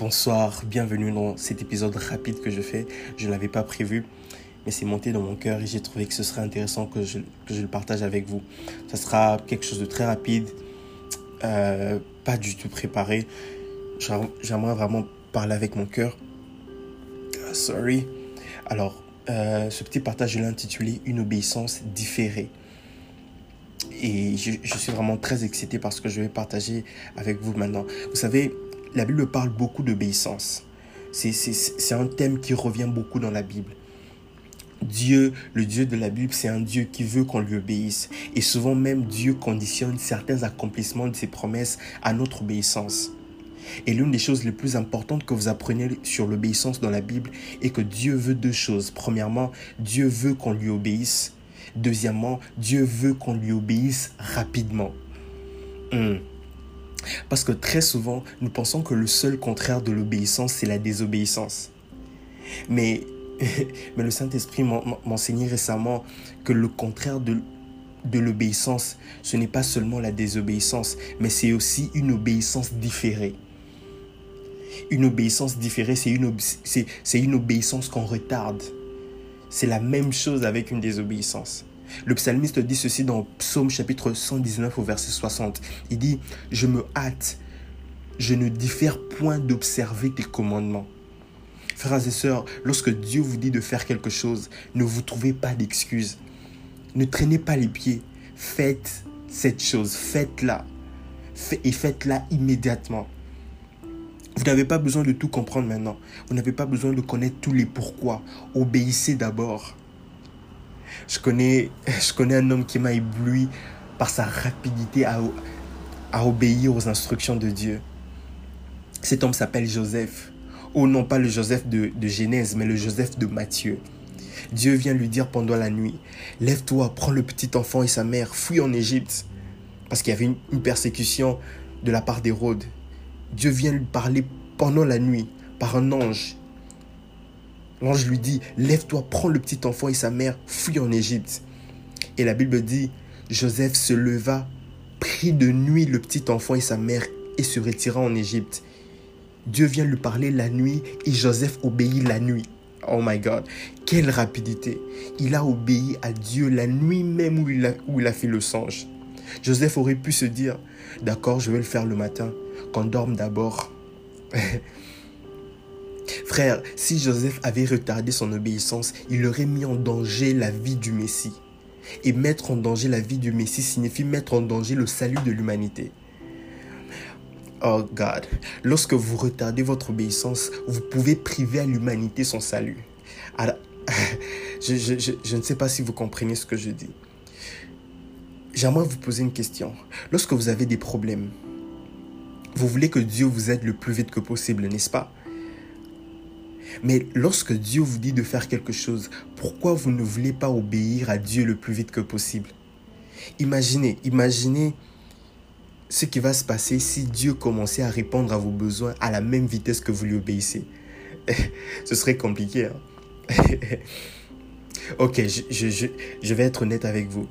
Bonsoir, bienvenue dans cet épisode rapide que je fais. Je ne l'avais pas prévu, mais c'est monté dans mon cœur et j'ai trouvé que ce serait intéressant que je, que je le partage avec vous. Ça sera quelque chose de très rapide, euh, pas du tout préparé. J'aimerais vraiment parler avec mon cœur. Ah, sorry. Alors, euh, ce petit partage, je l'ai intitulé Une obéissance différée. Et je, je, suis vraiment très excité parce que je vais partager avec vous maintenant. Vous savez, la Bible parle beaucoup d'obéissance. C'est un thème qui revient beaucoup dans la Bible. Dieu, le Dieu de la Bible, c'est un Dieu qui veut qu'on lui obéisse. Et souvent même, Dieu conditionne certains accomplissements de ses promesses à notre obéissance. Et l'une des choses les plus importantes que vous apprenez sur l'obéissance dans la Bible est que Dieu veut deux choses. Premièrement, Dieu veut qu'on lui obéisse. Deuxièmement, Dieu veut qu'on lui obéisse rapidement. Hmm. Parce que très souvent, nous pensons que le seul contraire de l'obéissance, c'est la désobéissance. Mais, le Saint-Esprit m'enseignait récemment que le contraire de, l'obéissance, ce n'est pas seulement la désobéissance, mais c'est aussi une obéissance différée. Une obéissance différée, c'est une obéissance qu'on retarde. C'est la même chose avec une désobéissance. Le psalmiste dit ceci dans Psaume chapitre 119 au verset 60. Il dit, je me hâte, je ne diffère point d'observer tes commandements. Frères et sœurs, lorsque Dieu vous dit de faire quelque chose, ne vous trouvez pas d'excuses. Ne traînez pas les pieds. Faites cette chose, faites-la. Et faites-la immédiatement. Vous n'avez pas besoin de tout comprendre maintenant. Vous n'avez pas besoin de connaître tous les pourquoi. Obéissez d'abord. Je connais, je connais un homme qui m'a ébloui par sa rapidité à, obéir aux instructions de Dieu. Cet homme s'appelle Joseph. Ou non pas le Joseph de, de Genèse, mais le Joseph de Matthieu. Dieu vient lui dire pendant la nuit, lève-toi, prends le petit enfant et sa mère, fuis en Égypte. Parce qu'il y avait une, une persécution de la part d'Hérode. Dieu vient lui parler pendant la nuit par un ange. L'ange lui dit, lève-toi, prends le petit enfant et sa mère, fuis en Égypte. Et la Bible dit, Joseph se leva, prit de nuit le petit enfant et sa mère et se retira en Égypte. Dieu vient lui parler la nuit et Joseph obéit la nuit. Oh my God, quelle rapidité. Il a obéi à Dieu la nuit même il a, où il a fait le songe. Joseph aurait pu se dire, d'accord, je vais le faire le matin, qu'on dorme d'abord. Frère, si Joseph avait retardé son obéissance, il aurait mis en danger la vie du Messie. Et mettre en danger la vie du Messie signifie mettre en danger le salut de l'humanité. Oh God, lorsque vous retardez votre obéissance, vous pouvez priver à l'humanité son salut. Alors, je, ne sais pas si vous comprenez ce que je dis. J'aimerais vous poser une question. Lorsque vous avez des problèmes, vous voulez que Dieu vous aide le plus vite que possible, n'est-ce pas? Mais lorsque Dieu vous dit de faire quelque chose, pourquoi vous ne voulez pas obéir à Dieu le plus vite que possible? Imaginez, imaginez ce qui va se passer si Dieu commençait à répondre à vos besoins à la même vitesse que vous lui obéissez. ce serait compliqué. Hein? ok, je, je, je vais être honnête avec vous.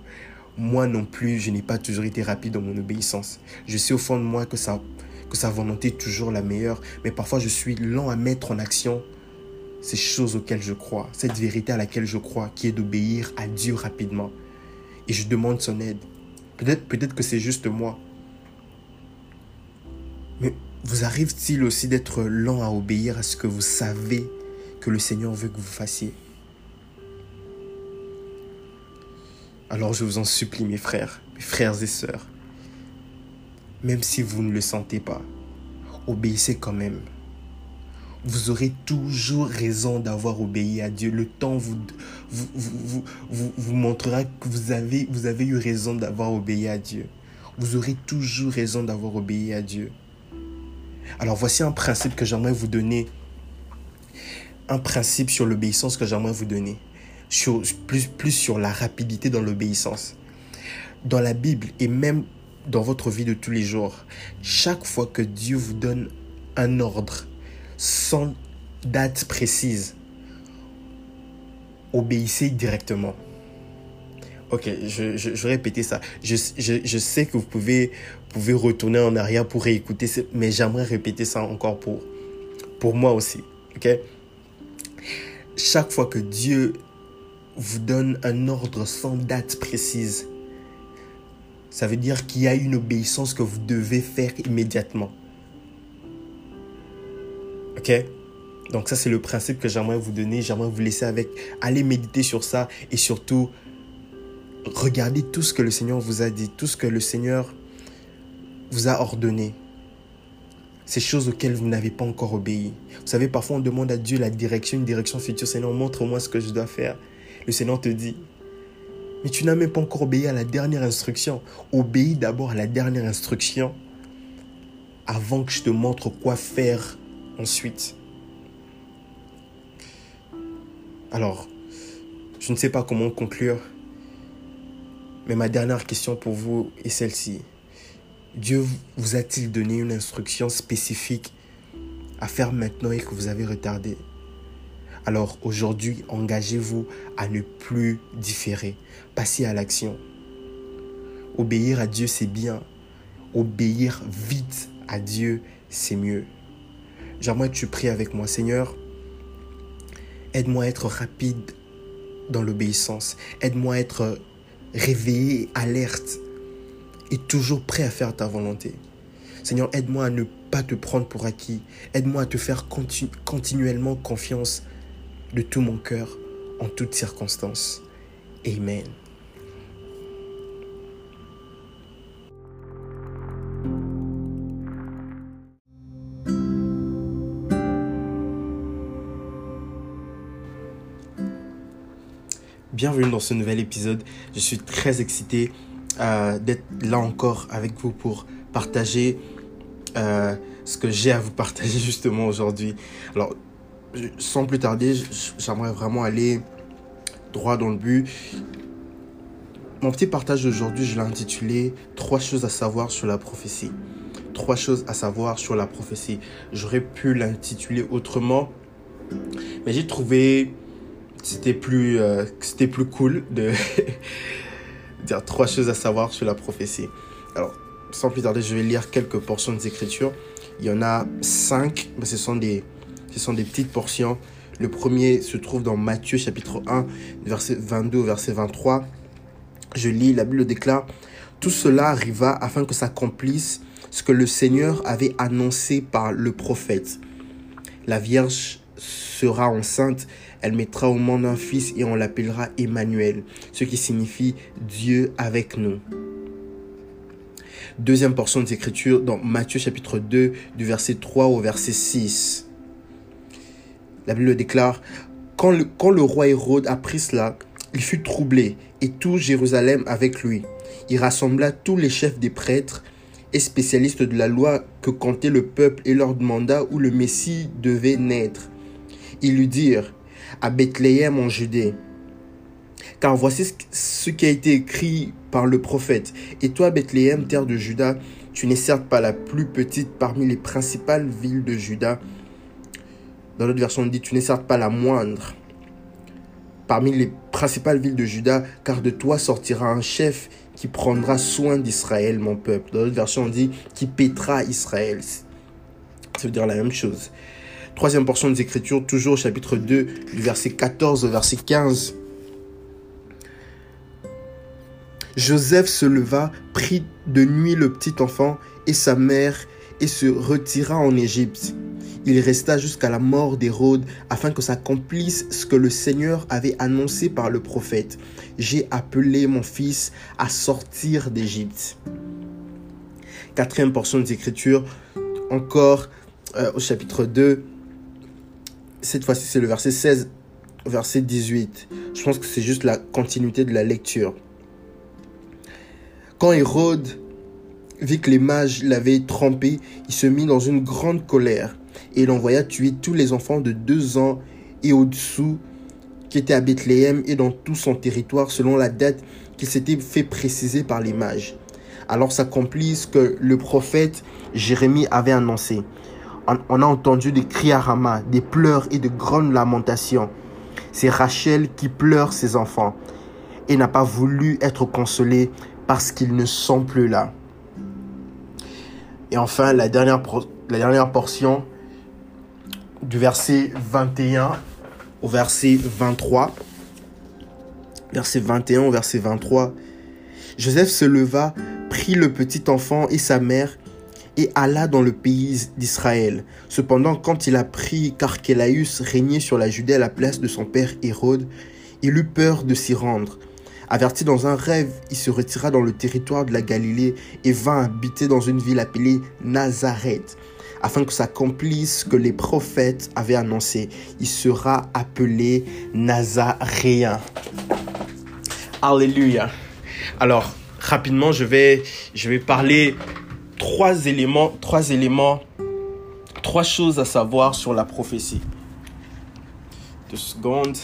Moi non plus, je n'ai pas toujours été rapide dans mon obéissance. Je sais au fond de moi que, que sa volonté est toujours la meilleure, mais parfois je suis lent à mettre en action ces choses auxquelles je crois, cette vérité à laquelle je crois, qui est d'obéir à Dieu rapidement. Et je demande son aide. Peut-être peut que c'est juste moi. Mais vous arrive-t-il aussi d'être lent à obéir à ce que vous savez que le Seigneur veut que vous fassiez? Alors je vous en supplie, mes frères, mes frères et sœurs, même si vous ne le sentez pas, obéissez quand même vous aurez toujours raison d'avoir obéi à Dieu. Le temps vous, vous, vous, vous, vous montrera que vous avez, vous avez eu raison d'avoir obéi à Dieu. Vous aurez toujours raison d'avoir obéi à Dieu. Alors voici un principe que j'aimerais vous donner. Un principe sur l'obéissance que j'aimerais vous donner. Plus, plus sur la rapidité dans l'obéissance. Dans la Bible et même dans votre vie de tous les jours, chaque fois que Dieu vous donne un ordre, sans date précise. Obéissez directement. Ok, je, je, répéter ça. Je, je, sais que vous pouvez, pouvez retourner en arrière pour réécouter, mais j'aimerais répéter ça encore pour, pour moi aussi. Ok? Chaque fois que Dieu vous donne un ordre sans date précise, ça veut dire qu'il y a une obéissance que vous devez faire immédiatement. Ok? Donc ça c'est le principe que j'aimerais vous donner, j'aimerais vous laisser avec. Allez méditer sur ça et surtout regardez tout ce que le Seigneur vous a dit, tout ce que le Seigneur vous a ordonné. Ces choses auxquelles vous n'avez pas encore obéi. Vous savez, parfois on demande à Dieu la direction, une direction future. Seigneur, montre-moi ce que je dois faire. Le Seigneur te dit, mais tu n'as même pas encore obéi à la dernière instruction. Obéis d'abord à la dernière instruction avant que je te montre quoi faire ensuite. Alors, je ne sais pas comment conclure, mais ma dernière question pour vous est celle-ci. Dieu vous a-t-il donné une instruction spécifique à faire maintenant et que vous avez retardé? Alors aujourd'hui, engagez-vous à ne plus différer. Passez à l'action. Obéir à Dieu, c'est bien. Obéir vite à Dieu, c'est mieux. J'aimerais que tu pries avec moi, Seigneur. Aide-moi à être rapide dans l'obéissance. Aide-moi à être réveillé, alerte et toujours prêt à faire ta volonté. Seigneur, aide-moi à ne pas te prendre pour acquis. Aide-moi à te faire continuellement confiance de tout mon cœur, en toutes circonstances. Amen. Bienvenue dans ce nouvel épisode. Je suis très excité euh, d'être là encore avec vous pour partager euh, ce que j'ai à vous partager justement aujourd'hui. Alors, sans plus tarder, j'aimerais vraiment aller droit dans le but. Mon petit partage d'aujourd'hui, je l'ai intitulé Trois choses à savoir sur la prophétie. Trois choses à savoir sur la prophétie. J'aurais pu l'intituler autrement, mais j'ai trouvé c'était plus euh, c'était plus cool de dire trois choses à savoir sur la prophétie. Alors, sans plus tarder, je vais lire quelques portions des Écritures. Il y en a cinq, mais ce sont des, ce sont des petites portions. Le premier se trouve dans Matthieu chapitre 1, verset 22 au verset 23. Je lis, la Bible déclare, Tout cela arriva afin que s'accomplisse ce que le Seigneur avait annoncé par le prophète. La Vierge sera enceinte elle mettra au monde un fils et on l'appellera Emmanuel, ce qui signifie Dieu avec nous. Deuxième portion des Écritures dans Matthieu chapitre 2 du verset 3 au verset 6. La Bible déclare, quand le, quand le roi Hérode apprit cela, il fut troublé et tout Jérusalem avec lui. Il rassembla tous les chefs des prêtres et spécialistes de la loi que comptait le peuple et leur demanda où le Messie devait naître. Ils lui dirent, à Bethléem en Judée. Car voici ce qui a été écrit par le prophète. Et toi, Bethléem, terre de Juda, tu n'es certes pas la plus petite parmi les principales villes de Juda. Dans l'autre version, on dit, tu n'es certes pas la moindre parmi les principales villes de Juda, car de toi sortira un chef qui prendra soin d'Israël, mon peuple. Dans l'autre version, on dit, qui pétera Israël. Ça veut dire la même chose. Troisième portion des Écritures, toujours au chapitre 2, du verset 14 au verset 15. Joseph se leva, prit de nuit le petit enfant et sa mère et se retira en Égypte. Il resta jusqu'à la mort d'Hérode afin que s'accomplisse ce que le Seigneur avait annoncé par le prophète. J'ai appelé mon fils à sortir d'Égypte. Quatrième portion des Écritures, encore euh, au chapitre 2, cette fois-ci, c'est le verset 16, verset 18. Je pense que c'est juste la continuité de la lecture. Quand Hérode vit que les mages l'avaient trompé, il se mit dans une grande colère et il envoya tuer tous les enfants de deux ans et au-dessous qui étaient à Bethléem et dans tout son territoire selon la date qu'il s'était fait préciser par les mages. Alors s'accomplit ce que le prophète Jérémie avait annoncé on a entendu des cris à Rama, des pleurs et de grandes lamentations. C'est Rachel qui pleure ses enfants et n'a pas voulu être consolée parce qu'ils ne sont plus là. Et enfin, la dernière, la dernière portion, du verset 21 au verset 23. Verset 21 au verset 23. Joseph se leva, prit le petit enfant et sa mère et alla dans le pays d'Israël. Cependant, quand il apprit qu'Archélaüs régnait sur la Judée à la place de son père Hérode, il eut peur de s'y rendre. Averti dans un rêve, il se retira dans le territoire de la Galilée et vint habiter dans une ville appelée Nazareth, afin que s'accomplisse ce que les prophètes avaient annoncé. Il sera appelé Nazaréen. Alléluia. Alors, rapidement, je vais, je vais parler trois éléments, trois éléments, trois choses à savoir sur la prophétie. Deux secondes.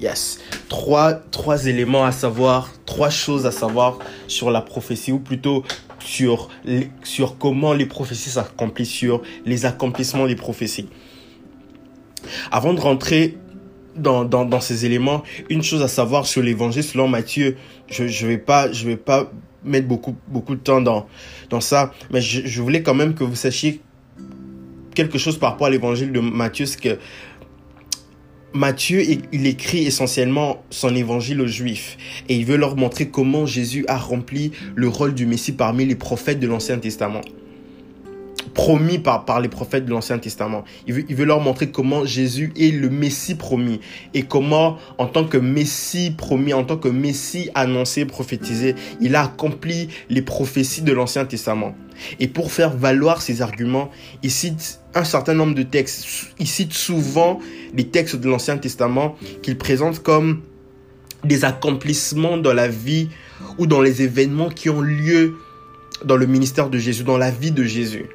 Yes. Trois, trois éléments à savoir, trois choses à savoir sur la prophétie, ou plutôt sur, sur comment les prophéties s'accomplissent, sur les accomplissements des prophéties. Avant de rentrer dans, dans, dans, ces éléments, une chose à savoir sur l'évangile selon Matthieu, je ne vais, je vais pas mettre beaucoup, beaucoup de temps dans, dans ça, mais je, je voulais quand même que vous sachiez quelque chose par rapport à l'évangile de Matthieu, c'est que Matthieu, il écrit essentiellement son évangile aux Juifs. Et il veut leur montrer comment Jésus a rempli le rôle du Messie parmi les prophètes de l'Ancien Testament promis par, par les prophètes de l'Ancien Testament. Il veut, il veut leur montrer comment Jésus est le Messie promis et comment, en tant que Messie promis, en tant que Messie annoncé, prophétisé, il a accompli les prophéties de l'Ancien Testament. Et pour faire valoir ses arguments, il cite un certain nombre de textes. Il cite souvent les textes de l'Ancien Testament qu'il présente comme des accomplissements dans la vie ou dans les événements qui ont lieu dans le ministère de Jésus, dans la vie de Jésus.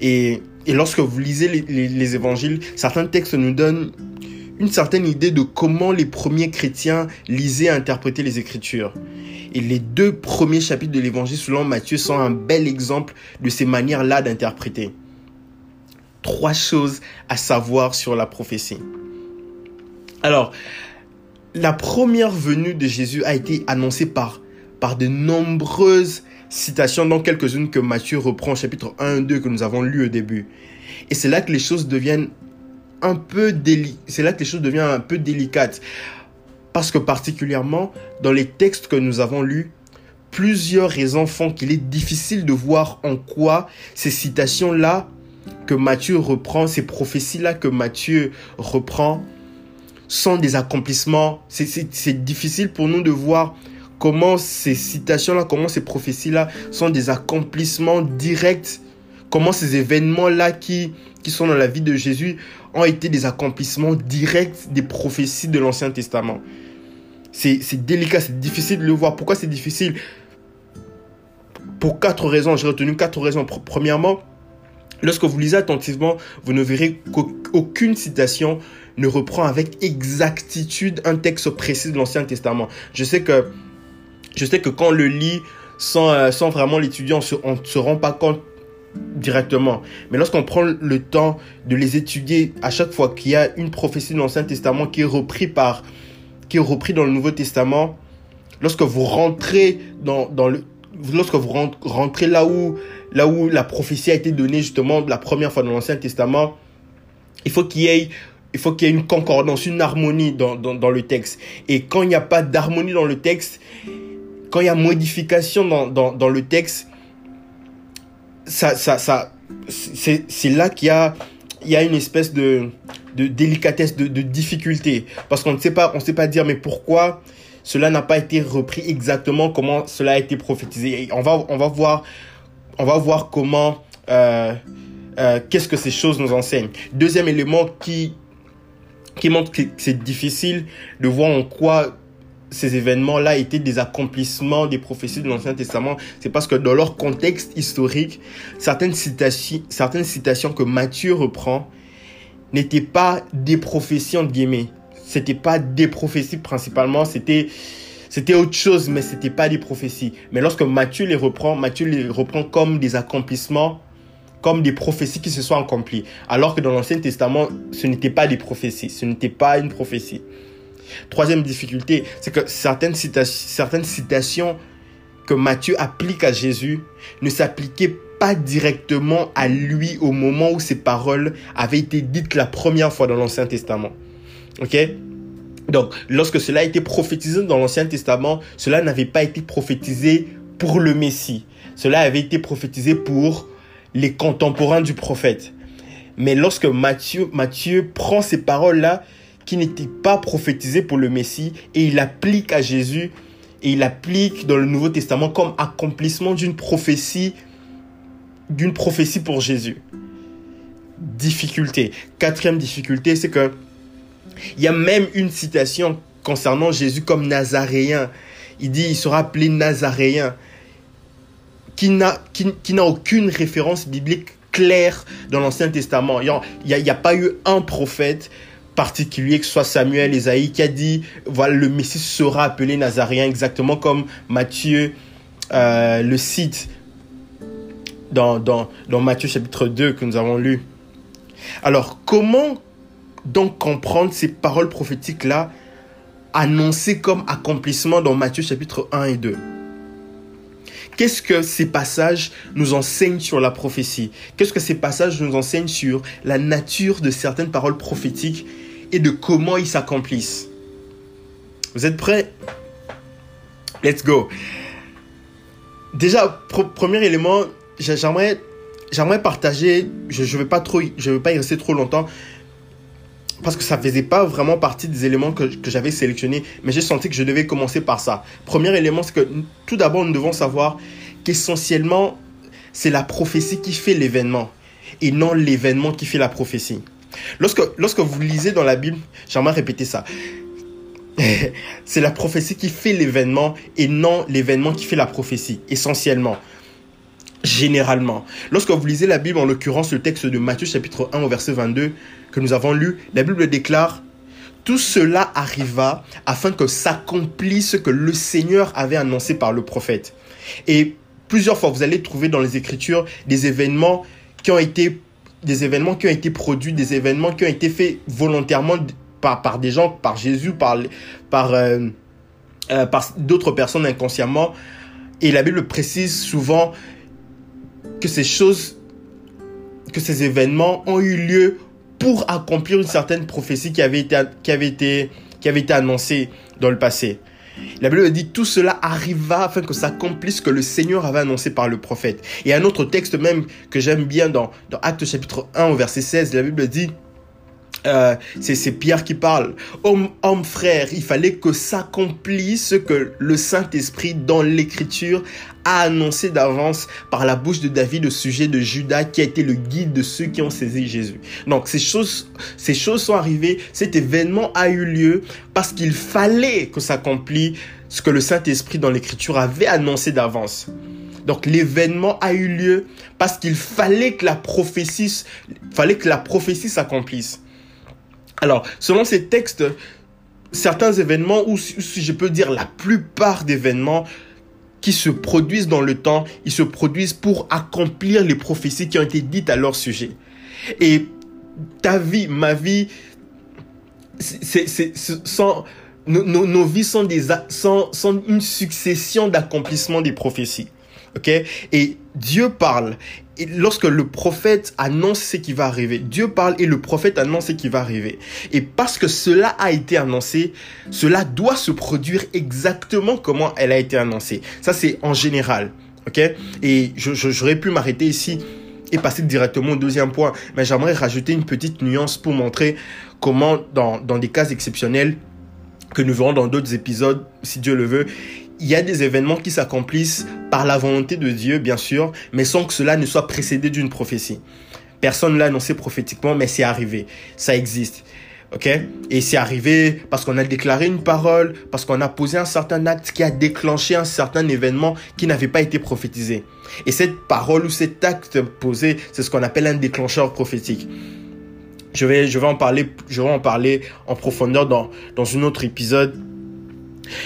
Et, lorsque vous lisez les, évangiles, certains textes nous donnent une certaine idée de comment les premiers chrétiens lisaient et interprétaient les Écritures. Et les deux premiers chapitres de l'évangile selon Matthieu sont un bel exemple de ces manières-là d'interpréter. Trois choses à savoir sur la prophétie. Alors, la première venue de Jésus a été annoncée par, par de nombreuses citations, dont quelques-unes que Matthieu reprend chapitre 1 et 2 que nous avons lu au début. Et c'est là que les choses deviennent un peu c'est là que les choses deviennent un peu délicates. Parce que particulièrement dans les textes que nous avons lus, plusieurs raisons font qu'il est difficile de voir en quoi ces citations-là que Matthieu reprend, ces prophéties-là que Matthieu reprend, sont des accomplissements. C'est difficile pour nous de voir comment ces citations-là, comment ces prophéties-là sont des accomplissements directs, comment ces événements-là qui, qui sont dans la vie de Jésus ont été des accomplissements directs des prophéties de l'Ancien Testament. C'est délicat, c'est difficile de le voir. Pourquoi c'est difficile? Pour quatre raisons. J'ai retenu quatre raisons. Premièrement, lorsque vous lisez attentivement, vous ne verrez qu'aucune citation ne reprend avec exactitude un texte précis de l'Ancien Testament. Je sais que je sais que quand on le lit sans, euh, sans vraiment l'étudier, on ne se rend pas compte directement. Mais lorsqu'on prend le temps de les étudier à chaque fois qu'il y a une prophétie de l'Ancien Testament qui est repris par qui est repris dans le Nouveau Testament, lorsque vous rentrez dans, dans le lorsque vous rentrez là où là où la prophétie a été donnée justement la première fois dans l'Ancien Testament, il faut qu'il y ait il faut qu'il y ait une concordance, une harmonie dans, dans, dans le texte. Et quand il n'y a pas d'harmonie dans le texte, quand il y a modification dans, dans, le texte, ça, ça, ça, c'est là qu'il y a, il y a une espèce de, de délicatesse, de, de difficulté. Parce qu'on ne sait pas, on sait pas dire, mais pourquoi cela n'a pas été repris exactement comment cela a été prophétisé. on va, on va voir, on va voir comment, euh, euh, qu'est-ce que ces choses nous enseignent. Deuxième élément qui, qui montre que c'est difficile de voir en quoi ces événements-là étaient des accomplissements des prophéties de l'Ancien Testament, c'est parce que dans leur contexte historique, certaines citations, certaines citations que Matthieu reprend n'étaient pas des prophéties entre guillemets. C'était pas des prophéties principalement, c'était c'était autre chose, mais c'était pas des prophéties. Mais lorsque Matthieu les reprend, Matthieu les reprend comme des accomplissements, comme des prophéties qui se sont accomplies. Alors que dans l'Ancien Testament, ce n'était pas des prophéties, ce n'était pas une prophétie. Troisième difficulté, c'est que certaines certaines citations que Matthieu applique à Jésus ne s'appliquaient pas directement à lui au moment où ces paroles avaient été dites la première fois dans l'Ancien Testament. Ok? Donc, lorsque cela a été prophétisé dans l'Ancien Testament, cela n'avait pas été prophétisé pour le Messie. Cela avait été prophétisé pour les contemporains du prophète. Mais lorsque Matthieu, Matthieu prend ces paroles-là, qui n'étaient pas prophétisées pour le Messie, et il applique à Jésus, et il applique dans le Nouveau Testament comme accomplissement d'une prophétie, d'une prophétie pour Jésus. Difficulté. Quatrième difficulté, c'est que il y a même une citation concernant Jésus comme nazaréen. Il dit, il sera appelé nazaréen, qui n'a qui, n'a aucune référence biblique claire dans l'Ancien Testament. Il n'y a, pas eu un prophète particulier, que soit Samuel, Esaïe, qui a dit, voilà, le Messie sera appelé Nazaréen, exactement comme Matthieu euh, le cite dans, dans, dans Matthieu chapitre 2 que nous avons lu. Alors, comment donc comprendre ces paroles prophétiques-là annoncées comme accomplissement dans Matthieu chapitre 1 et 2 Qu'est-ce que ces passages nous enseignent sur la prophétie? Qu'est-ce que ces passages nous enseignent sur la nature de certaines paroles prophétiques et de comment ils s'accomplissent? Vous êtes prêts? Let's go. Déjà, premier élément, j'aimerais, partager, je ne vais pas trop, je vais pas y rester trop longtemps, parce que ça faisait pas vraiment partie des éléments que, que j'avais sélectionnés, mais j'ai senti que je devais commencer par ça. Premier élément, c'est que tout d'abord, nous devons savoir qu'essentiellement, c'est la prophétie qui fait l'événement et non l'événement qui fait la prophétie. Lorsque, lorsque vous lisez dans la Bible, j'aimerais répéter ça. c'est la prophétie qui fait l'événement et non l'événement qui fait la prophétie, essentiellement généralement. Lorsque vous lisez la Bible, en l'occurrence le texte de Matthieu chapitre 1 au verset 22 que nous avons lu, la Bible déclare tout cela arriva afin que s'accomplisse ce que le Seigneur avait annoncé par le prophète. Et plusieurs fois, vous allez trouver dans les Écritures des événements qui ont été, des événements qui ont été produits, des événements qui ont été faits volontairement par, par des gens, par Jésus, par, par, euh, euh, par d'autres personnes inconsciemment. Et la Bible précise souvent que ces choses, que ces événements ont eu lieu pour accomplir une certaine prophétie qui avait été, qui avait été, qui avait été annoncée dans le passé. La Bible dit tout cela arriva afin que s'accomplisse ce que le Seigneur avait annoncé par le prophète. Et un autre texte même que j'aime bien dans, dans Actes chapitre 1 au verset 16, la Bible dit euh, c'est Pierre qui parle. Homme, homme frère, il fallait que s'accomplisse ce que le Saint-Esprit dans l'Écriture a annoncé d'avance par la bouche de David au sujet de Judas qui a été le guide de ceux qui ont saisi Jésus. Donc ces choses, ces choses sont arrivées, cet événement a eu lieu parce qu'il fallait que s'accomplisse ce que le Saint-Esprit dans l'Écriture avait annoncé d'avance. Donc l'événement a eu lieu parce qu'il fallait que la prophétie, fallait que la prophétie s'accomplisse. Alors, selon ces textes, certains événements, ou si je peux dire la plupart d'événements qui se produisent dans le temps, ils se produisent pour accomplir les prophéties qui ont été dites à leur sujet. Et ta vie, ma vie, c'est, c'est, nos, vies sont, des, sont une succession d'accomplissements des prophéties. Ok? Et Dieu parle. Lorsque le prophète annonce ce qui va arriver, Dieu parle et le prophète annonce ce qui va arriver. Et parce que cela a été annoncé, cela doit se produire exactement comment elle a été annoncée. Ça, c'est en général. Ok? Et j'aurais pu m'arrêter ici et passer directement au deuxième point. Mais j'aimerais rajouter une petite nuance pour montrer comment, dans, dans des cas exceptionnels, que nous verrons dans d'autres épisodes, si Dieu le veut, il y a des événements qui s'accomplissent par la volonté de Dieu, bien sûr, mais sans que cela ne soit précédé d'une prophétie. Personne ne l'a annoncé prophétiquement, mais c'est arrivé. Ça existe. OK? Et c'est arrivé parce qu'on a déclaré une parole, parce qu'on a posé un certain acte qui a déclenché un certain événement qui n'avait pas été prophétisé. Et cette parole ou cet acte posé, c'est ce qu'on appelle un déclencheur prophétique. Je vais, je vais en parler, je vais en parler en profondeur dans, dans un autre épisode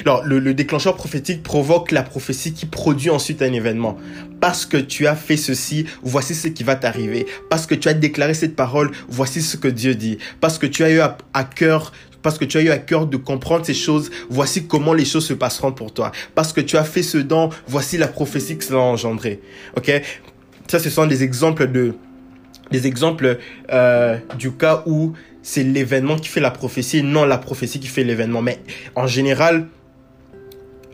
alors, le, le, déclencheur prophétique provoque la prophétie qui produit ensuite un événement. Parce que tu as fait ceci, voici ce qui va t'arriver. Parce que tu as déclaré cette parole, voici ce que Dieu dit. Parce que tu as eu à, cœur parce que tu as eu à cœur de comprendre ces choses, voici comment les choses se passeront pour toi. Parce que tu as fait ce don, voici la prophétie que cela a engendré. Ok? Ça, ce sont des exemples de, des exemples euh, du cas où c'est l'événement qui fait la prophétie, non la prophétie qui fait l'événement. Mais en général,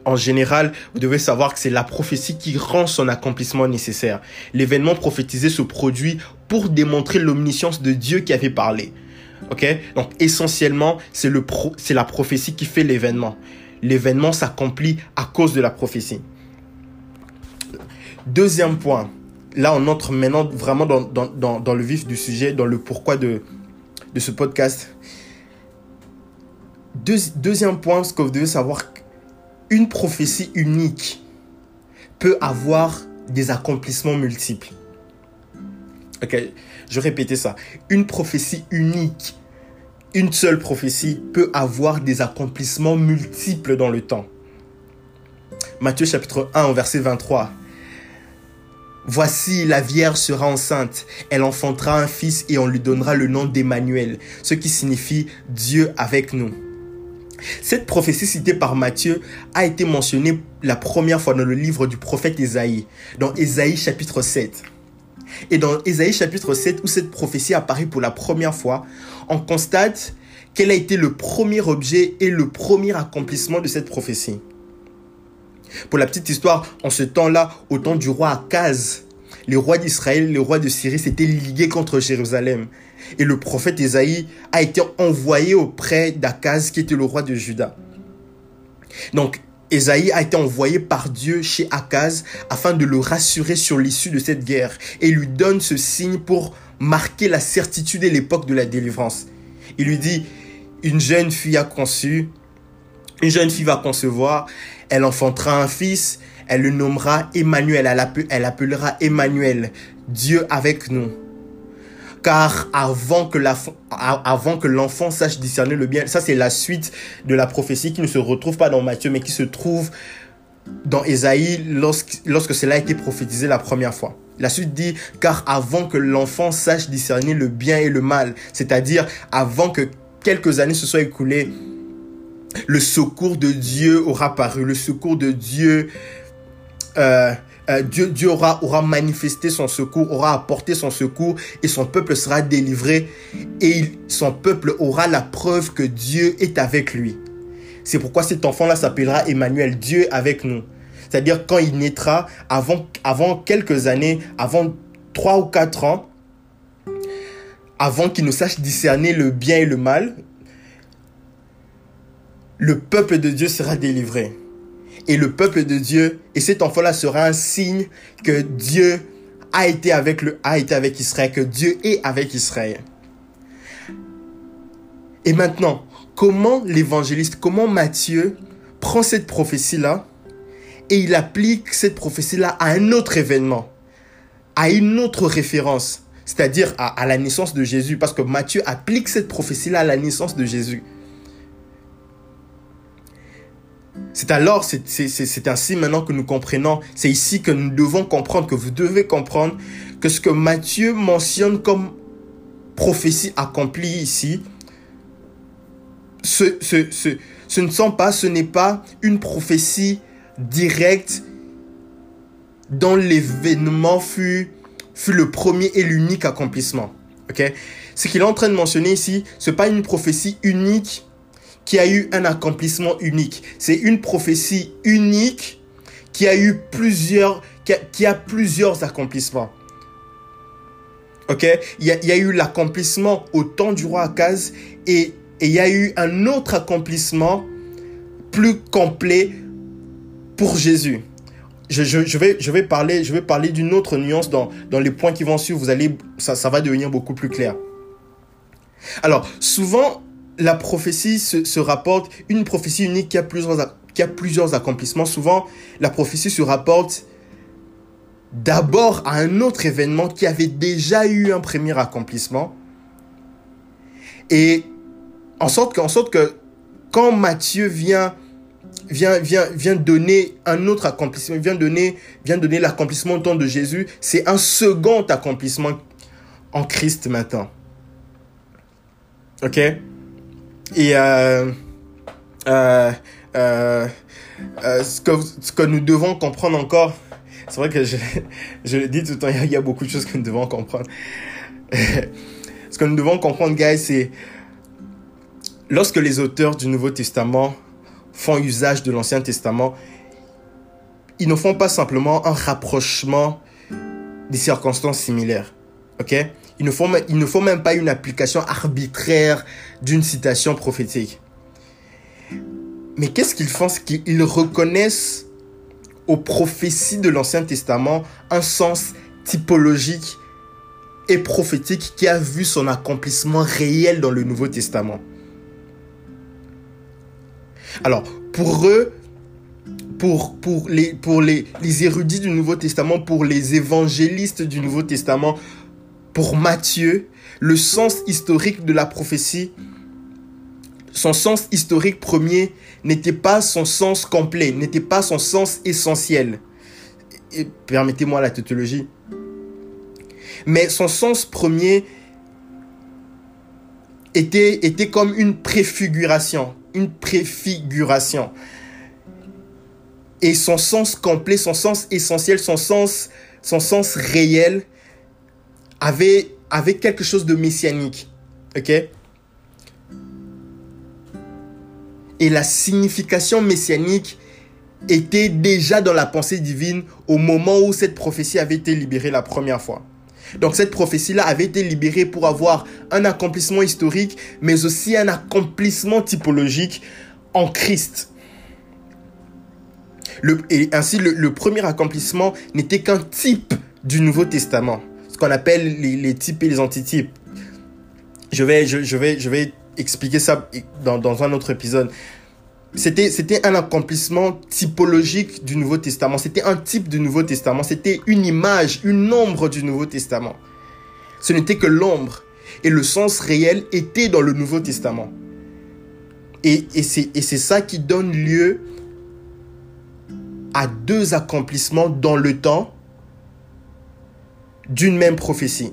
en général, vous devez savoir que c'est la prophétie qui rend son accomplissement nécessaire. L'événement prophétisé se produit pour démontrer l'omniscience de Dieu qui avait parlé. Ok? Donc essentiellement, c'est le c'est la prophétie qui fait l'événement. L'événement s'accomplit à cause de la prophétie. Deuxième point, là on entre maintenant vraiment dans, dans, dans, le vif du sujet, dans le pourquoi de, de ce podcast. deuxième point, ce que vous devez savoir, une prophétie unique peut avoir des accomplissements multiples. Ok, je répéter ça. Une prophétie unique, une seule prophétie peut avoir des accomplissements multiples dans le temps. Matthieu chapitre 1 verset 23. Voici, la Vierge sera enceinte, elle enfantera un fils et on lui donnera le nom d'Emmanuel, ce qui signifie Dieu avec nous. Cette prophétie citée par Matthieu a été mentionnée la première fois dans le livre du prophète Ésaïe, dans Ésaïe chapitre 7. Et dans Ésaïe chapitre 7, où cette prophétie apparaît pour la première fois, on constate quel a été le premier objet et le premier accomplissement de cette prophétie. Pour la petite histoire, en ce temps-là, au temps du roi Akaz, les rois d'Israël, les rois de Syrie s'étaient ligués contre Jérusalem. Et le prophète Ésaïe a été envoyé auprès d'Akaz, qui était le roi de Juda. Donc, Ésaïe a été envoyé par Dieu chez Akaz afin de le rassurer sur l'issue de cette guerre et lui donne ce signe pour marquer la certitude et l'époque de la délivrance. Il lui dit, une jeune fille a conçu, une jeune fille va concevoir, elle enfantera un fils, elle le nommera Emmanuel, elle, appellera Emmanuel, Dieu avec nous. Car avant que l'enfant sache discerner le bien, ça c'est la suite de la prophétie qui ne se retrouve pas dans Matthieu, mais qui se trouve dans Ésaïe lorsque, lorsque cela a été prophétisé la première fois. La suite dit, car avant que l'enfant sache discerner le bien et le mal, c'est-à-dire avant que quelques années se soient écoulées le secours de Dieu aura paru, le secours de Dieu, euh, euh, Dieu, aura, manifesté son secours, aura apporté son secours et son peuple sera délivré et son peuple aura la preuve que Dieu est avec lui. C'est pourquoi cet enfant-là s'appellera Emmanuel, Dieu avec nous. C'est-à-dire quand il naîtra, avant, avant quelques années, avant trois ou quatre ans, avant qu'il ne sache discerner le bien et le mal, le peuple de Dieu sera délivré. Et le peuple de Dieu, et cet enfant-là sera un signe que Dieu a été avec le, a été avec Israël, que Dieu est avec Israël. Et maintenant, comment l'évangéliste, comment Matthieu prend cette prophétie-là et il applique cette prophétie-là à un autre événement, à une autre référence, c'est-à-dire à, à, la naissance de Jésus, parce que Matthieu applique cette prophétie-là à la naissance de Jésus. C'est alors, c'est ainsi maintenant que nous comprenons, c'est ici que nous devons comprendre, que vous devez comprendre que ce que Matthieu mentionne comme prophétie accomplie ici, ce, ne sont pas, ce n'est pas une prophétie directe dont l'événement fut, fut le premier et l'unique accomplissement. ok? Ce qu'il est en train de mentionner ici, ce n'est pas une prophétie unique qui a eu un accomplissement unique. C'est une prophétie unique qui a eu plusieurs, qui a, plusieurs accomplissements. Ok? Il y, a, eu l'accomplissement au temps du roi Akaz et, il y a eu un autre accomplissement plus complet pour Jésus. Je, je, vais, je vais parler, je vais parler d'une autre nuance dans, dans les points qui vont suivre. Vous allez, ça, ça va devenir beaucoup plus clair. Alors, souvent, la prophétie se, rapporte, une prophétie unique qui a, plusieurs, qui a plusieurs accomplissements. Souvent, la prophétie se rapporte d'abord à un autre événement qui avait déjà eu un premier accomplissement. Et en sorte, en sorte que quand Matthieu vient, vient, vient, vient donner un autre accomplissement, vient donner, vient donner l'accomplissement au temps de Jésus, c'est un second accomplissement en Christ maintenant. Ok? Et euh, euh, euh, ce, que, nous devons comprendre encore, c'est vrai que je, le dis tout le temps, il y, a, beaucoup de choses que nous devons comprendre. Ce que nous devons comprendre, guys, c'est lorsque les auteurs du Nouveau Testament font usage de l'Ancien Testament, ils ne font pas simplement un rapprochement des circonstances similaires. Ok? Il ne, faut, il ne même pas une application arbitraire d'une citation prophétique. Mais qu'est-ce qu'ils font? C'est qu'ils reconnaissent aux prophéties de l'Ancien Testament un sens typologique et prophétique qui a vu son accomplissement réel dans le Nouveau Testament. Alors, pour eux, pour, pour, les, pour les, les érudits du Nouveau Testament, pour les évangélistes du Nouveau Testament, pour Matthieu, le sens historique de la prophétie, son sens historique premier n'était pas son sens complet, n'était pas son sens essentiel. Permettez-moi la tautologie. Mais son sens premier était, était comme une préfiguration, une préfiguration. Et son sens complet, son sens essentiel, son sens, son sens réel avait, quelque chose de messianique. OK? Et la signification messianique était déjà dans la pensée divine au moment où cette prophétie avait été libérée la première fois. Donc cette prophétie-là avait été libérée pour avoir un accomplissement historique, mais aussi un accomplissement typologique en Christ. Et ainsi, le, premier accomplissement n'était qu'un type du Nouveau Testament, qu'on appelle les, types et les antitypes. Je vais, je, vais, je vais expliquer ça dans, un autre épisode. C'était, c'était un accomplissement typologique du Nouveau Testament. C'était un type du Nouveau Testament. C'était une image, une ombre du Nouveau Testament. Ce n'était que l'ombre. Et le sens réel était dans le Nouveau Testament. Et, et c'est ça qui donne lieu à deux accomplissements dans le temps d'une même prophétie.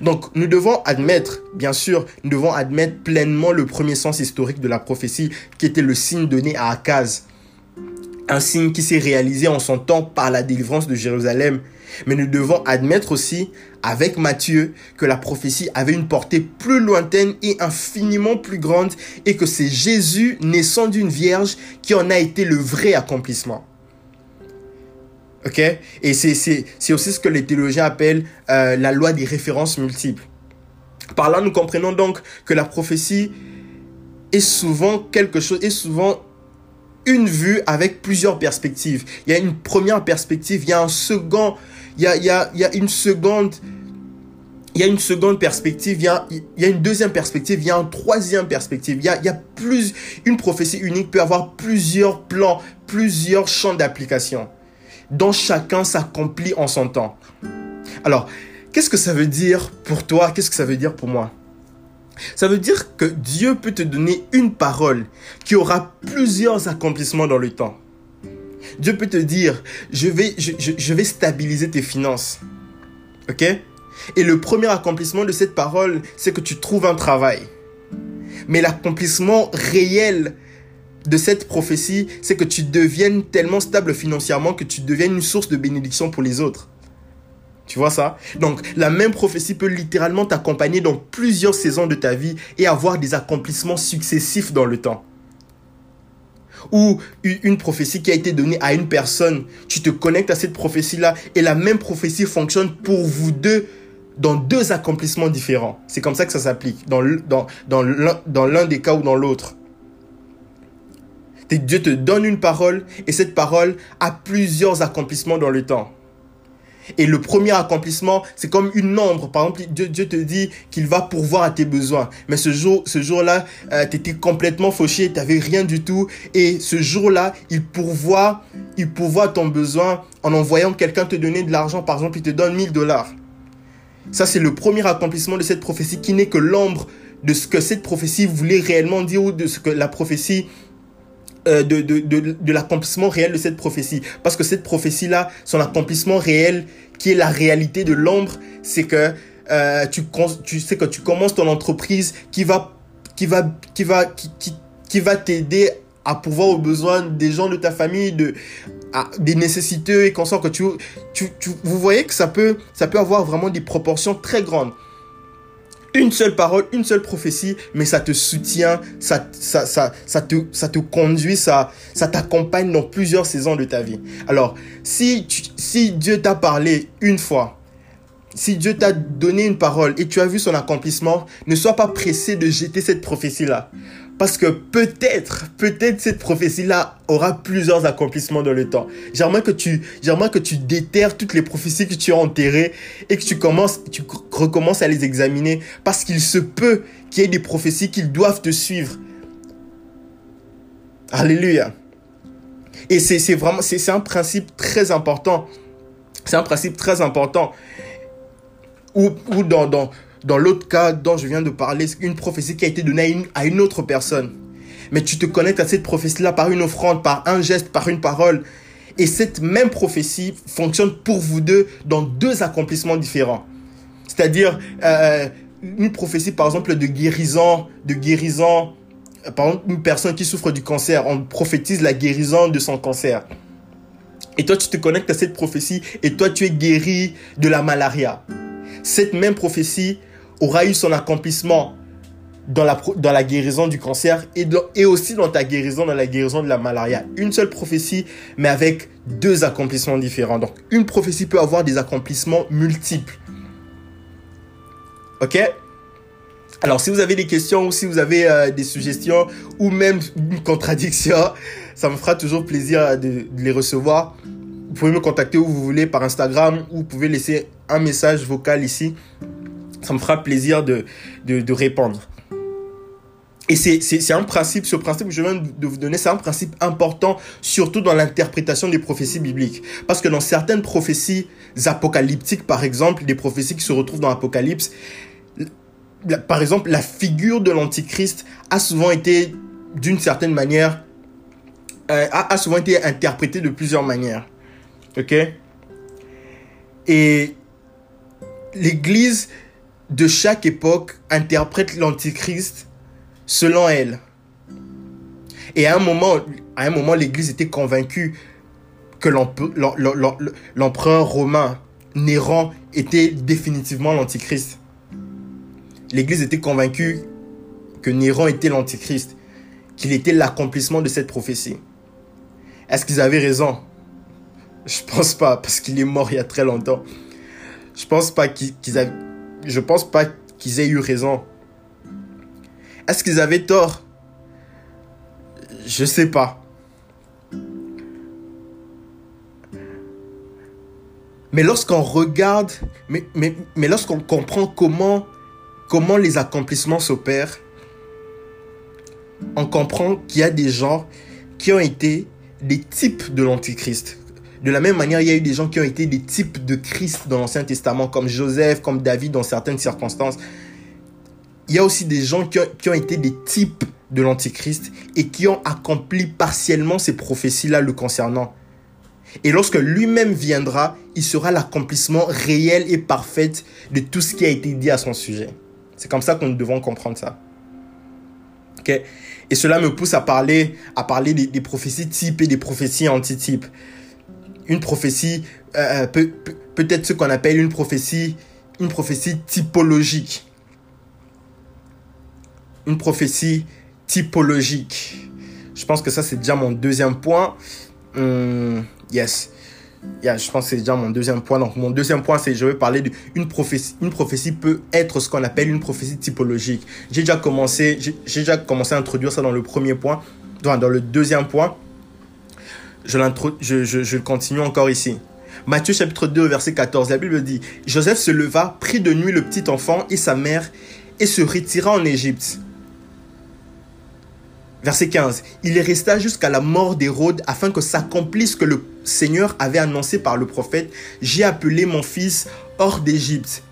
Donc nous devons admettre, bien sûr, nous devons admettre pleinement le premier sens historique de la prophétie qui était le signe donné à Akaz. Un signe qui s'est réalisé en son temps par la délivrance de Jérusalem. Mais nous devons admettre aussi, avec Matthieu, que la prophétie avait une portée plus lointaine et infiniment plus grande et que c'est Jésus, naissant d'une vierge, qui en a été le vrai accomplissement. Ok? Et c'est aussi ce que les théologiens appellent euh, la loi des références multiples. Par là, nous comprenons donc que la prophétie est souvent quelque chose, est souvent une vue avec plusieurs perspectives. Il y a une première perspective, il y a un second, il y a, il y a, une seconde, il y a une seconde perspective, il y, a, il y a une deuxième perspective, il y a une troisième perspective. Il y a, il y a plus, une prophétie unique peut avoir plusieurs plans, plusieurs champs d'application dont chacun s'accomplit en son temps. Alors, qu'est-ce que ça veut dire pour toi? Qu'est-ce que ça veut dire pour moi? Ça veut dire que Dieu peut te donner une parole qui aura plusieurs accomplissements dans le temps. Dieu peut te dire, je vais, je, vais stabiliser tes finances. OK? Et le premier accomplissement de cette parole, c'est que tu trouves un travail. Mais l'accomplissement réel de cette prophétie, c'est que tu deviennes tellement stable financièrement que tu deviennes une source de bénédiction pour les autres. Tu vois ça? Donc, la même prophétie peut littéralement t'accompagner dans plusieurs saisons de ta vie et avoir des accomplissements successifs dans le temps. Ou une prophétie qui a été donnée à une personne, tu te connectes à cette prophétie-là et la même prophétie fonctionne pour vous deux dans deux accomplissements différents. C'est comme ça que ça s'applique, dans, dans, l'un des cas ou dans l'autre. Dieu te donne une parole et cette parole a plusieurs accomplissements dans le temps. Et le premier accomplissement, c'est comme une ombre. Par exemple, Dieu, te dit qu'il va pourvoir à tes besoins. Mais ce jour, ce jour-là, euh, tu étais complètement fauché, tu n'avais rien du tout. Et ce jour-là, il pourvoit, il pourvoit ton besoin en envoyant quelqu'un te donner de l'argent. Par exemple, il te donne 1000 dollars. Ça, c'est le premier accomplissement de cette prophétie qui n'est que l'ombre de ce que cette prophétie voulait réellement dire ou de ce que la prophétie de, de, de, de l'accomplissement réel de cette prophétie. Parce que cette prophétie-là, son accomplissement réel, qui est la réalité de l'ombre, c'est que euh, tu, tu sais que tu commences ton entreprise qui va, qui va, qui va, qui, qui, qui va t'aider à pourvoir aux besoins des gens de ta famille, de, des nécessiteux et qu'on sent que tu, tu, tu, vous voyez que ça peut, ça peut avoir vraiment des proportions très grandes. Une seule parole, une seule prophétie, mais ça te soutient, ça, ça, ça, ça, te, ça conduit, ça, ça t'accompagne dans plusieurs saisons de ta vie. Alors, si, si Dieu t'a parlé une fois, si Dieu t'a donné une parole et tu as vu son accomplissement, ne sois pas pressé de jeter cette prophétie-là. Parce que peut-être, peut-être cette prophétie-là aura plusieurs accomplissements dans le temps. J'aimerais que tu, j'aimerais que tu déterres toutes les prophéties que tu as enterrées et que tu commences, tu recommences à les examiner parce qu'il se peut qu'il y ait des prophéties qui doivent te suivre. Alléluia. Et c'est, vraiment, c'est, un principe très important. C'est un principe très important. Ou, ou dans, dans l'autre cas dont je viens de parler, une prophétie qui a été donnée à une, autre personne. Mais tu te connectes à cette prophétie-là par une offrande, par un geste, par une parole. Et cette même prophétie fonctionne pour vous deux dans deux accomplissements différents. C'est-à-dire, euh, une prophétie, par exemple, de guérison, de guérison, euh, par exemple, une personne qui souffre du cancer, on prophétise la guérison de son cancer. Et toi, tu te connectes à cette prophétie et toi, tu es guéri de la malaria. Cette même prophétie aura eu son accomplissement dans la, dans la guérison du cancer et, et aussi dans ta guérison, dans la guérison de la malaria. Une seule prophétie, mais avec deux accomplissements différents. Donc, une prophétie peut avoir des accomplissements multiples. Ok? Alors, si vous avez des questions ou si vous avez euh, des suggestions ou même une contradiction, ça me fera toujours plaisir de, de les recevoir. Vous pouvez me contacter où vous voulez par Instagram ou vous pouvez laisser un message vocal ici ça me fera plaisir de, de, répondre. Et c'est un principe, ce principe que je viens de vous donner, c'est un principe important, surtout dans l'interprétation des prophéties bibliques. Parce que dans certaines prophéties apocalyptiques, par exemple, des prophéties qui se retrouvent dans l'Apocalypse, par exemple, la figure de l'Antichrist a souvent été, d'une certaine manière, euh, a, a souvent été interprétée de plusieurs manières. Ok? Et l'Église de chaque époque interprète l'Antichrist selon elle. Et à un moment, l'Église était convaincue que l'empereur romain Néron était définitivement l'Antichrist. L'Église était convaincue que Néron était l'Antichrist, qu'il était l'accomplissement de cette prophétie. Est-ce qu'ils avaient raison? Je pense pas, parce qu'il est mort il y a très longtemps. Je pense pas qu'ils avaient je pense pas qu'ils aient eu raison. Est-ce qu'ils avaient tort? Je sais pas. Mais lorsqu'on regarde, mais, mais, mais lorsqu'on comprend comment, comment les accomplissements s'opèrent, on comprend qu'il y a des gens qui ont été des types de l'Antichrist. De la même manière, il y a eu des gens qui ont été des types de Christ dans l'Ancien Testament, comme Joseph, comme David dans certaines circonstances. Il y a aussi des gens qui ont, été des types de l'Antichrist et qui ont accompli partiellement ces prophéties-là le concernant. Et lorsque lui-même viendra, il sera l'accomplissement réel et parfait de tout ce qui a été dit à son sujet. C'est comme ça que nous devons comprendre ça. Et cela me pousse à parler, à parler des, des prophéties types et des prophéties antitypes une prophétie, euh, peut, peut-être ce qu'on appelle une prophétie, une prophétie typologique. Une prophétie typologique. Je pense que ça, c'est déjà mon deuxième point. Hum, yes. Yeah, je pense que c'est déjà mon deuxième point. Donc, mon deuxième point, c'est je vais parler d'une prophétie. Une prophétie peut être ce qu'on appelle une prophétie typologique. J'ai déjà commencé, j'ai déjà commencé à introduire ça dans le premier point. Dans, le deuxième point, je, continue encore ici. Matthieu chapitre 2 verset 14, la Bible dit, Joseph se leva, prit de nuit le petit enfant et sa mère et se retira en Égypte. Verset 15. Il resta jusqu'à la mort d'Hérode afin que s'accomplisse ce que le Seigneur avait annoncé par le prophète. J'ai appelé mon fils hors d'Égypte.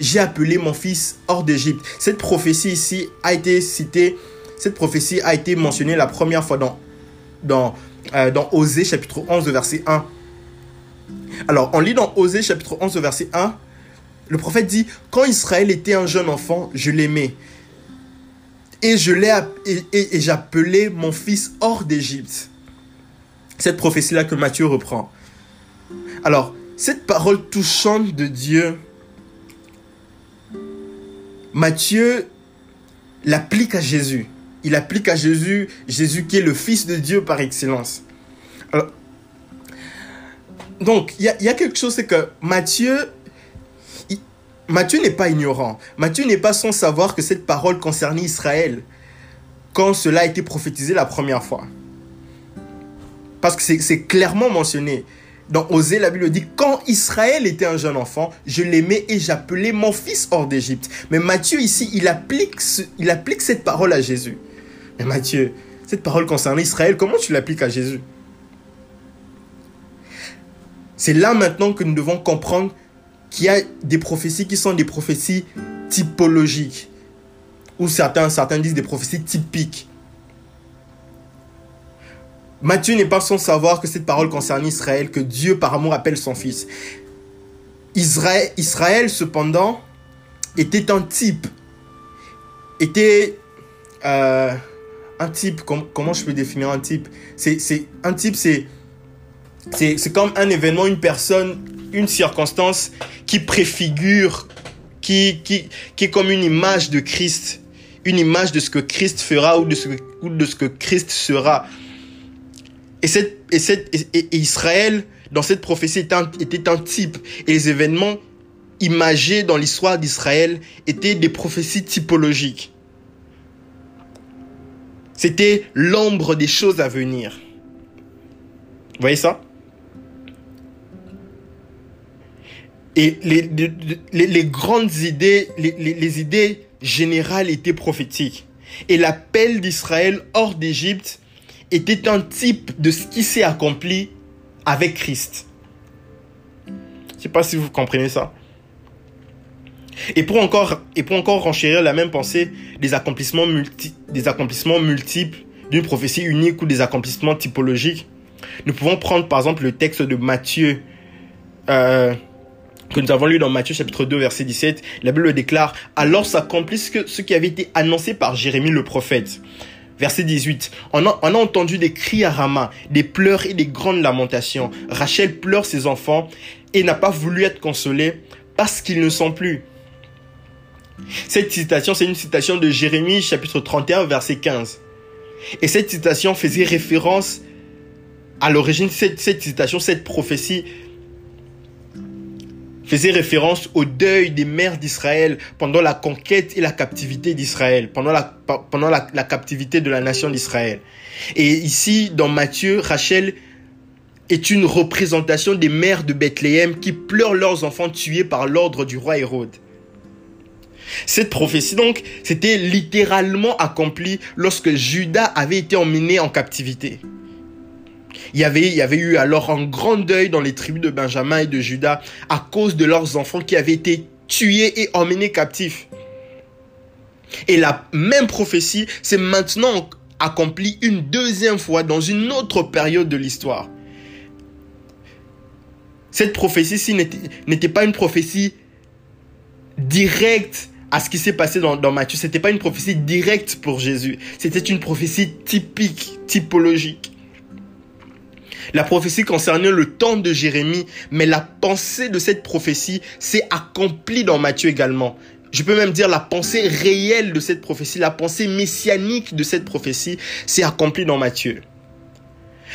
J'ai appelé mon fils hors d'Égypte. Cette prophétie ici a été citée, cette prophétie a été mentionnée la première fois dans, dans euh, dans Osée chapitre 11 verset 1. Alors, on lit dans Osée chapitre 11 verset 1, le prophète dit, quand Israël était un jeune enfant, je l'aimais. et je l'ai et, et, j'appelais mon fils hors d'Égypte. Cette prophétie-là que Matthieu reprend. Alors, cette parole touchante de Dieu, Matthieu l'applique à Jésus. Il applique à Jésus, Jésus qui est le Fils de Dieu par excellence. donc, il y, a, quelque chose, c'est que Matthieu, Matthieu n'est pas ignorant. Matthieu n'est pas sans savoir que cette parole concernait Israël quand cela a été prophétisé la première fois. Parce que c'est clairement mentionné. Dans Osée, la Bible dit, quand Israël était un jeune enfant, je l'aimais et j'appelais mon fils hors d'Égypte. Mais Matthieu ici, il applique cette parole à Jésus. Mais Matthieu, cette parole concernant Israël, comment tu l'appliques à Jésus? C'est là maintenant que nous devons comprendre qu'il y a des prophéties qui sont des prophéties typologiques. Ou certains, disent des prophéties typiques. Matthieu n'est pas sans savoir que cette parole concerne Israël, que Dieu par amour appelle son fils. Israël, Israël cependant, était un type. Était euh, un type, comment je peux définir un type? C'est Un type, c'est c'est comme un événement, une personne, une circonstance qui préfigure, qui, qui, qui est comme une image de Christ, une image de ce que Christ fera ou de ce, que Christ sera. Et, et, et, Israël, dans cette prophétie, était un, était un type. Et les événements imagés dans l'histoire d'Israël étaient des prophéties typologiques. C'était l'ombre des choses à venir. Vous voyez ça? Et les, grandes idées, les, les, idées générales étaient prophétiques. Et l'appel d'Israël hors d'Égypte était un type de ce qui s'est accompli avec Christ. Je ne sais pas si vous comprenez ça. Et pour encore, et pour encore renchérir la même pensée, des accomplissements, multi, des accomplissements multiples d'une prophétie unique ou des accomplissements typologiques, nous pouvons prendre par exemple le texte de Matthieu, euh, que nous avons lu dans Matthieu chapitre 2 verset 17. La Bible déclare, alors s'accomplit ce, qui avait été annoncé par Jérémie le prophète. Verset 18. On on a entendu des cris à Rama, des pleurs et des grandes lamentations. Rachel pleure ses enfants et n'a pas voulu être consolée parce qu'ils ne sont plus. Cette citation, c'est une citation de Jérémie chapitre 31 verset 15. Et cette citation faisait référence à l'origine, cette, cette citation, cette prophétie faisait référence au deuil des mères d'Israël pendant la conquête et la captivité d'Israël, pendant, la, pendant la, la captivité de la nation d'Israël. Et ici, dans Matthieu, Rachel est une représentation des mères de Bethléem qui pleurent leurs enfants tués par l'ordre du roi Hérode. Cette prophétie donc, c'était littéralement accomplie lorsque Judas avait été emmené en captivité. Il y, avait, il y avait eu alors un grand deuil dans les tribus de Benjamin et de Judas à cause de leurs enfants qui avaient été tués et emmenés captifs. Et la même prophétie s'est maintenant accomplie une deuxième fois dans une autre période de l'histoire. Cette prophétie-ci n'était pas une prophétie directe à ce qui s'est passé dans, dans Matthieu. C'était pas une prophétie directe pour Jésus. C'était une prophétie typique, typologique. La prophétie concernait le temps de Jérémie, mais la pensée de cette prophétie s'est accomplie dans Matthieu également. Je peux même dire la pensée réelle de cette prophétie, la pensée messianique de cette prophétie s'est accomplie dans Matthieu.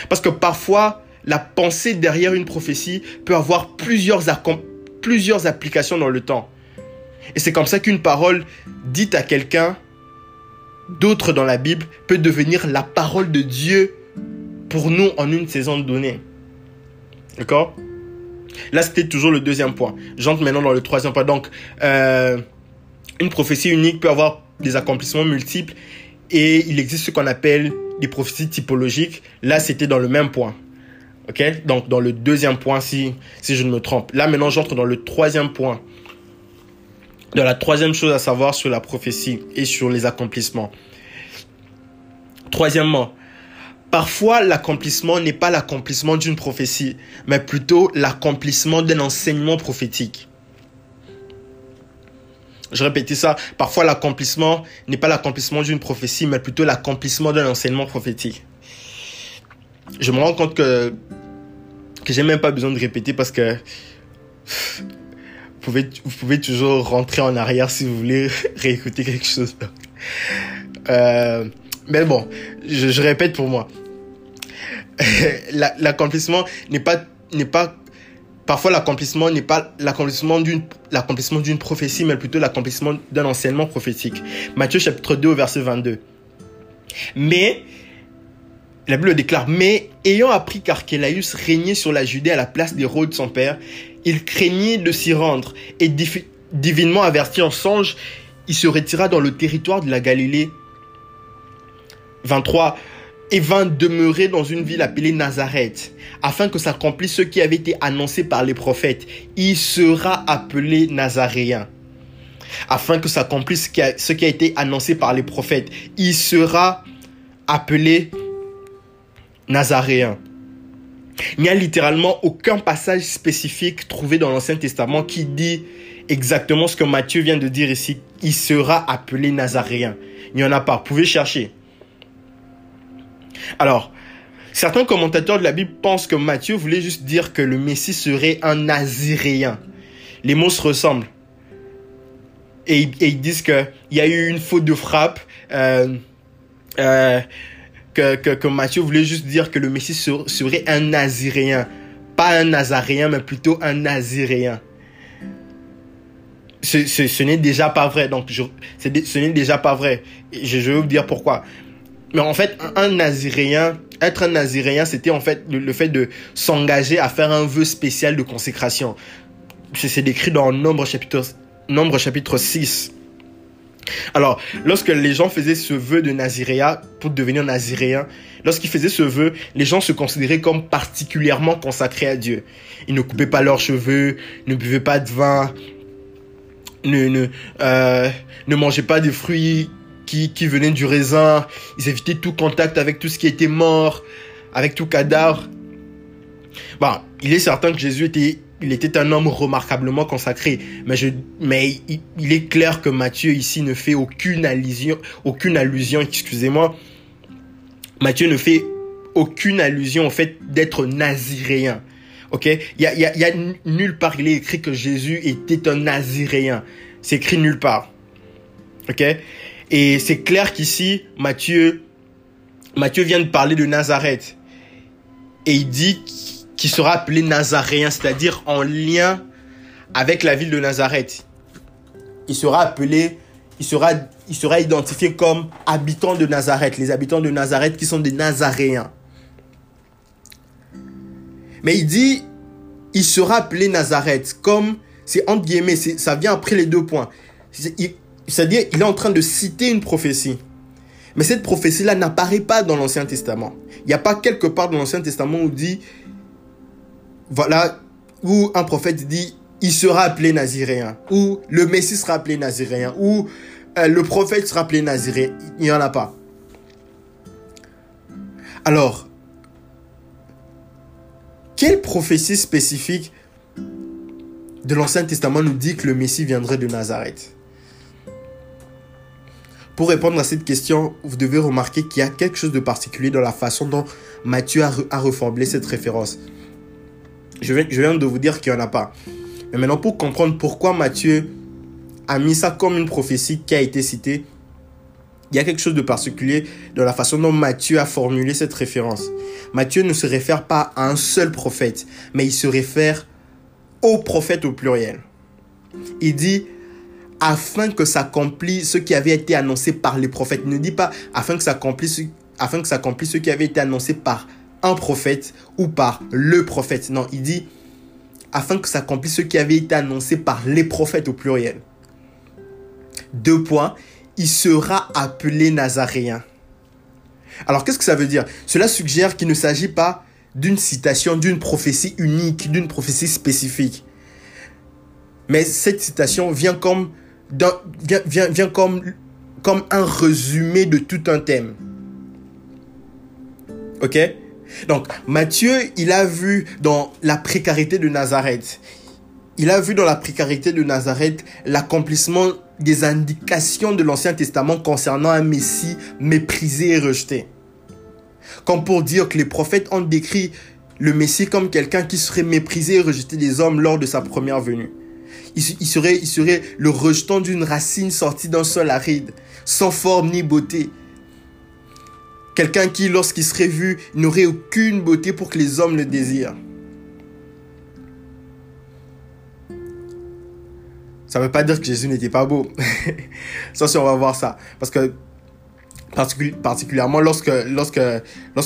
Parce que parfois, la pensée derrière une prophétie peut avoir plusieurs, plusieurs applications dans le temps. Et c'est comme ça qu'une parole dite à quelqu'un d'autre dans la Bible peut devenir la parole de Dieu pour nous en une saison donnée. D'accord? Là, c'était toujours le deuxième point. J'entre maintenant dans le troisième point. Donc, euh, une prophétie unique peut avoir des accomplissements multiples et il existe ce qu'on appelle des prophéties typologiques. Là, c'était dans le même point. OK? Donc, dans le deuxième point, si, si je ne me trompe. Là, maintenant, j'entre dans le troisième point de la troisième chose à savoir sur la prophétie et sur les accomplissements. Troisièmement, parfois l'accomplissement n'est pas l'accomplissement d'une prophétie, mais plutôt l'accomplissement d'un enseignement prophétique. Je répétais ça. Parfois, l'accomplissement n'est pas l'accomplissement d'une prophétie, mais plutôt l'accomplissement d'un enseignement prophétique. Je me rends compte que, que j'ai même pas besoin de répéter parce que vous pouvez toujours rentrer en arrière si vous voulez réécouter quelque chose. Euh, mais bon, je, répète pour moi. L'accomplissement n'est pas, n'est pas Parfois, l'accomplissement n'est pas l'accomplissement d'une, l'accomplissement d'une prophétie, mais plutôt l'accomplissement d'un enseignement prophétique. Matthieu chapitre 2 verset 22. Mais, la Bible déclare, mais ayant appris qu'Archélaïus régnait sur la Judée à la place d'Hérode son père, il craignit de s'y rendre et divinement averti en songe, il se retira dans le territoire de la Galilée. 23 et vint demeurer dans une ville appelée Nazareth, afin que s'accomplisse ce qui avait été annoncé par les prophètes. Il sera appelé Nazaréen. Afin que s'accomplisse ce qui a été annoncé par les prophètes. Il sera appelé Nazaréen. Il n'y a littéralement aucun passage spécifique trouvé dans l'Ancien Testament qui dit exactement ce que Matthieu vient de dire ici. Il sera appelé Nazaréen. Il n'y en a pas. Vous pouvez chercher. Alors, certains commentateurs de la Bible pensent que Matthieu voulait juste dire que le Messie serait un naziréen. Les mots se ressemblent. Et, ils disent qu'il y a eu une faute de frappe, euh, euh, que, que, Matthieu voulait juste dire que le Messie serait un naziréen. Pas un nazaréen, mais plutôt un naziréen. Ce, ce, n'est déjà pas vrai. Donc, je, ce n'est déjà pas vrai. Je, vais vous dire pourquoi. Mais en fait, un naziréen, être un naziréen, c'était en fait le, fait de s'engager à faire un vœu spécial de consécration. C'est décrit dans Nombre chapitre, Nombre chapitre 6. Alors, lorsque les gens faisaient ce vœu de naziréa pour devenir naziréen, lorsqu'ils faisaient ce vœu, les gens se considéraient comme particulièrement consacrés à Dieu. Ils ne coupaient pas leurs cheveux, ne buvaient pas de vin, ne, ne, euh, ne mangeaient pas de fruits qui, qui venaient du raisin. Ils évitaient tout contact avec tout ce qui était mort, avec tout cadavre. Bon, il est certain que Jésus était, il était un homme remarquablement consacré. Mais, je, mais il, est clair que Matthieu ici ne fait aucune allusion, aucune allusion, excusez-moi. Matthieu ne fait aucune allusion au fait d'être naziréen. Ok, il y a, nulle part il est écrit que Jésus était un naziréen. C'est écrit nulle part. Ok, et c'est clair qu'ici, Matthieu, Matthieu vient de parler de Nazareth. Et il dit qu'il sera appelé Nazaréen, c'est-à-dire en lien avec la ville de Nazareth. Il sera appelé, il sera, il sera identifié comme habitant de Nazareth, les habitants de Nazareth qui sont des Nazaréens. Mais il dit, il sera appelé Nazareth, comme, c'est entre guillemets, ça vient après les deux points. C'est-à-dire, il est en train de citer une prophétie. Mais cette prophétie-là n'apparaît pas dans l'Ancien Testament. Il n'y a pas quelque part dans l'Ancien Testament où dit, voilà, où un prophète dit, il sera appelé naziréen, ou le Messie sera appelé naziréen, ou euh, le prophète sera appelé naziréen. Il n'y en a pas. Alors, quelle prophétie spécifique de l'Ancien Testament nous dit que le Messie viendrait de Nazareth? Pour répondre à cette question, vous devez remarquer qu'il y a quelque chose de particulier dans la façon dont Matthieu a, reformulé cette référence. Je viens, de vous dire qu'il n'y en a pas. Mais maintenant, pour comprendre pourquoi Matthieu a mis ça comme une prophétie qui a été citée, il y a quelque chose de particulier dans la façon dont Matthieu a formulé cette référence. Matthieu ne se réfère pas à un seul prophète, mais il se réfère au prophète au pluriel. Il dit afin que s'accomplisse ce qui avait été annoncé par les prophètes. Il ne dit pas afin que s'accomplisse afin que ce qui avait été annoncé par un prophète ou par le prophète. Non, il dit afin que s'accomplisse ce qui avait été annoncé par les prophètes au pluriel. Deux points, il sera appelé Nazaréen. Alors qu'est-ce que ça veut dire? Cela suggère qu'il ne s'agit pas d'une citation, d'une prophétie unique, d'une prophétie spécifique. Mais cette citation vient comme vient, vient, comme, comme un résumé de tout un thème. Ok? Donc, Matthieu, il a vu dans la précarité de Nazareth. il a vu dans la précarité de Nazareth l'accomplissement des indications de l'Ancien Testament concernant un Messie méprisé et rejeté. Comme pour dire que les prophètes ont décrit le Messie comme quelqu'un qui serait méprisé et rejeté des hommes lors de sa première venue. Il, serait, il serait le rejetant d'une racine sortie d'un sol aride, sans forme ni beauté. Quelqu'un qui, lorsqu'il serait vu, n'aurait aucune beauté pour que les hommes le désirent. Ça ne veut pas dire que Jésus n'était pas beau. ça, on va voir ça. Parce que particulièrement lorsque,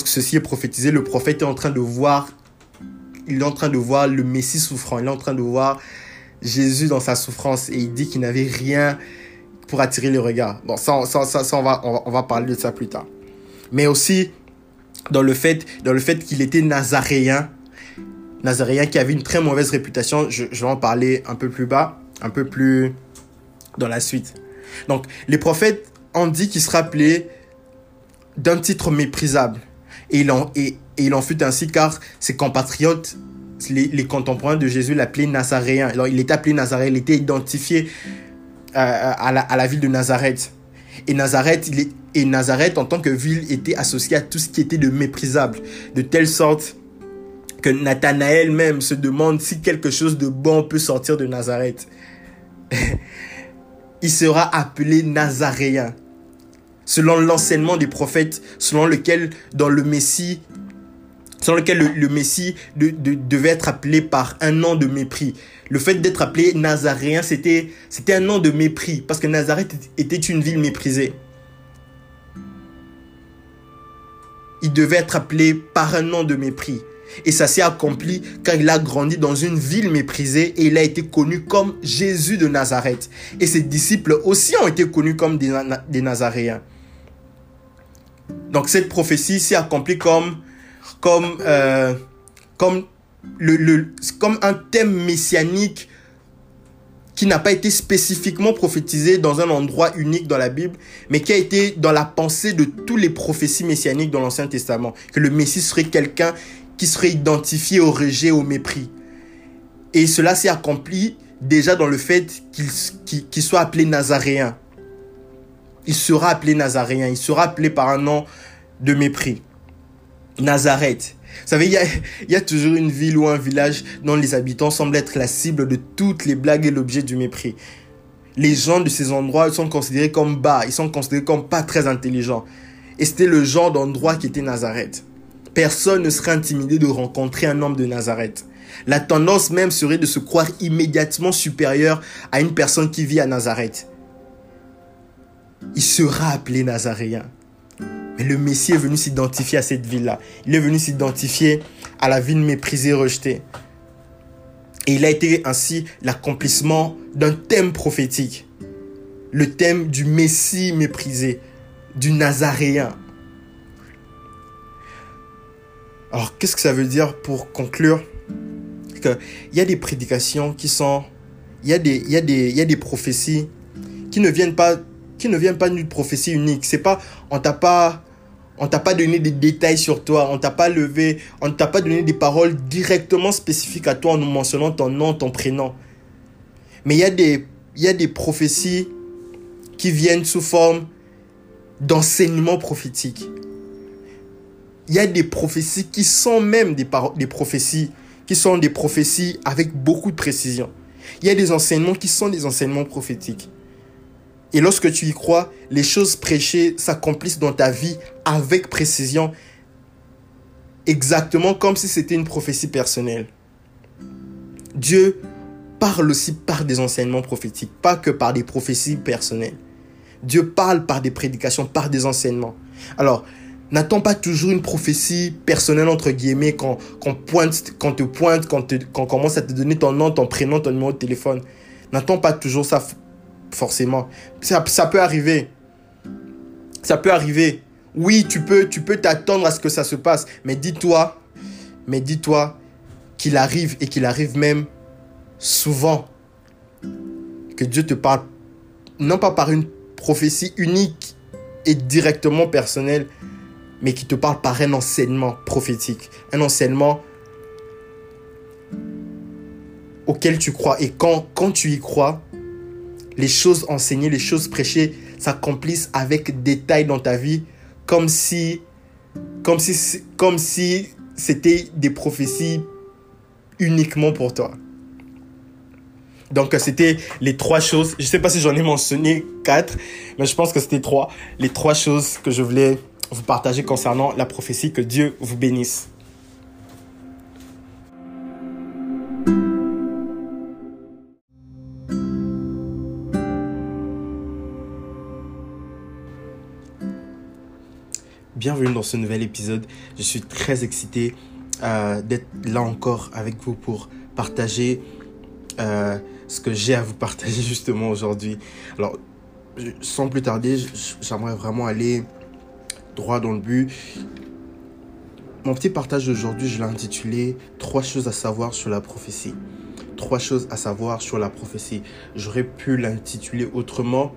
ceci est prophétisé, le prophète est en train de voir, il est en train de voir le Messie souffrant, il est en train de voir Jésus dans sa souffrance et il dit qu'il n'avait rien pour attirer le regard. Bon, ça, on, va, parler de ça plus tard. Mais aussi dans le fait, fait qu'il était nazaréen, nazaréen qui avait une très mauvaise réputation, je, je vais en parler un peu plus bas, un peu plus dans la suite. Donc, les prophètes ont dit qu'il se rappelait d'un titre méprisable. Et il, en, et, il en fut ainsi car ses compatriotes, les, contemporains de Jésus, l'appelaient Nazaréen. Alors il était appelé Nazaréen, il était identifié euh, à, la, à, la, ville de Nazareth. Et Nazareth, il est, et Nazareth, en tant que ville, était associé à tout ce qui était de méprisable. De telle sorte que Nathanaël même se demande si quelque chose de bon peut sortir de Nazareth. il sera appelé Nazaréen selon l'enseignement des prophètes, selon lequel dans le Messie, selon lequel le, Messie devait être appelé par un nom de mépris. Le fait d'être appelé Nazaréen, c'était, c'était un nom de mépris, parce que Nazareth était une ville méprisée. Il devait être appelé par un nom de mépris. Et ça s'est accompli car il a grandi dans une ville méprisée et il a été connu comme Jésus de Nazareth. Et ses disciples aussi ont été connus comme des, Nazaréens. Donc cette prophétie s'est accomplie comme, comme, euh, comme, comme un thème messianique qui n'a pas été spécifiquement prophétisé dans un endroit unique dans la Bible, mais qui a été dans la pensée de tous les prophéties messianiques dans l'Ancien Testament. Que le Messie serait quelqu'un qui serait identifié au rejet, au mépris. Et cela s'est accompli déjà dans le fait qu'il soit appelé Nazaréen il sera appelé Nazaréen, il sera appelé par un nom de mépris. Nazareth. Vous savez, il y a, toujours une ville ou un village dont les habitants semblent être la cible de toutes les blagues et l'objet du mépris. Les gens de ces endroits sont considérés comme bas, ils sont considérés comme pas très intelligents. Et c'était le genre d'endroit qui était Nazareth. Personne ne serait intimidé de rencontrer un homme de Nazareth. La tendance même serait de se croire immédiatement supérieur à une personne qui vit à Nazareth il sera appelé Nazaréen. Mais le Messie est venu s'identifier à cette ville-là. Il est venu s'identifier à la ville méprisée, rejetée. Et il a été ainsi l'accomplissement d'un thème prophétique. Le thème du Messie méprisé, du Nazaréen. Alors, qu'est-ce que ça veut dire pour conclure? Il y a des prédications qui sont... Il y a des, il y a des, prophéties qui ne viennent pas qui ne vient pas d'une prophétie unique. C'est pas, on t'a pas, on t'a pas donné des détails sur toi, on t'a pas levé, on t'a pas donné des paroles directement spécifiques à toi en nous mentionnant ton nom, ton prénom. Mais il y a des, prophéties qui viennent sous forme d'enseignement prophétique. Il y a des prophéties qui sont même des, des prophéties, qui sont des prophéties avec beaucoup de précision. Il y a des enseignements qui sont des enseignements prophétiques. Et lorsque tu y crois, les choses prêchées s'accomplissent dans ta vie avec précision, exactement comme si c'était une prophétie personnelle. Dieu parle aussi par des enseignements prophétiques, pas que par des prophéties personnelles. Dieu parle par des prédications, par des enseignements. Alors, n'attends pas toujours une prophétie personnelle, entre guillemets, quand, pointe, quand te pointe, quand, quand on commence à te donner ton nom, ton prénom, ton numéro de téléphone. N'attends pas toujours ça forcément. Ça, peut arriver. Ça peut arriver. Oui, tu peux tu peux t'attendre à ce que ça se passe, mais dis-toi, mais dis-toi qu'il arrive et qu'il arrive même souvent que Dieu te parle non pas par une prophétie unique et directement personnelle, mais qui te parle par un enseignement prophétique, un enseignement auquel tu crois. Et quand, quand tu y crois, les choses enseignées, les choses prêchées s'accomplissent avec détail dans ta vie, comme si, c'était des prophéties uniquement pour toi. Donc, c'était les trois choses. Je ne sais pas si j'en ai mentionné quatre, mais je pense que c'était trois. Les trois choses que je voulais vous partager concernant la prophétie. Que Dieu vous bénisse. Bienvenue dans ce nouvel épisode. Je suis très excité euh, d'être là encore avec vous pour partager euh, ce que j'ai à vous partager justement aujourd'hui. Alors, sans plus tarder, j'aimerais vraiment aller droit dans le but. Mon petit partage d'aujourd'hui, je l'ai intitulé Trois choses à savoir sur la prophétie. Trois choses à savoir sur la prophétie. J'aurais pu l'intituler autrement,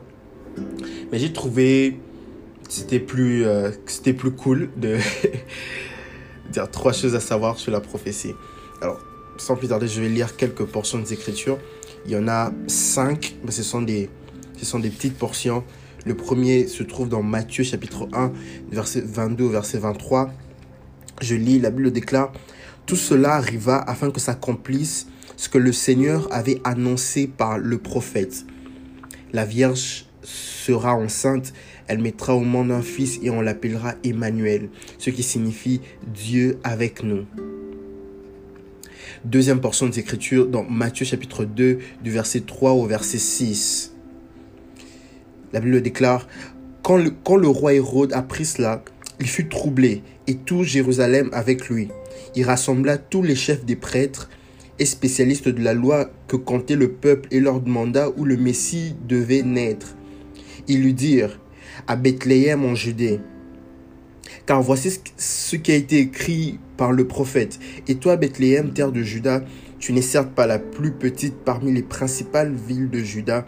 mais j'ai trouvé c'était plus euh, c'était plus cool de dire trois choses à savoir sur la prophétie. Alors, sans plus tarder, je vais lire quelques portions des Écritures. Il y en a cinq, mais ce sont des, ce sont des petites portions. Le premier se trouve dans Matthieu chapitre 1, verset 22 au verset 23. Je lis, la Bible déclare, Tout cela arriva afin que s'accomplisse ce que le Seigneur avait annoncé par le prophète. La Vierge sera enceinte, elle mettra au monde un fils et on l'appellera Emmanuel, ce qui signifie Dieu avec nous. Deuxième portion des Écritures dans Matthieu chapitre 2 du verset 3 au verset 6. La Bible déclare, quand le, quand le roi Hérode apprit cela, il fut troublé et tout Jérusalem avec lui. Il rassembla tous les chefs des prêtres et spécialistes de la loi que comptait le peuple et leur demanda où le Messie devait naître. Ils lui dirent, à Bethléem en Judée. Car voici ce qui a été écrit par le prophète. Et toi, Bethléem, terre de Juda, tu n'es certes pas la plus petite parmi les principales villes de Juda.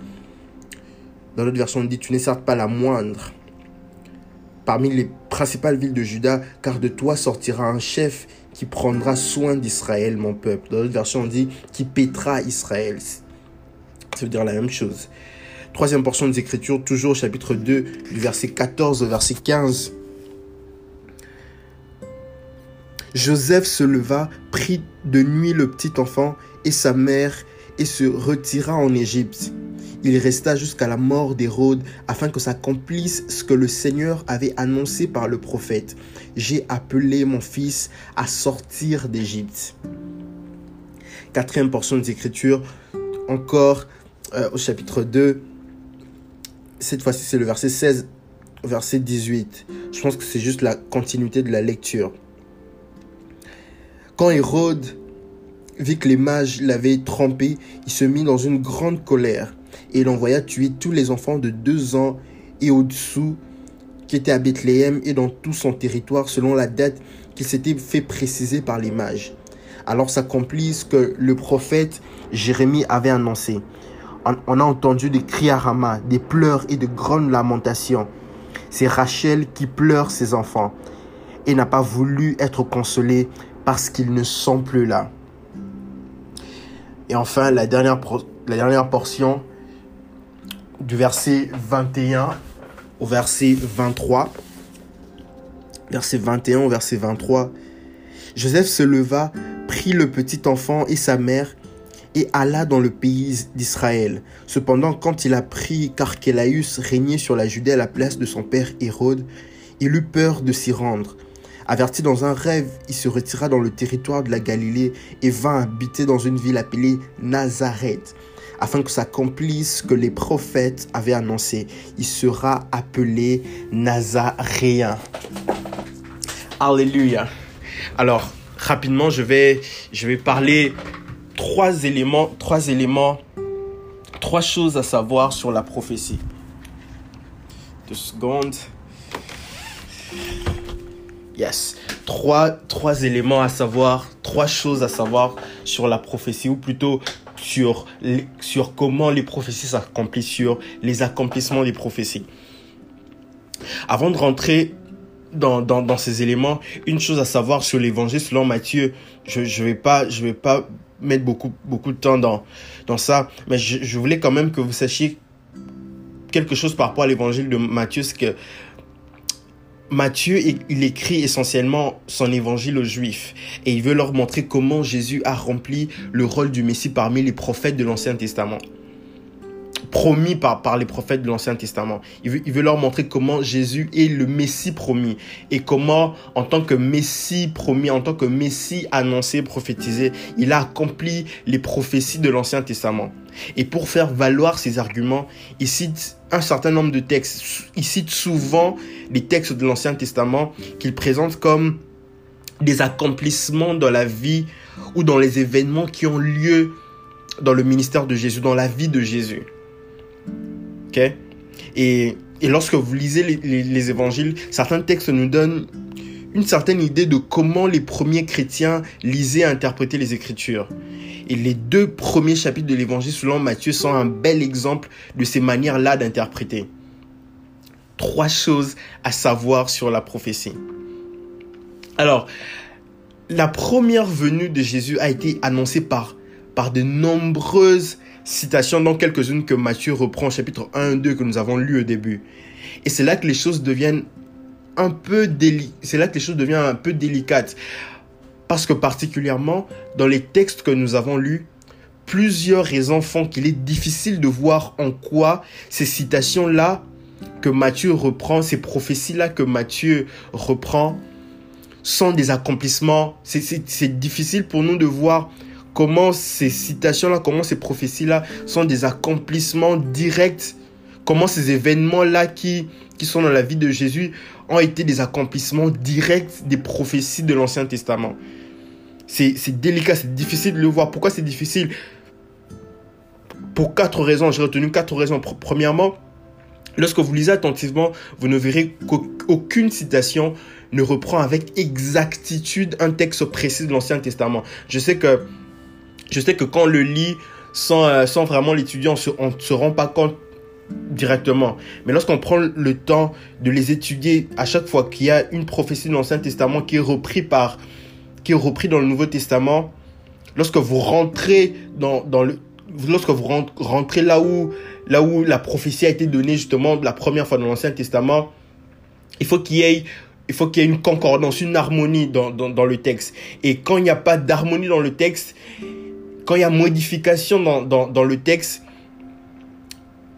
Dans l'autre version, on dit, tu n'es certes pas la moindre parmi les principales villes de Juda, car de toi sortira un chef qui prendra soin d'Israël, mon peuple. Dans l'autre version, on dit, qui pétera Israël. Ça veut dire la même chose. Troisième portion des Écritures, toujours chapitre 2, du verset 14 au verset 15. Joseph se leva, prit de nuit le petit enfant et sa mère et se retira en Égypte. Il resta jusqu'à la mort d'Hérode afin que s'accomplisse ce que le Seigneur avait annoncé par le prophète. J'ai appelé mon fils à sortir d'Égypte. Quatrième portion des Écritures, encore euh, au chapitre 2. Cette fois-ci, c'est le verset 16, verset 18. Je pense que c'est juste la continuité de la lecture. Quand Hérode vit que les mages l'avaient trempé, il se mit dans une grande colère et il envoya tuer tous les enfants de deux ans et au-dessous qui étaient à Bethléem et dans tout son territoire selon la date qu'il s'était fait préciser par les mages. Alors s'accomplit ce que le prophète Jérémie avait annoncé. On a entendu des cris à Rama, des pleurs et de grandes lamentations. C'est Rachel qui pleure ses enfants et n'a pas voulu être consolée parce qu'ils ne sont plus là. Et enfin, la dernière, la dernière portion du verset 21 au verset 23. Verset 21 au verset 23. Joseph se leva, prit le petit enfant et sa mère et alla dans le pays d'Israël. Cependant, quand il apprit qu'Archélaüs régnait sur la Judée à la place de son père Hérode, il eut peur de s'y rendre. Averti dans un rêve, il se retira dans le territoire de la Galilée et vint habiter dans une ville appelée Nazareth, afin que s'accomplisse ce que les prophètes avaient annoncé. Il sera appelé Nazaréen. Alléluia. Alors, rapidement, je vais, je vais parler trois éléments, trois éléments, trois choses à savoir sur la prophétie. Deux secondes. Yes. Trois, trois éléments à savoir, trois choses à savoir sur la prophétie, ou plutôt sur, sur comment les prophéties s'accomplissent, sur les accomplissements des prophéties. Avant de rentrer dans, dans, dans ces éléments. Une chose à savoir sur l'évangile selon Matthieu, je je vais vais pas mettre beaucoup beaucoup de temps dans ça, mais je, je voulais quand même que vous sachiez quelque chose par rapport à l'évangile de Matthieu, que Matthieu, il écrit essentiellement son évangile aux Juifs. Et il veut leur montrer comment Jésus a rempli le rôle du Messie parmi les prophètes de l'Ancien Testament promis par, par les prophètes de l'Ancien Testament. Il veut, il veut leur montrer comment Jésus est le Messie promis et comment, en tant que Messie promis, en tant que Messie annoncé, prophétisé, il a accompli les prophéties de l'Ancien Testament. Et pour faire valoir ses arguments, il cite un certain nombre de textes. Il cite souvent les textes de l'Ancien Testament qu'il présente comme des accomplissements dans la vie ou dans les événements qui ont lieu dans le ministère de Jésus, dans la vie de Jésus. Et, lorsque vous lisez les, les, évangiles, certains textes nous donnent une certaine idée de comment les premiers chrétiens lisaient et interprétaient les Écritures. Et les deux premiers chapitres de l'évangile selon Matthieu sont un bel exemple de ces manières-là d'interpréter. Trois choses à savoir sur la prophétie. Alors, la première venue de Jésus a été annoncée par, par de nombreuses citations, dont quelques-unes que Matthieu reprend chapitre 1 et 2 que nous avons lu au début. Et c'est là que les choses deviennent un peu c'est là que les choses deviennent un peu délicates. Parce que particulièrement dans les textes que nous avons lus, plusieurs raisons font qu'il est difficile de voir en quoi ces citations-là que Matthieu reprend, ces prophéties-là que Matthieu reprend, sont des accomplissements. C'est difficile pour nous de voir comment ces citations-là, comment ces prophéties-là sont des accomplissements directs, comment ces événements-là qui, qui sont dans la vie de Jésus ont été des accomplissements directs des prophéties de l'Ancien Testament? C'est délicat, c'est difficile de le voir. Pourquoi c'est difficile? Pour quatre raisons. J'ai retenu quatre raisons. Premièrement, lorsque vous lisez attentivement, vous ne verrez qu'aucune citation ne reprend avec exactitude un texte précis de l'Ancien Testament. Je sais que je sais que quand on le lit sans, euh, sans vraiment l'étudier, on ne se rend pas compte directement. Mais lorsqu'on prend le temps de les étudier à chaque fois qu'il y a une prophétie de l'Ancien Testament qui est repris par qui est repris dans le Nouveau Testament, lorsque vous rentrez dans, dans le lorsque vous rentrez là où là où la prophétie a été donnée justement la première fois dans l'Ancien Testament, il faut qu'il y ait il faut qu'il y ait une concordance, une harmonie dans, dans le texte. Et quand il n'y a pas d'harmonie dans le texte, quand il y a modification dans, dans, dans le texte,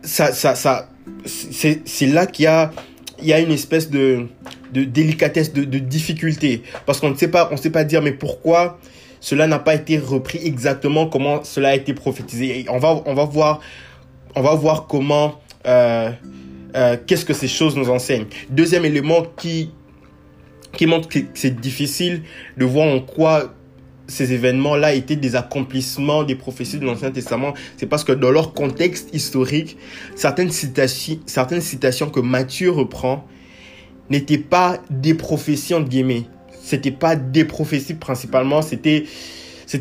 ça, ça, ça, c'est là qu'il y a, il y a une espèce de, de délicatesse, de, de difficulté. Parce qu'on ne sait pas, on sait pas dire, mais pourquoi cela n'a pas été repris exactement comment cela a été prophétisé. Et on va, on va voir, on va voir comment, euh, euh, qu'est-ce que ces choses nous enseignent. Deuxième élément qui, qui montre que c'est difficile de voir en quoi ces événements-là étaient des accomplissements des prophéties de l'Ancien Testament, c'est parce que dans leur contexte historique, certaines citations, certaines citations que Matthieu reprend n'étaient pas des prophéties entre guillemets. C'était pas des prophéties principalement, c'était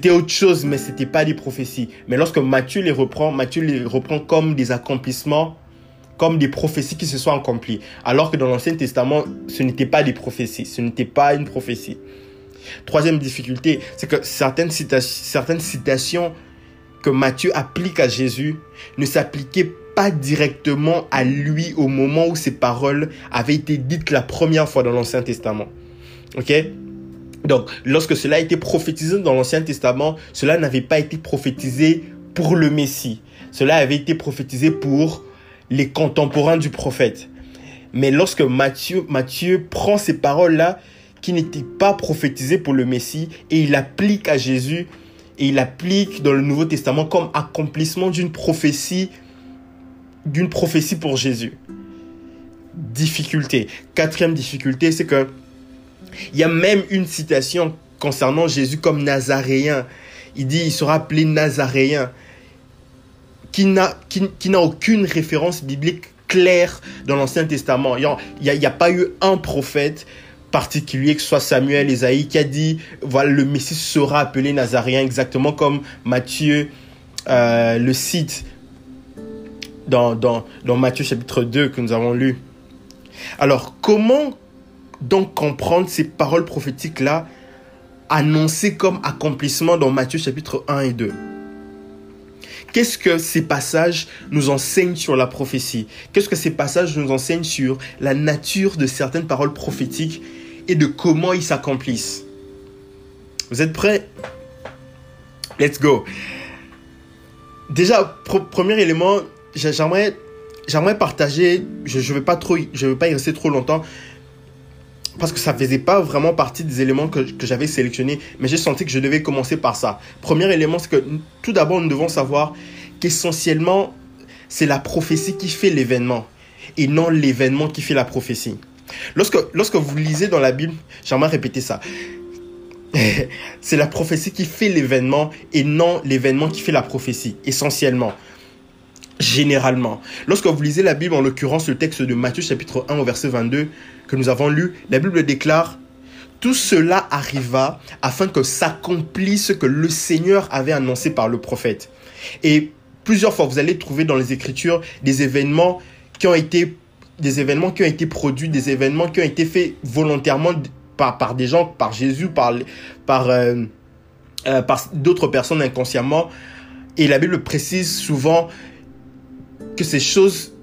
autre chose, mais c'était pas des prophéties. Mais lorsque Matthieu les reprend, Matthieu les reprend comme des accomplissements, comme des prophéties qui se sont accomplies. Alors que dans l'Ancien Testament, ce n'était pas des prophéties, ce n'était pas une prophétie. Troisième difficulté, c'est que certaines, certaines citations que Matthieu applique à Jésus ne s'appliquaient pas directement à lui au moment où ces paroles avaient été dites la première fois dans l'Ancien Testament. Ok? Donc, lorsque cela a été prophétisé dans l'Ancien Testament, cela n'avait pas été prophétisé pour le Messie. Cela avait été prophétisé pour les contemporains du prophète. Mais lorsque Matthieu, Matthieu prend ces paroles-là, qui n'était pas prophétisé pour le Messie et il applique à Jésus et il applique dans le Nouveau Testament comme accomplissement d'une prophétie prophétie pour Jésus. Difficulté. Quatrième difficulté, c'est que il y a même une citation concernant Jésus comme nazaréen. Il dit il sera appelé nazaréen qui n'a qui, n'a aucune référence biblique claire dans l'Ancien Testament. Il n'y a, pas eu un prophète particulier, que soit Samuel, Esaïe, qui a dit, voilà, le Messie sera appelé Nazaréen, exactement comme Matthieu euh, le cite dans, dans, dans Matthieu chapitre 2 que nous avons lu. Alors, comment, donc comprendre ces paroles prophétiques-là annoncées comme accomplissement dans Matthieu chapitre 1 et 2 Qu'est-ce que ces passages nous enseignent sur la prophétie? Qu'est-ce que ces passages nous enseignent sur la nature de certaines paroles prophétiques et de comment ils s'accomplissent Vous êtes prêts? Let's go. Déjà, premier élément, j'aimerais, partager, je ne vais, pas trop, je vais pas y rester trop longtemps, parce que ça faisait pas vraiment partie des éléments que, que j'avais sélectionnés, mais j'ai senti que je devais commencer par ça. Premier élément, c'est que tout d'abord, nous devons savoir qu'essentiellement, c'est la prophétie qui fait l'événement et non l'événement qui fait la prophétie. Lorsque, lorsque vous lisez dans la Bible, j'aimerais répéter ça. c'est la prophétie qui fait l'événement et non l'événement qui fait la prophétie, essentiellement généralement. Lorsque vous lisez la Bible, en l'occurrence le texte de Matthieu chapitre 1 au verset 22 que nous avons lu, la Bible déclare tout cela arriva afin que s'accomplisse ce que le Seigneur avait annoncé par le prophète. Et plusieurs fois, vous allez trouver dans les Écritures des événements qui ont été des événements qui ont été produits, des événements qui ont été faits volontairement par, par des gens, par Jésus, par, par, euh, euh, d'autres personnes inconsciemment. Et la Bible précise souvent que ces choses,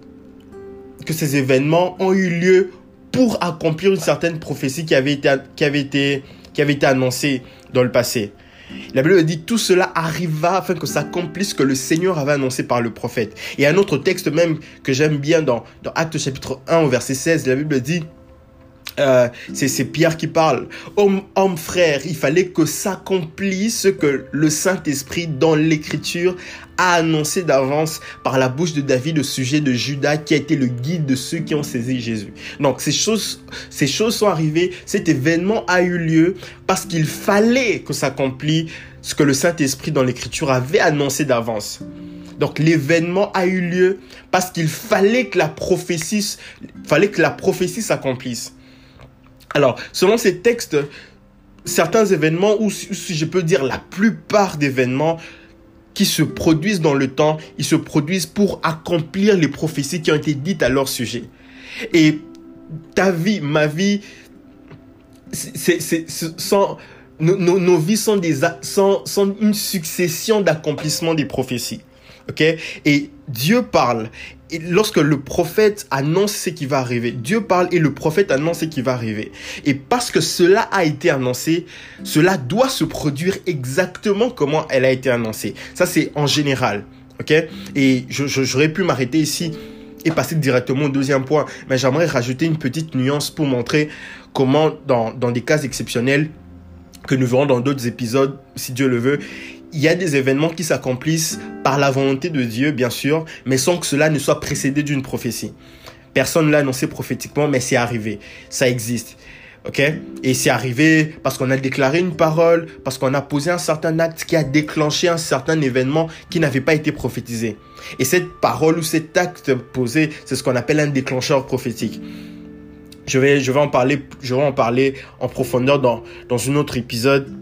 que ces événements ont eu lieu pour accomplir une certaine prophétie qui avait été, qui avait été, qui avait été annoncée dans le passé. La Bible dit tout cela arriva afin que s'accomplisse ce que le Seigneur avait annoncé par le prophète. Et un autre texte même que j'aime bien dans, dans Actes chapitre 1 au verset 16, la Bible dit euh, c'est Pierre qui parle. Homme, homme frère, il fallait que s'accomplisse ce que le Saint-Esprit dans l'Écriture a annoncé d'avance par la bouche de David au sujet de Judas qui a été le guide de ceux qui ont saisi Jésus. Donc ces choses, ces choses sont arrivées, cet événement a eu lieu parce qu'il fallait que s'accomplisse ce que le Saint-Esprit dans l'Écriture avait annoncé d'avance. Donc l'événement a eu lieu parce qu'il fallait que la prophétie, fallait que la prophétie s'accomplisse. Alors, selon ces textes, certains événements, ou si je peux dire la plupart d'événements qui se produisent dans le temps, ils se produisent pour accomplir les prophéties qui ont été dites à leur sujet. Et ta vie, ma vie, c'est, nos, vies sont une succession d'accomplissements des prophéties. Ok? Et Dieu parle. Lorsque le prophète annonce ce qui va arriver, Dieu parle et le prophète annonce ce qui va arriver. Et parce que cela a été annoncé, cela doit se produire exactement comment elle a été annoncée. Ça, c'est en général. Ok? Et j'aurais pu m'arrêter ici et passer directement au deuxième point. Mais j'aimerais rajouter une petite nuance pour montrer comment, dans, dans des cas exceptionnels, que nous verrons dans d'autres épisodes, si Dieu le veut, il y a des événements qui s'accomplissent par la volonté de Dieu, bien sûr, mais sans que cela ne soit précédé d'une prophétie. Personne ne l'a annoncé prophétiquement, mais c'est arrivé. Ça existe. OK? Et c'est arrivé parce qu'on a déclaré une parole, parce qu'on a posé un certain acte qui a déclenché un certain événement qui n'avait pas été prophétisé. Et cette parole ou cet acte posé, c'est ce qu'on appelle un déclencheur prophétique. Je vais, je vais en parler, je vais en parler en profondeur dans, dans un autre épisode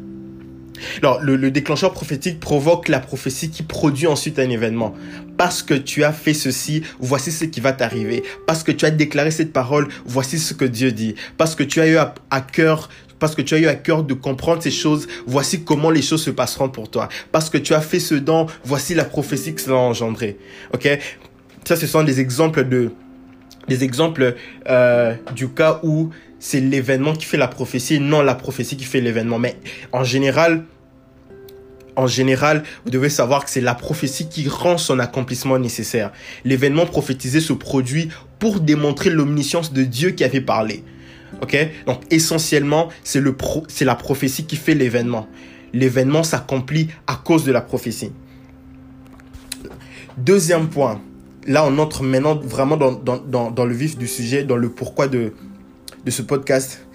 alors, le, déclencheur prophétique provoque la prophétie qui produit ensuite un événement. Parce que tu as fait ceci, voici ce qui va t'arriver. Parce que tu as déclaré cette parole, voici ce que Dieu dit. Parce que tu as eu à, cœur parce que tu as eu à cœur de comprendre ces choses, voici comment les choses se passeront pour toi. Parce que tu as fait ce don, voici la prophétie que cela a engendré. Ok? Ça, ce sont des exemples de, des exemples euh, du cas où c'est l'événement qui fait la prophétie, non la prophétie qui fait l'événement. Mais en général, en général, vous devez savoir que c'est la prophétie qui rend son accomplissement nécessaire. L'événement prophétisé se produit pour démontrer l'omniscience de Dieu qui avait parlé. Ok? Donc essentiellement, c'est le c'est la prophétie qui fait l'événement. L'événement s'accomplit à cause de la prophétie. Deuxième point. Là, on entre maintenant vraiment dans, dans, dans le vif du sujet, dans le pourquoi de, de ce podcast.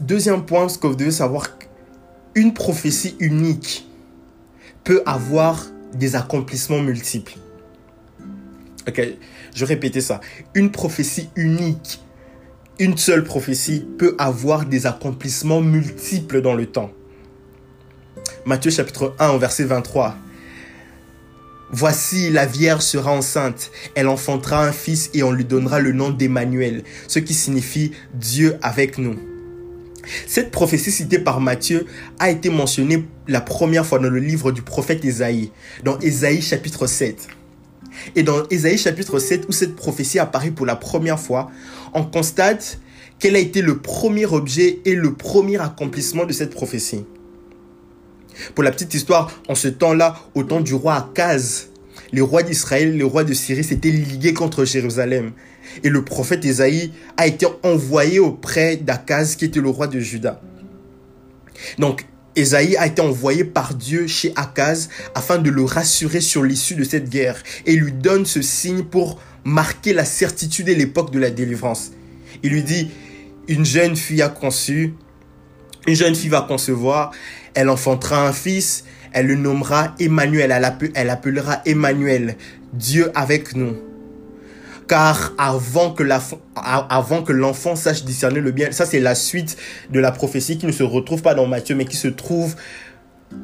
deuxième point, ce que vous devez savoir, une prophétie unique peut avoir des accomplissements multiples. Ok, je répéter ça. Une prophétie unique, une seule prophétie peut avoir des accomplissements multiples dans le temps. Matthieu chapitre 1 verset 23. Voici, la Vierge sera enceinte, elle enfantera un fils et on lui donnera le nom d'Emmanuel, ce qui signifie Dieu avec nous. Cette prophétie citée par Matthieu a été mentionnée la première fois dans le livre du prophète Ésaïe, dans Ésaïe chapitre 7. Et dans Ésaïe chapitre 7, où cette prophétie apparaît pour la première fois, on constate quel a été le premier objet et le premier accomplissement de cette prophétie. Pour la petite histoire, en ce temps-là, au temps du roi Akaz, les rois d'Israël, les rois de Syrie s'étaient ligués contre Jérusalem. Et le prophète Ésaïe a été envoyé auprès d'Akaz, qui était le roi de Juda. Donc, Ésaïe a été envoyé par Dieu chez Akaz afin de le rassurer sur l'issue de cette guerre et lui donne ce signe pour marquer la certitude et l'époque de la délivrance. Il lui dit, une jeune fille a conçu, une jeune fille va concevoir, elle enfantera un fils, elle le nommera Emmanuel, elle, appellera Emmanuel, Dieu avec nous. Car avant que, l'enfant sache discerner le bien, ça c'est la suite de la prophétie qui ne se retrouve pas dans Matthieu, mais qui se trouve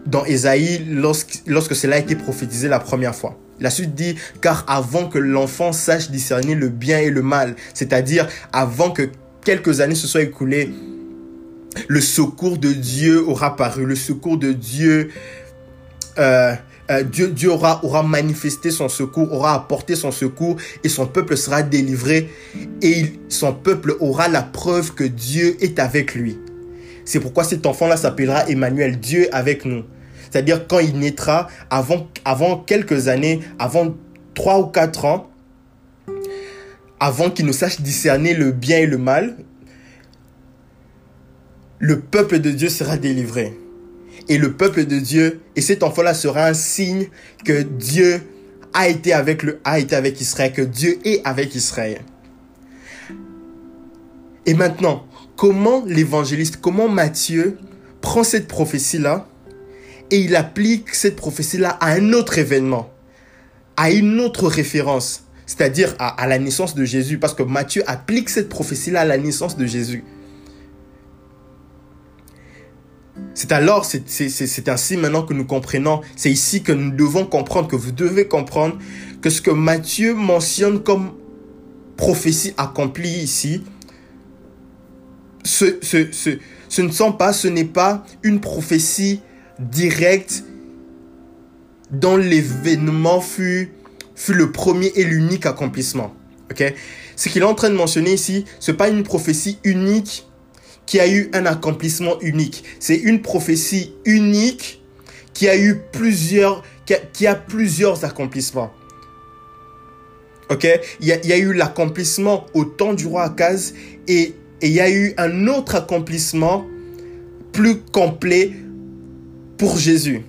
dans Ésaïe lorsque cela a été prophétisé la première fois. La suite dit, car avant que l'enfant sache discerner le bien et le mal, c'est-à-dire avant que quelques années se soient écoulées le secours de Dieu aura paru, le secours de Dieu, euh, euh, Dieu, Dieu aura, aura manifesté son secours, aura apporté son secours et son peuple sera délivré et son peuple aura la preuve que Dieu est avec lui. C'est pourquoi cet enfant-là s'appellera Emmanuel, Dieu avec nous. C'est-à-dire quand il naîtra, avant, avant quelques années, avant trois ou quatre ans, avant qu'il ne sache discerner le bien et le mal, le peuple de Dieu sera délivré. Et le peuple de Dieu, et cet enfant-là sera un signe que Dieu a été avec le, a avec Israël, que Dieu est avec Israël. Et maintenant, comment l'évangéliste, comment Matthieu prend cette prophétie-là et il applique cette prophétie-là à un autre événement, à une autre référence, c'est-à-dire à, la naissance de Jésus, parce que Matthieu applique cette prophétie-là à la naissance de Jésus. C'est alors, c'est ainsi maintenant que nous comprenons, c'est ici que nous devons comprendre, que vous devez comprendre que ce que Matthieu mentionne comme prophétie accomplie ici, ce, ne sont pas, ce n'est pas une prophétie directe dont l'événement fut, fut le premier et l'unique accomplissement. Ok? Ce qu'il est en train de mentionner ici, ce n'est pas une prophétie unique qui a eu un accomplissement unique. C'est une prophétie unique qui a eu plusieurs, qui a, plusieurs accomplissements. Ok? Il y, a, eu l'accomplissement au temps du roi Akaz et, et il y a eu un autre accomplissement plus complet pour Jésus.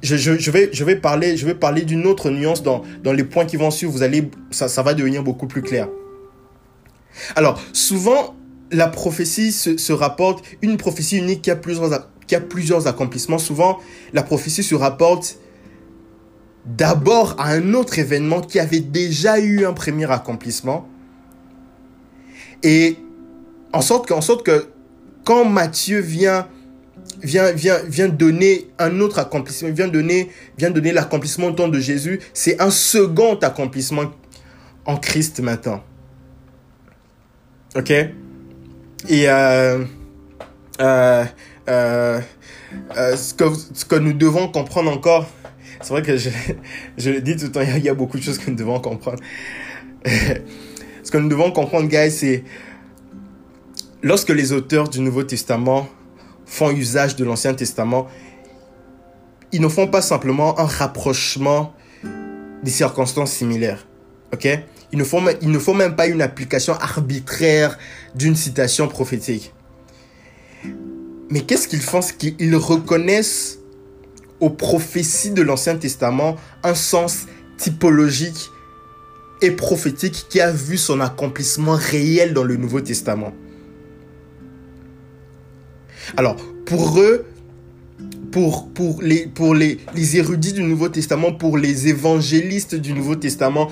Je, je, je, vais, je vais parler, parler d'une autre nuance dans, dans les points qui vont suivre. Vous allez, ça, ça va devenir beaucoup plus clair. Alors, souvent, la prophétie se, rapporte, une prophétie unique qui a, plusieurs, accomplissements. Souvent, la prophétie se rapporte d'abord à un autre événement qui avait déjà eu un premier accomplissement. Et en sorte, que quand Matthieu vient donner un autre accomplissement, vient donner, vient donner l'accomplissement au temps de Jésus, c'est un second accomplissement en Christ maintenant. Ok? Et euh, euh, euh, ce, que, ce que nous devons comprendre encore, c'est vrai que je, je le dis tout le temps, il y, a, beaucoup de choses que nous devons comprendre. ce que nous devons comprendre, guys, c'est lorsque les auteurs du Nouveau Testament font usage de l'Ancien Testament, ils ne font pas simplement un rapprochement des circonstances similaires. OK? Il ne, faut, il ne même pas une application arbitraire d'une citation prophétique. Mais qu'est-ce qu'ils font? C'est qu'ils reconnaissent aux prophéties de l'Ancien Testament un sens typologique et prophétique qui a vu son accomplissement réel dans le Nouveau Testament. Alors, pour eux, pour, pour, les, pour les, les érudits du Nouveau Testament, pour les évangélistes du Nouveau Testament,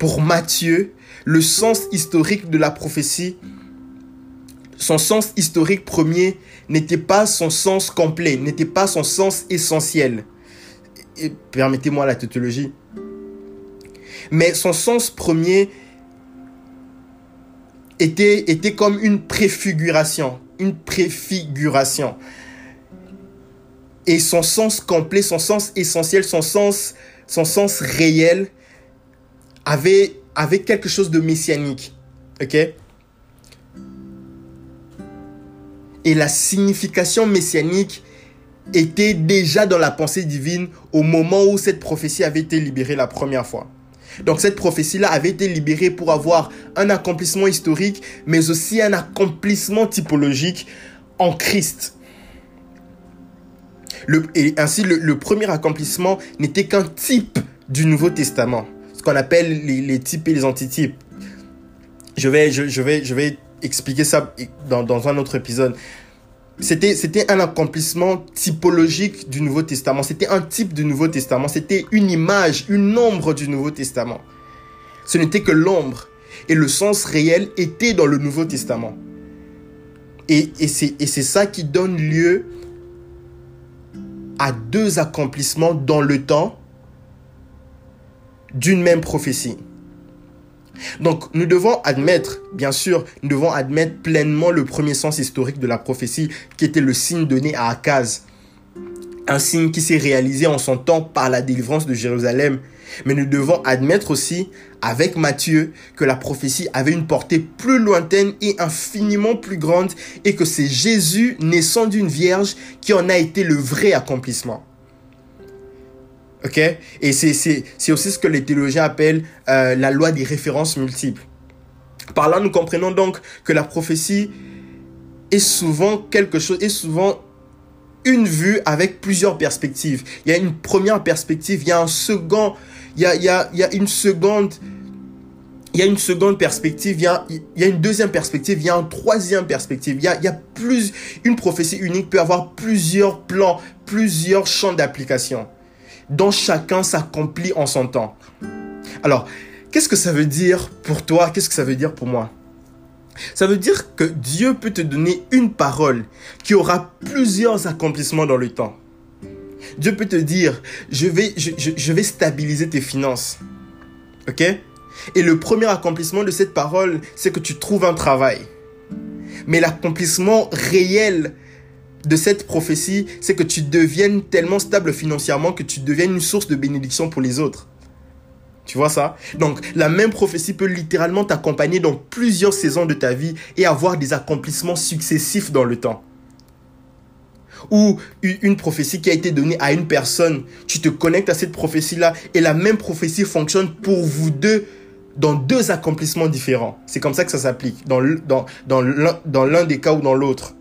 pour Matthieu, le sens historique de la prophétie, son sens historique premier n'était pas son sens complet, n'était pas son sens essentiel. Permettez-moi la tautologie. Mais son sens premier était, était comme une préfiguration. Une préfiguration. Et son sens complet, son sens essentiel, son sens, son sens réel avait, quelque chose de messianique. OK? Et la signification messianique était déjà dans la pensée divine au moment où cette prophétie avait été libérée la première fois. Donc cette prophétie-là avait été libérée pour avoir un accomplissement historique, mais aussi un accomplissement typologique en Christ. Et ainsi, le, premier accomplissement n'était qu'un type du Nouveau Testament, ce qu'on appelle les, types et les antitypes. Je vais, je, vais, je vais expliquer ça dans, un autre épisode. C'était, un accomplissement typologique du Nouveau Testament. C'était un type du Nouveau Testament. C'était une image, une ombre du Nouveau Testament. Ce n'était que l'ombre. Et le sens réel était dans le Nouveau Testament. Et, et c'est ça qui donne lieu à deux accomplissements dans le temps d'une même prophétie. Donc nous devons admettre, bien sûr, nous devons admettre pleinement le premier sens historique de la prophétie qui était le signe donné à Akaz. Un signe qui s'est réalisé en son temps par la délivrance de Jérusalem. Mais nous devons admettre aussi, avec Matthieu, que la prophétie avait une portée plus lointaine et infiniment plus grande et que c'est Jésus, naissant d'une vierge, qui en a été le vrai accomplissement. Ok? Et c'est aussi ce que les théologiens appellent euh, la loi des références multiples. Par là, nous comprenons donc que la prophétie est souvent quelque chose, est souvent une vue avec plusieurs perspectives. Il y a une première perspective, il y a un second, il y a, il y a, il y a une seconde, il y a une seconde perspective, il y a, il y a une deuxième perspective, il y a une troisième perspective. Il y a, il y a plus, une prophétie unique peut avoir plusieurs plans, plusieurs champs d'application dont chacun s'accomplit en son temps. Alors, qu'est-ce que ça veut dire pour toi? Qu'est-ce que ça veut dire pour moi? Ça veut dire que Dieu peut te donner une parole qui aura plusieurs accomplissements dans le temps. Dieu peut te dire, je vais, stabiliser tes finances. OK? Et le premier accomplissement de cette parole, c'est que tu trouves un travail. Mais l'accomplissement réel de cette prophétie, c'est que tu deviennes tellement stable financièrement que tu deviennes une source de bénédiction pour les autres. Tu vois ça? Donc, la même prophétie peut littéralement t'accompagner dans plusieurs saisons de ta vie et avoir des accomplissements successifs dans le temps. Ou une prophétie qui a été donnée à une personne, tu te connectes à cette prophétie-là et la même prophétie fonctionne pour vous deux dans deux accomplissements différents. C'est comme ça que ça s'applique, dans, l'un des cas ou dans l'autre.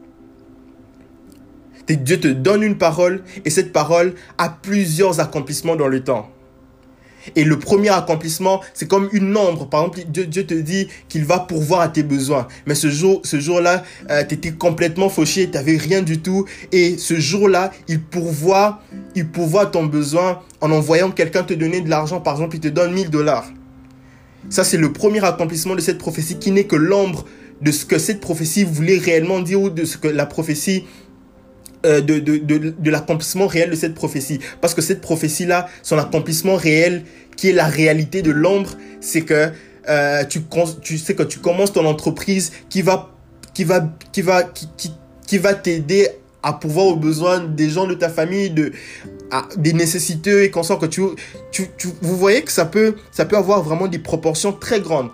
Dieu te donne une parole et cette parole a plusieurs accomplissements dans le temps. Et le premier accomplissement, c'est comme une ombre. Par exemple, Dieu, te dit qu'il va pourvoir à tes besoins. Mais ce jour, ce jour-là, euh, tu étais complètement fauché, tu n'avais rien du tout. Et ce jour-là, il pourvoit, il pourvoit ton besoin en envoyant quelqu'un te donner de l'argent. Par exemple, il te donne 1000 dollars. Ça, c'est le premier accomplissement de cette prophétie qui n'est que l'ombre de ce que cette prophétie voulait réellement dire ou de ce que la prophétie euh, de, de, de, de l'accomplissement réel de cette prophétie. Parce que cette prophétie-là, son accomplissement réel, qui est la réalité de l'ombre, c'est que euh, tu, tu sais que tu commences ton entreprise qui va, qui va, qui va, qui, qui, qui va t'aider à pouvoir aux besoins des gens de ta famille, de, à, des nécessiteux et qu'on sent que tu, tu, tu, vous voyez que ça peut, ça peut avoir vraiment des proportions très grandes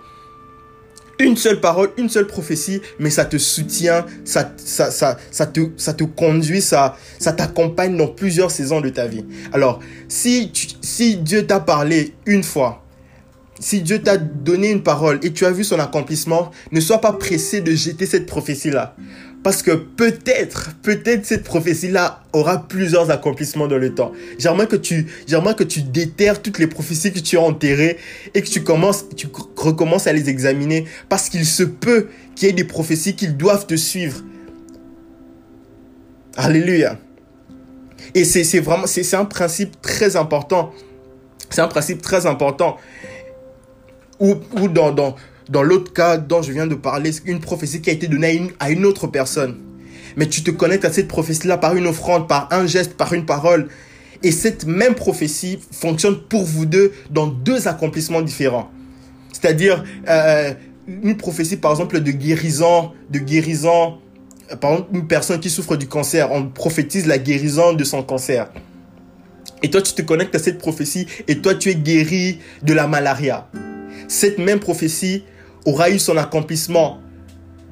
une seule parole, une seule prophétie, mais ça te soutient, ça, ça, ça, ça, te, ça te conduit, ça, ça t'accompagne dans plusieurs saisons de ta vie. Alors, si, si Dieu t'a parlé une fois, si Dieu t'a donné une parole et tu as vu son accomplissement, ne sois pas pressé de jeter cette prophétie-là. Parce que peut-être, peut-être cette prophétie-là aura plusieurs accomplissements dans le temps. J'aimerais que tu, j'aimerais que tu déterres toutes les prophéties que tu as enterrées et que tu commences, tu recommences à les examiner parce qu'il se peut qu'il y ait des prophéties qui doivent te suivre. Alléluia. Et c'est vraiment, c'est un principe très important. C'est un principe très important. Ou, dans, dans l'autre cas dont je viens de parler, c'est une prophétie qui a été donnée à une, autre personne. Mais tu te connectes à cette prophétie-là par une offrande, par un geste, par une parole. Et cette même prophétie fonctionne pour vous deux dans deux accomplissements différents. C'est-à-dire euh, une prophétie, par exemple, de guérison, de guérison. euh, Par exemple, une personne qui souffre du cancer, on prophétise la guérison de son cancer. Et toi, tu te connectes à cette prophétie et toi, tu es guéri de la malaria. Cette même prophétie aura eu son accomplissement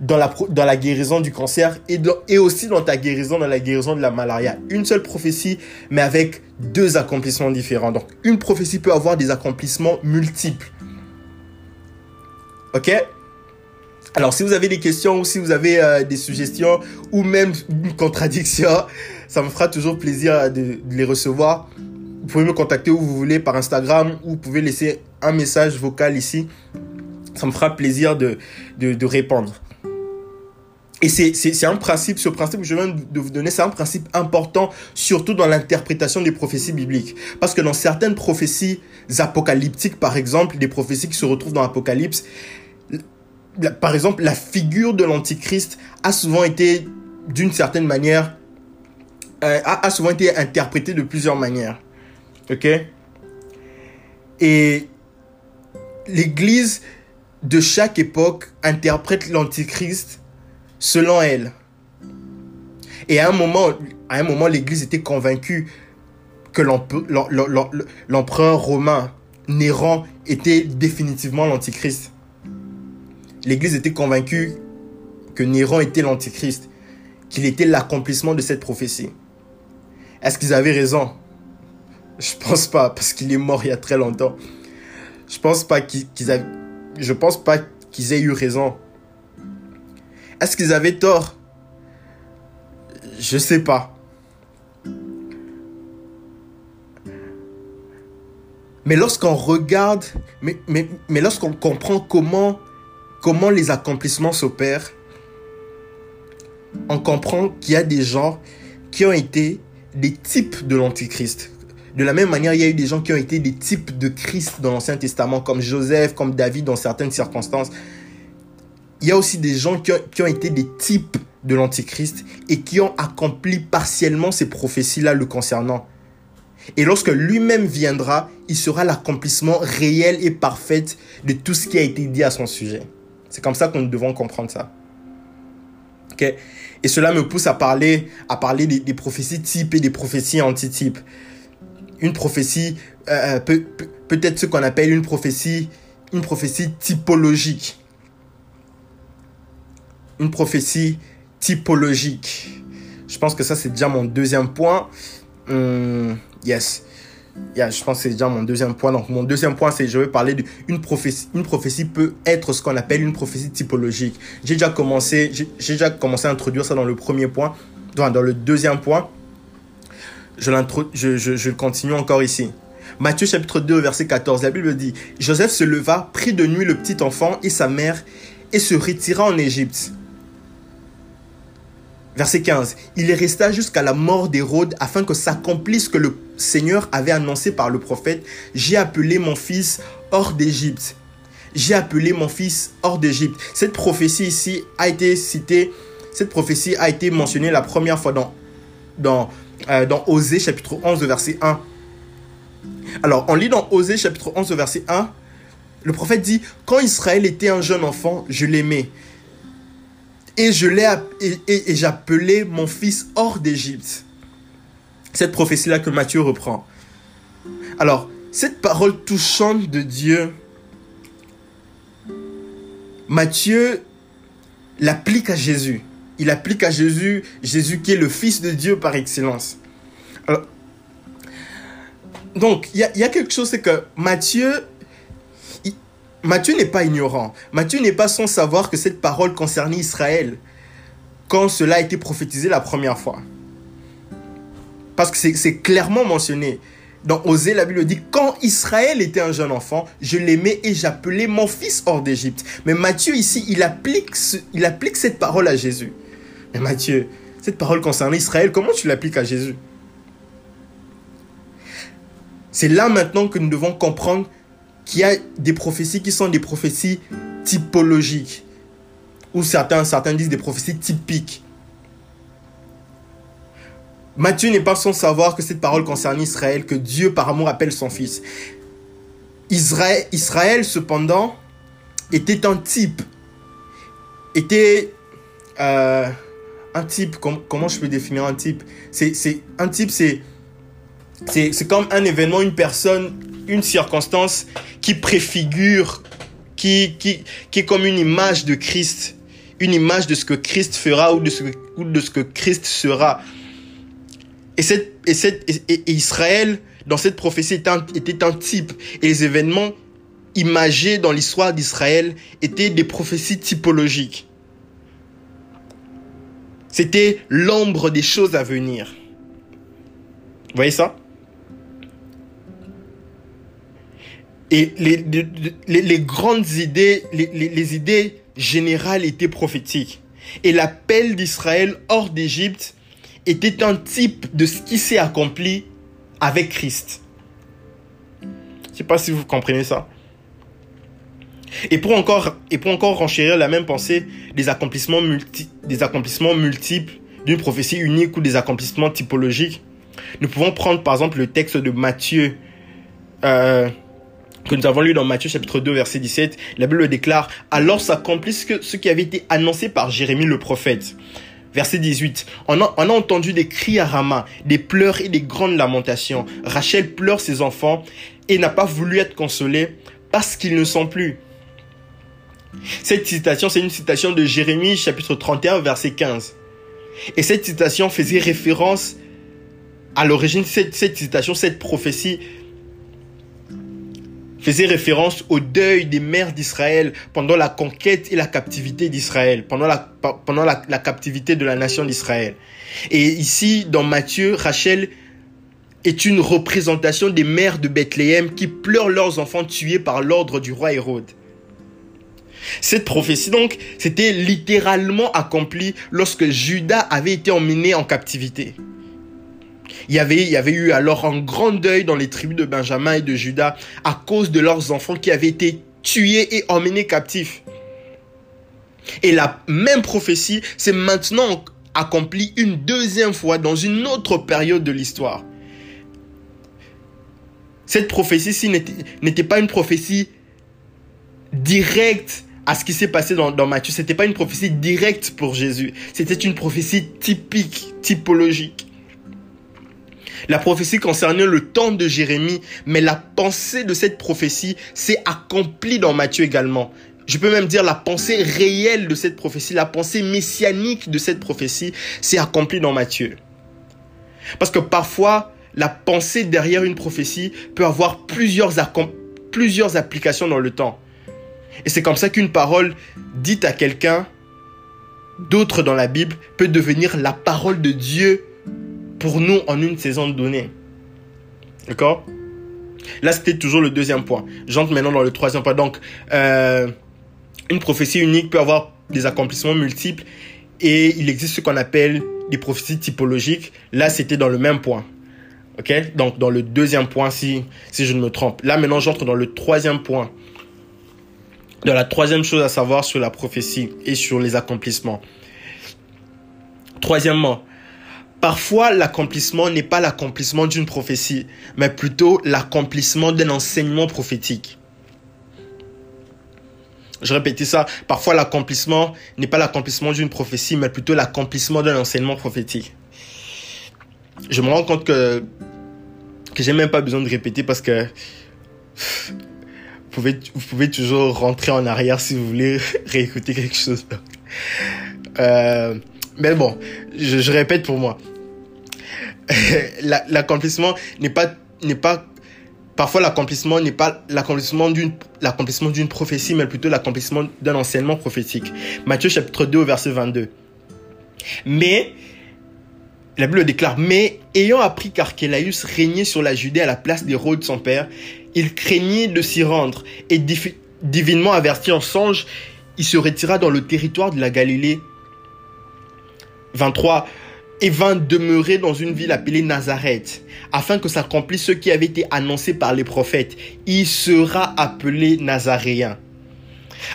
dans la, dans la guérison du cancer et, et aussi dans ta guérison, dans la guérison de la malaria. Une seule prophétie, mais avec deux accomplissements différents. Donc, une prophétie peut avoir des accomplissements multiples. Ok? Alors, si vous avez des questions ou si vous avez euh, des suggestions ou même une contradiction, ça me fera toujours plaisir de, de les recevoir. Vous pouvez me contacter où vous voulez par Instagram ou vous pouvez laisser un message vocal ici. Ça me fera plaisir de, de, répondre. Et c'est, un principe, ce principe que je viens de vous donner, c'est un principe important, surtout dans l'interprétation des prophéties bibliques. Parce que dans certaines prophéties apocalyptiques, par exemple, des prophéties qui se retrouvent dans l'Apocalypse, la- par exemple, la figure de l'Antichrist a souvent été, d'une certaine manière, euh, a, a souvent été interprétée de plusieurs manières. Ok? Et l'Église de chaque époque interprète l'Antichrist selon elle. Et à un moment, l'Église était convaincue que l'empe- l'em- l'em- l'empereur romain Néron était définitivement l'Antichrist. L'Église était convaincue que Néron était l'Antichrist, qu'il était l'accomplissement de cette prophétie. Est-ce qu'ils avaient raison? Je pense pas, parce qu'il est mort il y a très longtemps. Je pense pas qu'ils avaient... Je pense pas qu'ils aient eu raison. Est-ce qu'ils avaient tort? Je sais pas. Mais lorsqu'on regarde, mais, mais, mais lorsqu'on comprend comment, comment les accomplissements s'opèrent, on comprend qu'il y a des gens qui ont été des types de l'Antichrist. De la même manière, il y a eu des gens qui ont été des types de Christ dans l'Ancien Testament, comme Joseph, comme David dans certaines circonstances. Il y a aussi des gens qui ont, qui ont été des types de l'Antichrist et qui ont accompli partiellement ces prophéties-là le concernant. Et lorsque lui-même viendra, il sera l'accomplissement réel et parfait de tout ce qui a été dit à son sujet. C'est comme ça que nous devons comprendre ça. Ok? Et cela me pousse à parler, à parler des, des prophéties types et des prophéties antitypes. Une prophétie, euh, peut, peut- peut-être ce qu'on appelle une prophétie, une prophétie typologique. Une prophétie typologique. Je pense que ça, c'est déjà mon deuxième point. Hum, yes. Yeah, je pense que c'est déjà mon deuxième point. Donc, mon deuxième point, c'est je vais parler d'une prophétie. Une prophétie peut être ce qu'on appelle une prophétie typologique. J'ai déjà commencé, déjà commencé à introduire ça dans le premier point. Dans, dans le deuxième point, je, continue encore ici. Matthieu chapitre 2, verset 14, la Bible dit Joseph se leva, prit de nuit le petit enfant et sa mère et se retira en Égypte. Verset 15. Il resta jusqu'à la mort d'Hérode afin que s'accomplisse ce que le Seigneur avait annoncé par le prophète. J'ai appelé mon fils hors d'Égypte. J'ai appelé mon fils hors d'Égypte. Cette prophétie ici a été citée, cette prophétie a été mentionnée la première fois dans, euh, dans Osée chapitre 11 verset 1. Alors, on lit dans Osée chapitre 11 verset 1. Le prophète dit, quand Israël était un jeune enfant, je l'aimais. Et je et j'appelais mon fils hors d'Égypte. Cette prophétie-là que Matthieu reprend. Alors, cette parole touchante de Dieu, Matthieu l'applique à Jésus. Il applique à Jésus, Jésus qui est le Fils de Dieu par excellence. Donc, il y a, quelque chose, c'est que Matthieu, n'est pas ignorant. Matthieu n'est pas sans savoir que cette parole concernait Israël quand cela a été prophétisé la première fois. Parce que c'est- clairement mentionné. Dans Osée, la Bible dit Quand Israël était un jeune enfant, je l'aimais et j'appelais mon fils hors d'Égypte. Mais Matthieu, ici, applique, il applique cette parole à Jésus. Mais Matthieu, cette parole concernant Israël, comment tu l'appliques à Jésus? C'est là maintenant que nous devons comprendre qu'il y a des prophéties qui sont des prophéties typologiques. Ou certains, disent des prophéties typiques. Matthieu n'est pas sans savoir que cette parole concerne Israël, que Dieu par amour appelle son fils. Israël, cependant, était un type, euh, un type, comment je peux définir un type? C'est un type, c'est comme un événement, une personne, une circonstance qui préfigure, qui, est comme une image de Christ, une image de ce que Christ fera ou de ce que, Christ sera. Et, cette, et, cette, et, Israël, dans cette prophétie, était un, était un type. Et les événements imagés dans l'histoire d'Israël étaient des prophéties typologiques. C'était l'ombre des choses à venir. Vous voyez ça? Et les, grandes idées, les, les, idées générales étaient prophétiques. Et l'appel d'Israël hors d'Égypte était un type de ce qui s'est accompli avec Christ. Je ne sais pas si vous comprenez ça. Et pour encore, et pour encore renchérir la même pensée, des accomplissements, multi, des accomplissements multiples d'une prophétie unique ou des accomplissements typologiques, nous pouvons prendre par exemple le texte de Matthieu euh, que nous avons lu dans Matthieu chapitre 2 verset 17, la Bible déclare alors s'accomplit ce qui avait été annoncé par Jérémie le prophète. Verset 18. On on a entendu des cris à Rama, des pleurs et des grandes lamentations. Rachel pleure ses enfants et n'a pas voulu être consolée parce qu'ils ne sont plus. Cette citation, c'est une citation de Jérémie chapitre 31 verset 15. Et cette citation faisait référence à l'origine, cette, citation, cette prophétie faisait référence au deuil des mères d'Israël pendant la conquête et la captivité d'Israël, pendant, la, pendant la, captivité de la nation d'Israël. Et ici, dans Matthieu, Rachel est une représentation des mères de Bethléem qui pleurent leurs enfants tués par l'ordre du roi Hérode. Cette prophétie donc, c'était littéralement accomplie lorsque Judas avait été emmené en captivité. Il y, avait, il y avait eu alors un grand deuil dans les tribus de Benjamin et de Judas à cause de leurs enfants qui avaient été tués et emmenés captifs. Et la même prophétie s'est maintenant accomplie une deuxième fois dans une autre période de l'histoire. Cette prophétie-ci n'était pas une prophétie directe à ce qui s'est passé dans, Matthieu. C'était pas une prophétie directe pour Jésus. C'était une prophétie typique, typologique. La prophétie concernait le temps de Jérémie, mais la pensée de cette prophétie s'est accomplie dans Matthieu également. Je peux même dire la pensée réelle de cette prophétie, la pensée messianique de cette prophétie s'est accomplie dans Matthieu. Parce que parfois, la pensée derrière une prophétie peut avoir plusieurs, plusieurs applications dans le temps. Et c'est comme ça qu'une parole dite à quelqu'un d'autre dans la Bible peut devenir la parole de Dieu pour nous en une saison donnée. D'accord? Là, c'était toujours le deuxième point. J'entre maintenant dans le troisième point. Donc, euh, une prophétie unique peut avoir des accomplissements multiples et il existe ce qu'on appelle des prophéties typologiques. Là, c'était dans le même point. OK? Donc, dans le deuxième point, si, si je ne me trompe. Là, maintenant, j'entre dans le troisième point. Dans la troisième chose à savoir sur la prophétie et sur les accomplissements. Troisièmement, Parfois, l'accomplissement n'est pas l'accomplissement d'une prophétie, mais plutôt l'accomplissement d'un enseignement prophétique. Je répète ça. Parfois, l'accomplissement n'est pas l'accomplissement d'une prophétie, mais plutôt l'accomplissement d'un enseignement prophétique. Je me rends compte que, que j'ai même pas besoin de répéter parce que vous pouvez toujours rentrer en arrière si vous voulez réécouter quelque chose. Euh, mais bon, je répète pour moi. l'accomplissement n'est pas n'est pas parfois l'accomplissement n'est pas l'accomplissement d'une l'accomplissement d'une prophétie mais plutôt l'accomplissement d'un enseignement prophétique. Matthieu chapitre 2 verset 22. Mais la Bible déclare mais ayant appris qu'Archélaïus régnait sur la Judée à la place d'Hérode son père, il craignit de s'y rendre et divinement averti en songe, il se retira dans le territoire de la Galilée. 23 et vint demeurer dans une ville appelée Nazareth, afin que s'accomplisse ce qui avait été annoncé par les prophètes. Il sera appelé Nazaréen.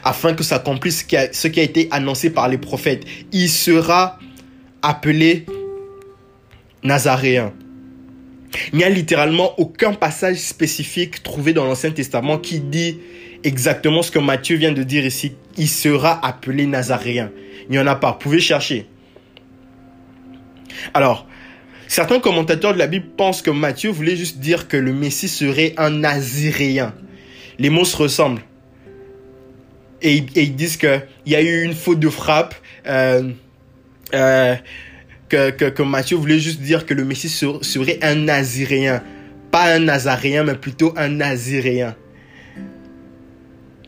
Afin que s'accomplisse ce qui a été annoncé par les prophètes. Il sera appelé nazaréen. Il n'y a littéralement aucun passage spécifique trouvé dans l'Ancien Testament qui dit exactement ce que Matthieu vient de dire ici. Il sera appelé nazaréen. Il n'y en a pas. Vous pouvez chercher. Alors, certains commentateurs de la Bible pensent que Matthieu voulait juste dire que le Messie serait un naziréen. Les mots se ressemblent. Et, ils disent qu'il y a eu une faute de frappe. Euh, euh, que, que, que, Matthieu voulait juste dire que le Messie serait un naziréen. Pas un nazaréen, mais plutôt un naziréen.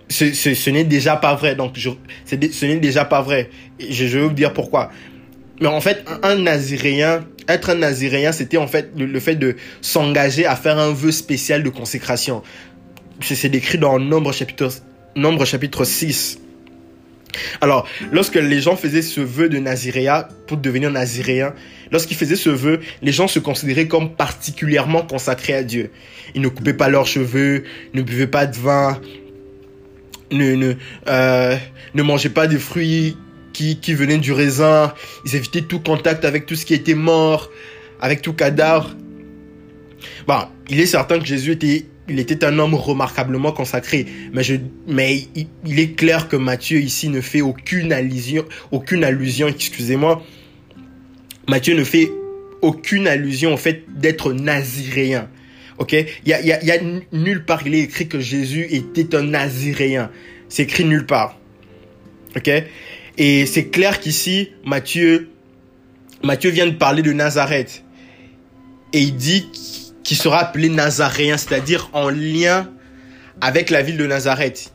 Ce, ce, n'est déjà pas vrai. Donc, je, ce n'est déjà pas vrai. Je vais vous dire pourquoi. Mais en fait, un, naziréen, être un naziréen, c'était en fait le, fait de s'engager à faire un vœu spécial de consécration. C'est décrit dans Nombre chapitre, Nombre chapitre 6. Alors, lorsque les gens faisaient ce vœu de naziréa pour devenir naziréen, lorsqu'ils faisaient ce vœu, les gens se considéraient comme particulièrement consacrés à Dieu. Ils ne coupaient pas leurs cheveux, ne buvaient pas de vin, ne, ne, euh, ne mangeaient pas de fruits qui, qui venaient du raisin. Ils évitaient tout contact avec tout ce qui était mort, avec tout cadavre. Bon, il est certain que Jésus était, il était un homme remarquablement consacré. Mais, je, mais il, est clair que Matthieu ici ne fait aucune allusion, aucune allusion, excusez-moi. Matthieu ne fait aucune allusion au fait d'être naziréen. Ok? Il y a, nulle part il est écrit que Jésus était un naziréen. C'est écrit nulle part. Ok? Et c'est clair qu'ici, Matthieu, Matthieu vient de parler de Nazareth. Et il dit qu'il sera appelé Nazaréen, c'est-à-dire en lien avec la ville de Nazareth.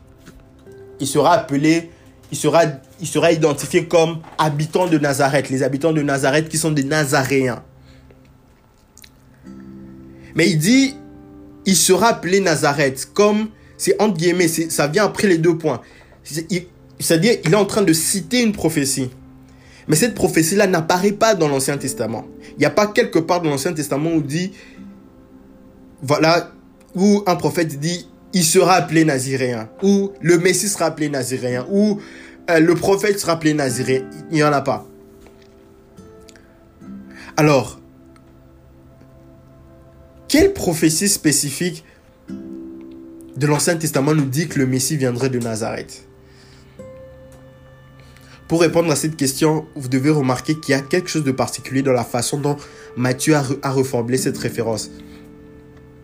Il sera appelé, il sera, il sera identifié comme habitant de Nazareth, les habitants de Nazareth qui sont des Nazaréens. Mais il dit, il sera appelé Nazareth, comme, c'est entre guillemets, ça vient après les deux points. C'est-à-dire, il est en train de citer une prophétie. Mais cette prophétie-là n'apparaît pas dans l'Ancien Testament. Il n'y a pas quelque part dans l'Ancien Testament où dit, voilà, où un prophète dit, il sera appelé naziréen, ou le Messie sera appelé naziréen, ou euh, le prophète sera appelé naziréen. Il n'y en a pas. Alors, quelle prophétie spécifique de l'Ancien Testament nous dit que le Messie viendrait de Nazareth? Pour répondre à cette question, vous devez remarquer qu'il y a quelque chose de particulier dans la façon dont Matthieu a, reformulé cette référence.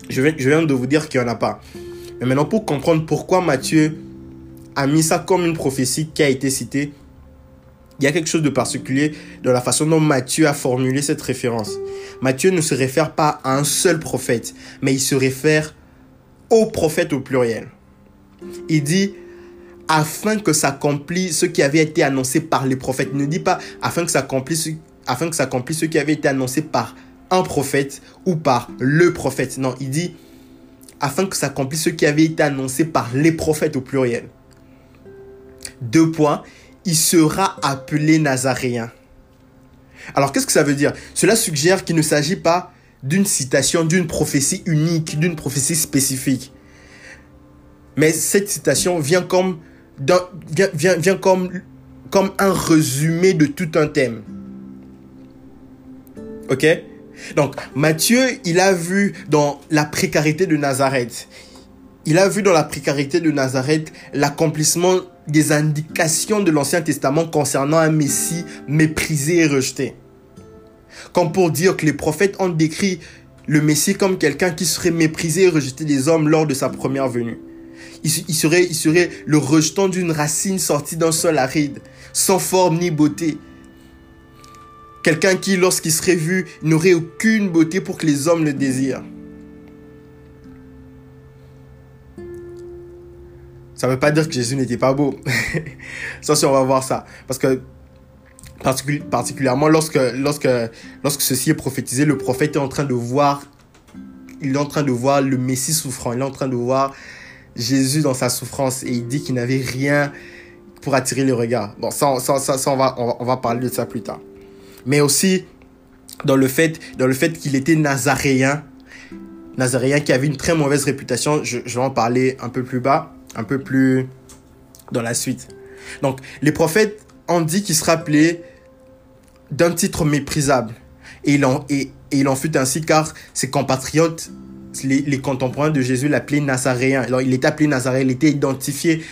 Je viens, de vous dire qu'il n'y en a pas. Mais maintenant, pour comprendre pourquoi Matthieu a mis ça comme une prophétie qui a été citée, il y a quelque chose de particulier dans la façon dont Matthieu a formulé cette référence. Matthieu ne se réfère pas à un seul prophète, mais il se réfère au prophète au pluriel. Il dit afin que s'accomplisse ce qui avait été annoncé par les prophètes. Il ne dit pas afin que s'accomplisse ce qui avait été annoncé par un prophète ou par le prophète. Non, il dit afin que s'accomplisse ce qui avait été annoncé par les prophètes au pluriel. Deux points, il sera appelé Nazaréen. Alors qu'est-ce que ça veut dire? Cela suggère qu'il ne s'agit pas d'une citation, d'une prophétie unique, d'une prophétie spécifique. Mais cette citation vient comme vient, vient, comme, comme un résumé de tout un thème. Ok? Donc, Matthieu, il a vu dans la précarité de Nazareth, il a vu dans la précarité de Nazareth l'accomplissement des indications de l'Ancien Testament concernant un Messie méprisé et rejeté. Comme pour dire que les prophètes ont décrit le Messie comme quelqu'un qui serait méprisé et rejeté des hommes lors de sa première venue il, serait, il serait le rejeton d'une racine sortie d'un sol aride, sans forme ni beauté. Quelqu'un qui, lorsqu'il serait vu, n'aurait aucune beauté pour que les hommes le désirent. Ça ne veut pas dire que Jésus n'était pas beau. ça, si on va voir ça. Parce que, particulièrement lorsque, ceci est prophétisé, le prophète est en train de voir, il est en train de voir le Messie souffrant. Il est en train de voir Jésus dans sa souffrance et il dit qu'il n'avait rien pour attirer le regard. Bon, ça, on, va, parler de ça plus tard. Mais aussi dans le fait, fait qu'il était nazaréen, nazaréen qui avait une très mauvaise réputation. Je, vais en parler un peu plus bas, un peu plus dans la suite. Donc, les prophètes ont dit qu'il se rappelait d'un titre méprisable. Et, il en, et, il en fut ainsi car ses compatriotes, les, contemporains de Jésus, l'appelaient Nazaréen. Alors il était appelé Nazaréen, il était identifié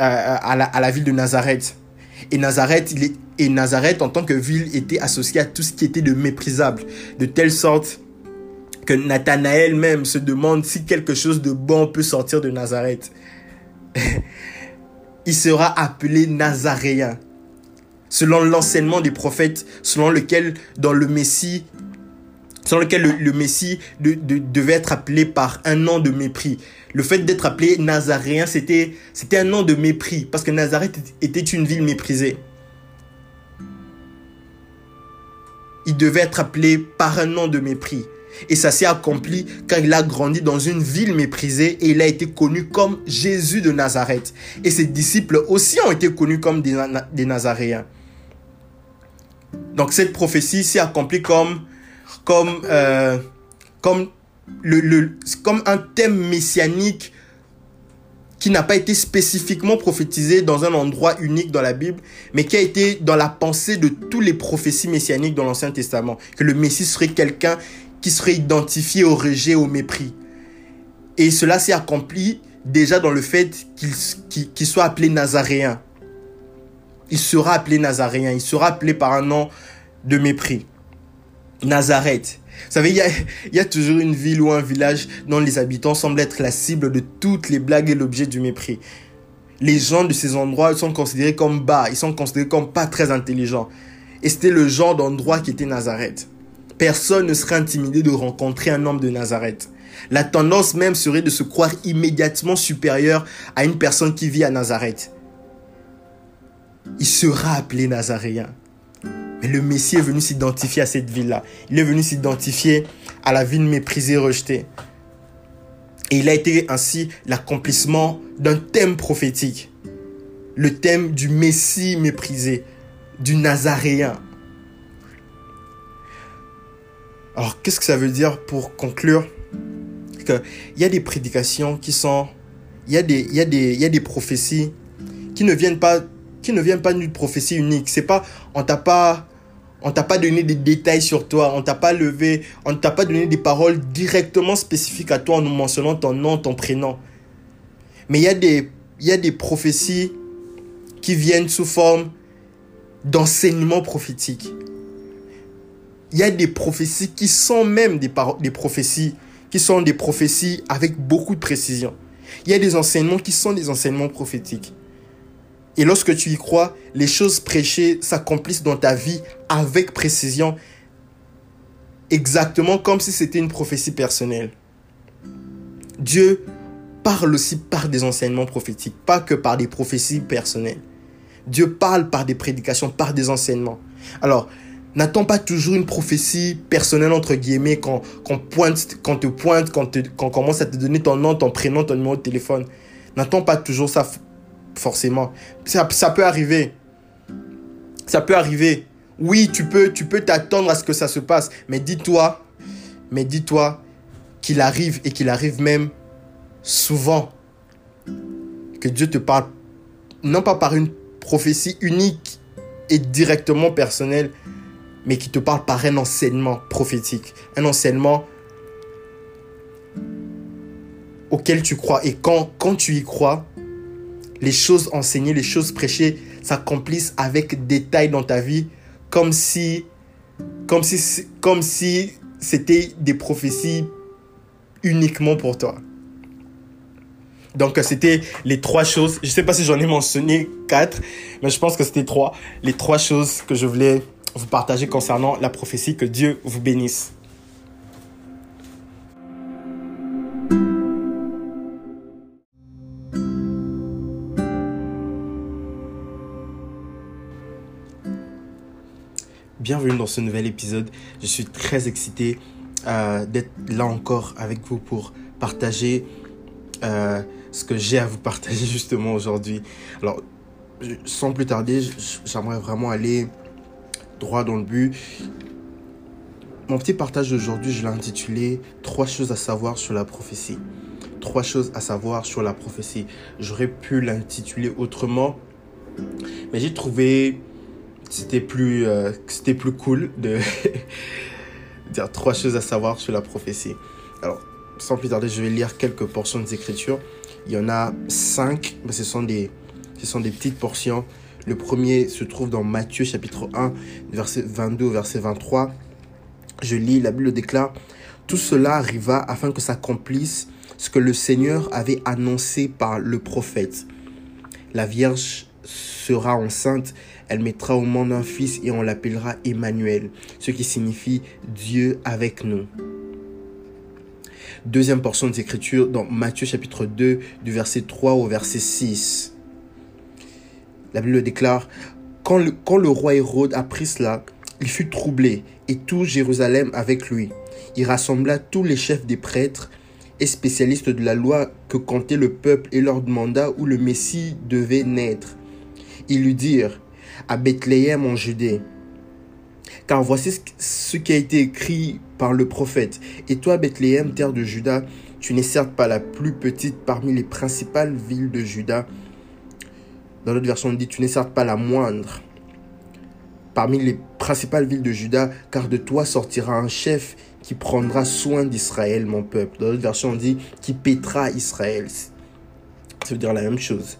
euh, à, la, ville de Nazareth. Et Nazareth, il est, et Nazareth, en tant que ville, était associé à tout ce qui était de méprisable. De telle sorte que Nathanaël même se demande si quelque chose de bon peut sortir de Nazareth. il sera appelé Nazaréen. Selon l'enseignement des prophètes, selon lequel dans le Messie, selon lequel le, Messie devait être appelé par un nom de mépris. Le fait d'être appelé Nazaréen, c'était, c'était un nom de mépris, parce que Nazareth était une ville méprisée. Il devait être appelé par un nom de mépris. Et ça s'est accompli car il a grandi dans une ville méprisée et il a été connu comme Jésus de Nazareth. Et ses disciples aussi ont été connus comme des, Nazaréens. Donc cette prophétie s'est accomplie comme, comme, euh, comme, le, comme un thème messianique qui n'a pas été spécifiquement prophétisé dans un endroit unique dans la Bible, mais qui a été dans la pensée de toutes les prophéties messianiques dans l'Ancien Testament. Que le Messie serait quelqu'un qui serait identifié au rejet, au mépris. Et cela s'est accompli déjà dans le fait qu'il soit appelé Nazaréen. Il sera appelé Nazaréen, il sera appelé par un nom de mépris. Nazareth. Vous savez, il y a, toujours une ville ou un village dont les habitants semblent être la cible de toutes les blagues et l'objet du mépris. Les gens de ces endroits sont considérés comme bas, ils sont considérés comme pas très intelligents. Et c'était le genre d'endroit qui était Nazareth. Personne ne serait intimidé de rencontrer un homme de Nazareth. La tendance même serait de se croire immédiatement supérieur à une personne qui vit à Nazareth. Il sera appelé Nazaréen. Mais le Messie est venu s'identifier à cette ville-là. Il est venu s'identifier à la ville méprisée, rejetée. Et il a été ainsi l'accomplissement d'un thème prophétique. Le thème du Messie méprisé, du Nazaréen. Alors, qu'est-ce que ça veut dire pour conclure? Il y a des prédications qui sont... Il y, a des, il, y a des, il y a des prophéties qui ne viennent pas qui ne viennent pas d'une prophétie unique. C'est pas, on t'a pas, on t'a pas donné des détails sur toi, on t'a pas levé, on t'a pas donné des paroles directement spécifiques à toi en nous mentionnant ton nom, ton prénom. Mais il y a des, il y a des prophéties qui viennent sous forme d'enseignement prophétique il y a des prophéties qui sont même des, des prophéties, qui sont des prophéties avec beaucoup de précision. Il y a des enseignements qui sont des enseignements prophétiques. Et lorsque tu y crois, les choses prêchées s'accomplissent dans ta vie avec précision, exactement comme si c'était une prophétie personnelle. Dieu parle aussi par des enseignements prophétiques, pas que par des prophéties personnelles. Dieu parle par des prédications, par des enseignements. Alors, N'attends pas toujours une prophétie personnelle, entre guillemets, quand, quand, pointe, quand te pointe, quand, te, commence à te donner ton nom, ton prénom, ton numéro de téléphone. N'attends pas toujours ça, forcément. Ça, peut arriver. Ça peut arriver. Oui, tu peux tu peux t'attendre à ce que ça se passe. Mais dis-toi, mais dis-toi qu'il arrive et qu'il arrive même souvent que Dieu te parle, non pas par une prophétie unique et directement personnelle, mais qui te parle par un enseignement prophétique, un enseignement auquel tu crois. Et quand, quand tu y crois, les choses enseignées, les choses prêchées s'accomplissent avec détail dans ta vie, comme si, c'était des prophéties uniquement pour toi. Donc c'était les trois choses. Je ne sais pas si j'en ai mentionné quatre, mais je pense que c'était trois. Les trois choses que je voulais vous partager concernant la prophétie. Que Dieu vous bénisse. Bienvenue dans ce nouvel épisode. Je suis très excité euh, d'être là encore avec vous pour partager euh, ce que j'ai à vous partager justement aujourd'hui. Alors, sans plus tarder, j'aimerais vraiment aller droit dans le but. Mon petit partage d'aujourd'hui, je l'ai intitulé Trois choses à savoir sur la prophétie. Trois choses à savoir sur la prophétie. J'aurais pu l'intituler autrement, mais j'ai trouvé c'était plus euh, c'était plus cool de dire trois choses à savoir sur la prophétie. Alors, sans plus tarder, je vais lire quelques portions des Écritures. Il y en a cinq, mais ce sont des, ce sont des petites portions. Le premier se trouve dans Matthieu chapitre 1, verset 22 au verset 23. Je lis, la Bible déclare, Tout cela arriva afin que s'accomplisse ce que le Seigneur avait annoncé par le prophète. La Vierge sera enceinte, elle mettra au monde un fils et on l'appellera Emmanuel, ce qui signifie Dieu avec nous. Deuxième portion des Écritures dans Matthieu chapitre 2 du verset 3 au verset 6. La Bible déclare, quand le, quand le roi Hérode apprit cela, il fut troublé et tout Jérusalem avec lui. Il rassembla tous les chefs des prêtres et spécialistes de la loi que comptait le peuple et leur demanda où le Messie devait naître. Ils lui dirent, à Bethléem en Judée. Car voici ce qui a été écrit par le prophète. Et toi, Bethléem, terre de Juda, tu n'es certes pas la plus petite parmi les principales villes de Juda. Dans l'autre version, on dit, tu n'es certes pas la moindre parmi les principales villes de Juda, car de toi sortira un chef qui prendra soin d'Israël, mon peuple. Dans l'autre version, on dit, qui pétera Israël. Ça veut dire la même chose.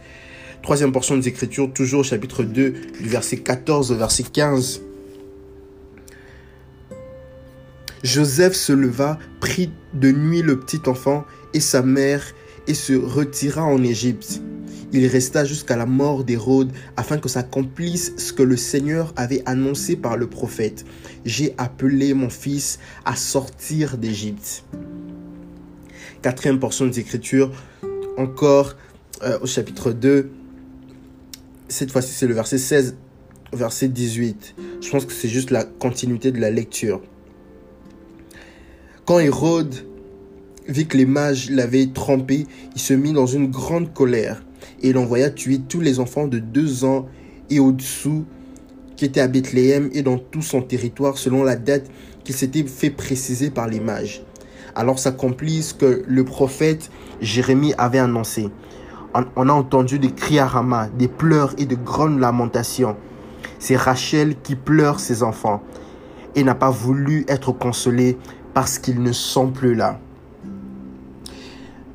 Troisième portion des Écritures, toujours chapitre 2, du verset 14 au verset 15. Joseph se leva, prit de nuit le petit enfant et sa mère et se retira en Égypte. Il resta jusqu'à la mort d'Hérode afin que s'accomplisse ce que le Seigneur avait annoncé par le prophète. J'ai appelé mon fils à sortir d'Égypte. Quatrième portion des Écritures, encore euh, au chapitre 2, cette fois-ci, c'est le verset 16, verset 18. Je pense que c'est juste la continuité de la lecture. Quand Hérode vit que les mages l'avaient trompé, il se mit dans une grande colère et il envoya tuer tous les enfants de deux ans et au-dessous qui étaient à Bethléem et dans tout son territoire selon la date qui s'était fait préciser par les mages. Alors s'accomplit ce que le prophète Jérémie avait annoncé on a entendu des cris à Rama, des pleurs et de grandes lamentations. C'est Rachel qui pleure ses enfants et n'a pas voulu être consolée parce qu'ils ne sont plus là.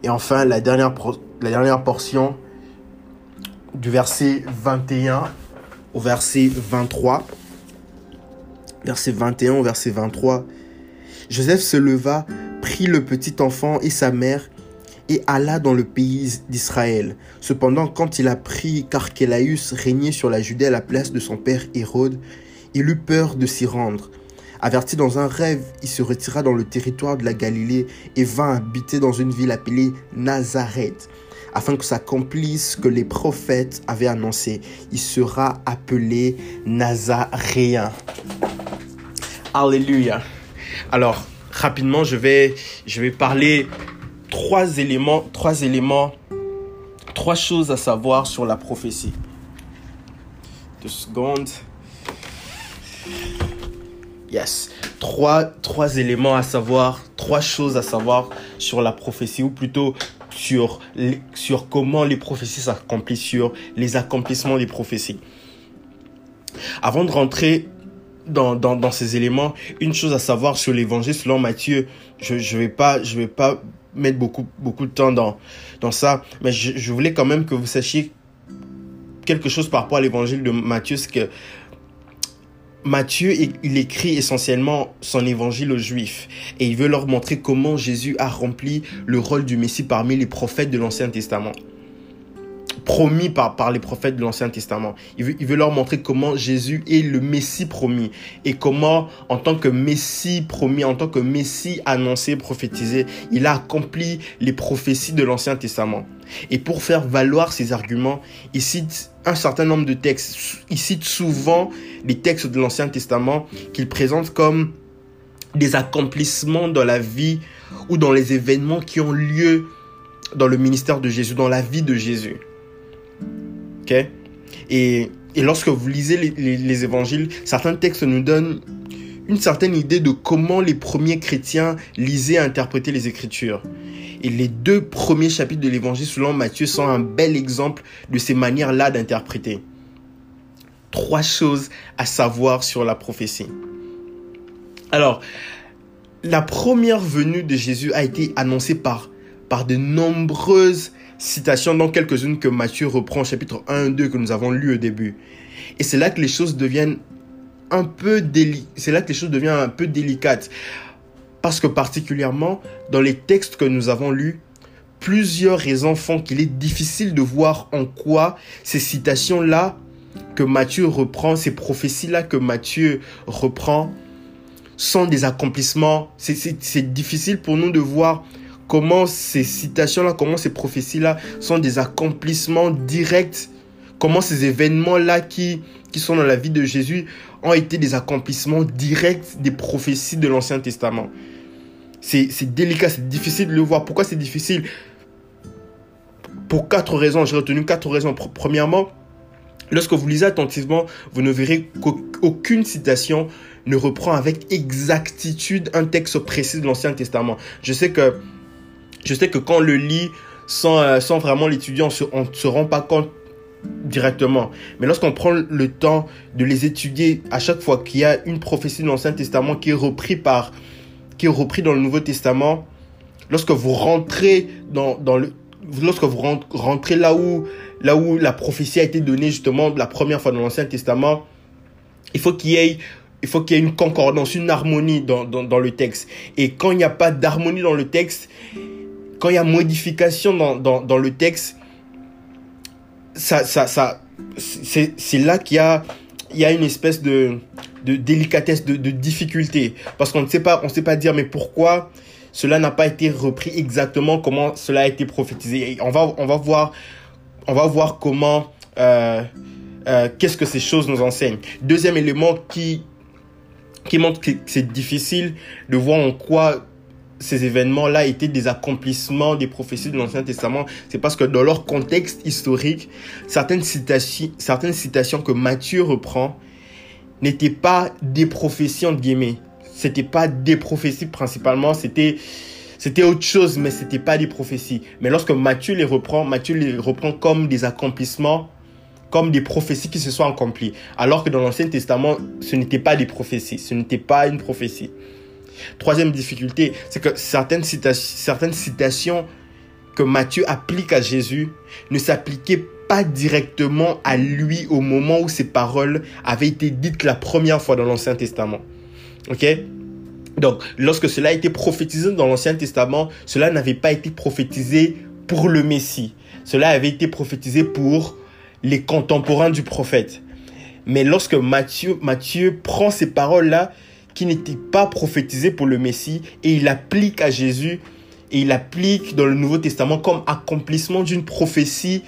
Et enfin, la dernière, la dernière portion du verset 21 au verset 23. Verset 21 au verset 23. Joseph se leva, prit le petit enfant et sa mère et alla dans le pays d'Israël. Cependant, quand il apprit qu'Archélaüs régnait sur la Judée à la place de son père Hérode, il eut peur de s'y rendre. Averti dans un rêve, il se retira dans le territoire de la Galilée et vint habiter dans une ville appelée Nazareth, afin que s'accomplisse ce que les prophètes avaient annoncé. Il sera appelé Nazaréen. Alléluia. Alors, rapidement, je vais, je vais parler trois éléments, trois éléments, trois choses à savoir sur la prophétie. Deux secondes. Yes. Trois, trois éléments à savoir, trois choses à savoir sur la prophétie, ou plutôt sur, sur comment les prophéties s'accomplissent, sur les accomplissements des prophéties. Avant de rentrer dans, dans, dans, ces éléments, une chose à savoir sur l'évangile selon Matthieu, je ne je vais, vais pas mettre beaucoup, beaucoup de temps dans, dans ça. Mais je, voulais quand même que vous sachiez quelque chose par rapport à l'évangile de Matthieu. C'est que Matthieu, il écrit essentiellement son évangile aux Juifs. Et il veut leur montrer comment Jésus a rempli le rôle du Messie parmi les prophètes de l'Ancien Testament promis par, par les prophètes de l'Ancien Testament. Il veut, il veut leur montrer comment Jésus est le Messie promis et comment, en tant que Messie promis, en tant que Messie annoncé, prophétisé, il a accompli les prophéties de l'Ancien Testament. Et pour faire valoir ses arguments, il cite un certain nombre de textes. Il cite souvent les textes de l'Ancien Testament qu'il présente comme des accomplissements dans la vie ou dans les événements qui ont lieu dans le ministère de Jésus, dans la vie de Jésus. Et, lorsque vous lisez les, évangiles, certains textes nous donnent une certaine idée de comment les premiers chrétiens lisaient et interprétaient les Écritures. Et les deux premiers chapitres de l'évangile selon Matthieu sont un bel exemple de ces manières-là d'interpréter. Trois choses à savoir sur la prophétie. Alors, la première venue de Jésus a été annoncée par, par de nombreuses citations, dont quelques-unes que Matthieu reprend, chapitre 1 et 2, que nous avons lu au début. Et c'est là que les choses deviennent un peu c'est là que les choses deviennent un peu délicates. Parce que particulièrement, dans les textes que nous avons lus, plusieurs raisons font qu'il est difficile de voir en quoi ces citations-là que Matthieu reprend, ces prophéties-là que Matthieu reprend, sont des accomplissements. C'est difficile pour nous de voir comment ces citations-là, comment ces prophéties-là sont des accomplissements directs, comment ces événements-là qui, qui sont dans la vie de Jésus ont été des accomplissements directs des prophéties de l'Ancien Testament. C'est délicat, c'est difficile de le voir. Pourquoi c'est difficile? Pour quatre raisons. J'ai retenu quatre raisons. Premièrement, lorsque vous lisez attentivement, vous ne verrez qu'aucune citation ne reprend avec exactitude un texte précis de l'Ancien Testament. Je sais que, je sais que quand on le lit sans, euh, sans vraiment l'étudier, on ne se rend pas compte directement. Mais lorsqu'on prend le temps de les étudier à chaque fois qu'il y a une prophétie de l'Ancien Testament qui est repris par qui est repris dans le Nouveau Testament, lorsque vous rentrez dans, dans le lorsque vous rentrez là où là où la prophétie a été donnée justement la première fois dans l'Ancien Testament, il faut qu'il y ait il faut qu'il y ait une concordance, une harmonie dans, dans le texte. Et quand il n'y a pas d'harmonie dans le texte, quand il y a modification dans, dans, le texte, ça, ça, ça, c'est là qu'il y a, y a une espèce de, de délicatesse, de, de difficulté. Parce qu'on ne sait pas, on sait pas dire, mais pourquoi cela n'a pas été repris exactement comment cela a été prophétisé. On va, on va voir, on va voir comment, euh, euh, qu'est-ce que ces choses nous enseignent. Deuxième élément qui, qui montre que c'est difficile de voir en quoi ces événements-là étaient des accomplissements des prophéties de l'Ancien Testament, c'est parce que dans leur contexte historique, certaines citations, certaines citations que Matthieu reprend n'étaient pas des prophéties entre guillemets. C'était pas des prophéties principalement, c'était c'était autre chose, mais c'était pas des prophéties. Mais lorsque Matthieu les reprend, Matthieu les reprend comme des accomplissements, comme des prophéties qui se sont accomplies. Alors que dans l'Ancien Testament, ce n'était pas des prophéties, ce n'était pas une prophétie. Troisième difficulté, c'est que certaines, certaines citations que Matthieu applique à Jésus ne s'appliquaient pas directement à lui au moment où ces paroles avaient été dites la première fois dans l'Ancien Testament. Ok? Donc, lorsque cela a été prophétisé dans l'Ancien Testament, cela n'avait pas été prophétisé pour le Messie. Cela avait été prophétisé pour les contemporains du prophète. Mais lorsque Matthieu, Matthieu prend ces paroles-là, qui n'était pas prophétisé pour le Messie et il applique à Jésus et il applique dans le Nouveau Testament comme accomplissement d'une prophétie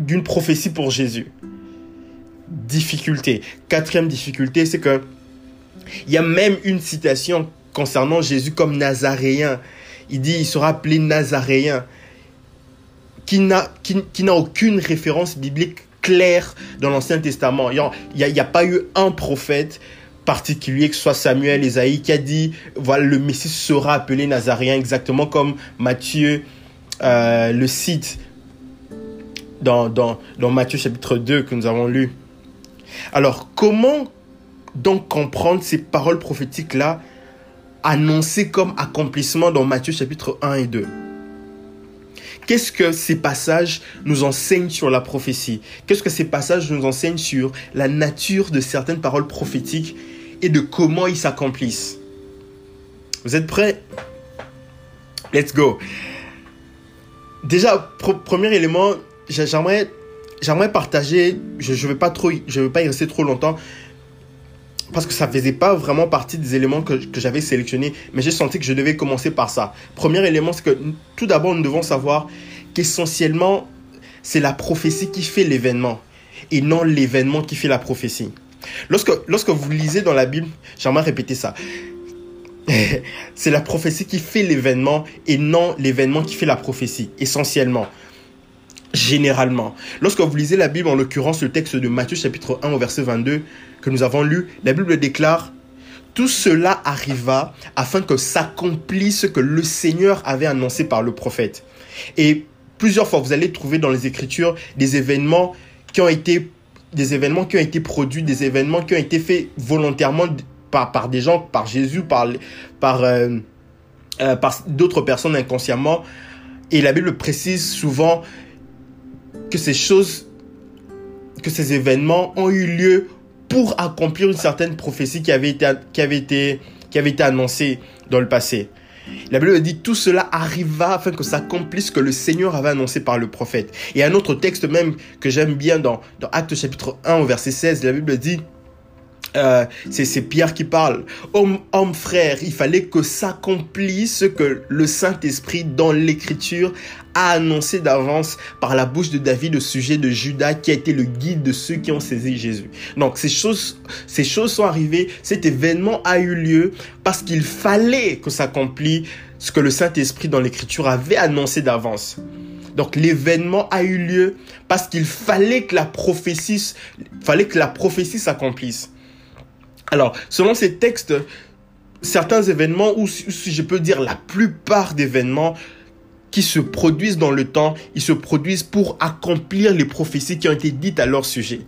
d'une prophétie pour Jésus. Difficulté. Quatrième difficulté, c'est que il y a même une citation concernant Jésus comme nazaréen. Il dit il sera appelé nazaréen qui n'a qui, n'a aucune référence biblique claire dans l'Ancien Testament. Il n'y a, a, pas eu un prophète particulier, que ce soit Samuel, Esaïe, qui a dit, voilà, le Messie sera appelé Nazaréen, exactement comme Matthieu euh, le cite dans, dans, dans Matthieu chapitre 2 que nous avons lu. Alors, comment donc comprendre ces paroles prophétiques-là annoncées comme accomplissement dans Matthieu chapitre 1 et 2 Qu'est-ce que ces passages nous enseignent sur la prophétie? Qu'est-ce que ces passages nous enseignent sur la nature de certaines paroles prophétiques et de comment ils s'accomplissent. Vous êtes prêts? Let's go. Déjà, premier élément, j'aimerais, j'aimerais partager, je ne vais, pas trop, je pas y rester trop longtemps, parce que ça ne faisait pas vraiment partie des éléments que, que j'avais sélectionnés, mais j'ai senti que je devais commencer par ça. Premier élément, c'est que tout d'abord, nous devons savoir qu'essentiellement, c'est la prophétie qui fait l'événement, et non l'événement qui fait la prophétie. Lorsque, lorsque vous lisez dans la Bible, j'aimerais répéter ça. c'est la prophétie qui fait l'événement et non l'événement qui fait la prophétie, essentiellement. Généralement. Lorsque vous lisez la Bible, en l'occurrence le texte de Matthieu chapitre 1 au verset 22 que nous avons lu, la Bible déclare tout cela arriva afin que s'accomplisse ce que le Seigneur avait annoncé par le prophète. Et plusieurs fois, vous allez trouver dans les Écritures des événements qui ont été des événements qui ont été produits, des événements qui ont été faits volontairement par, par des gens, par Jésus, par, par, euh, euh, d'autres personnes inconsciemment. Et la Bible précise souvent que ces choses, que ces événements ont eu lieu pour accomplir une certaine prophétie qui avait été, qui avait été, qui avait été annoncée dans le passé. La Bible dit tout cela arriva afin que s'accomplisse ce que le Seigneur avait annoncé par le prophète. Et un autre texte même que j'aime bien dans, dans Actes chapitre 1 au verset 16, la Bible dit euh, c'est Pierre qui parle. Homme, homme frère, il fallait que s'accomplisse ce que le Saint-Esprit dans l'Écriture a annoncé d'avance par la bouche de David au sujet de Judas qui a été le guide de ceux qui ont saisi Jésus. Donc ces choses, ces choses sont arrivées, cet événement a eu lieu parce qu'il fallait que s'accomplisse ce que le Saint-Esprit dans l'Écriture avait annoncé d'avance. Donc l'événement a eu lieu parce qu'il fallait que la prophétie, fallait que la prophétie s'accomplisse. Alors, selon ces textes, certains événements, ou si je peux dire la plupart d'événements qui se produisent dans le temps, ils se produisent pour accomplir les prophéties qui ont été dites à leur sujet.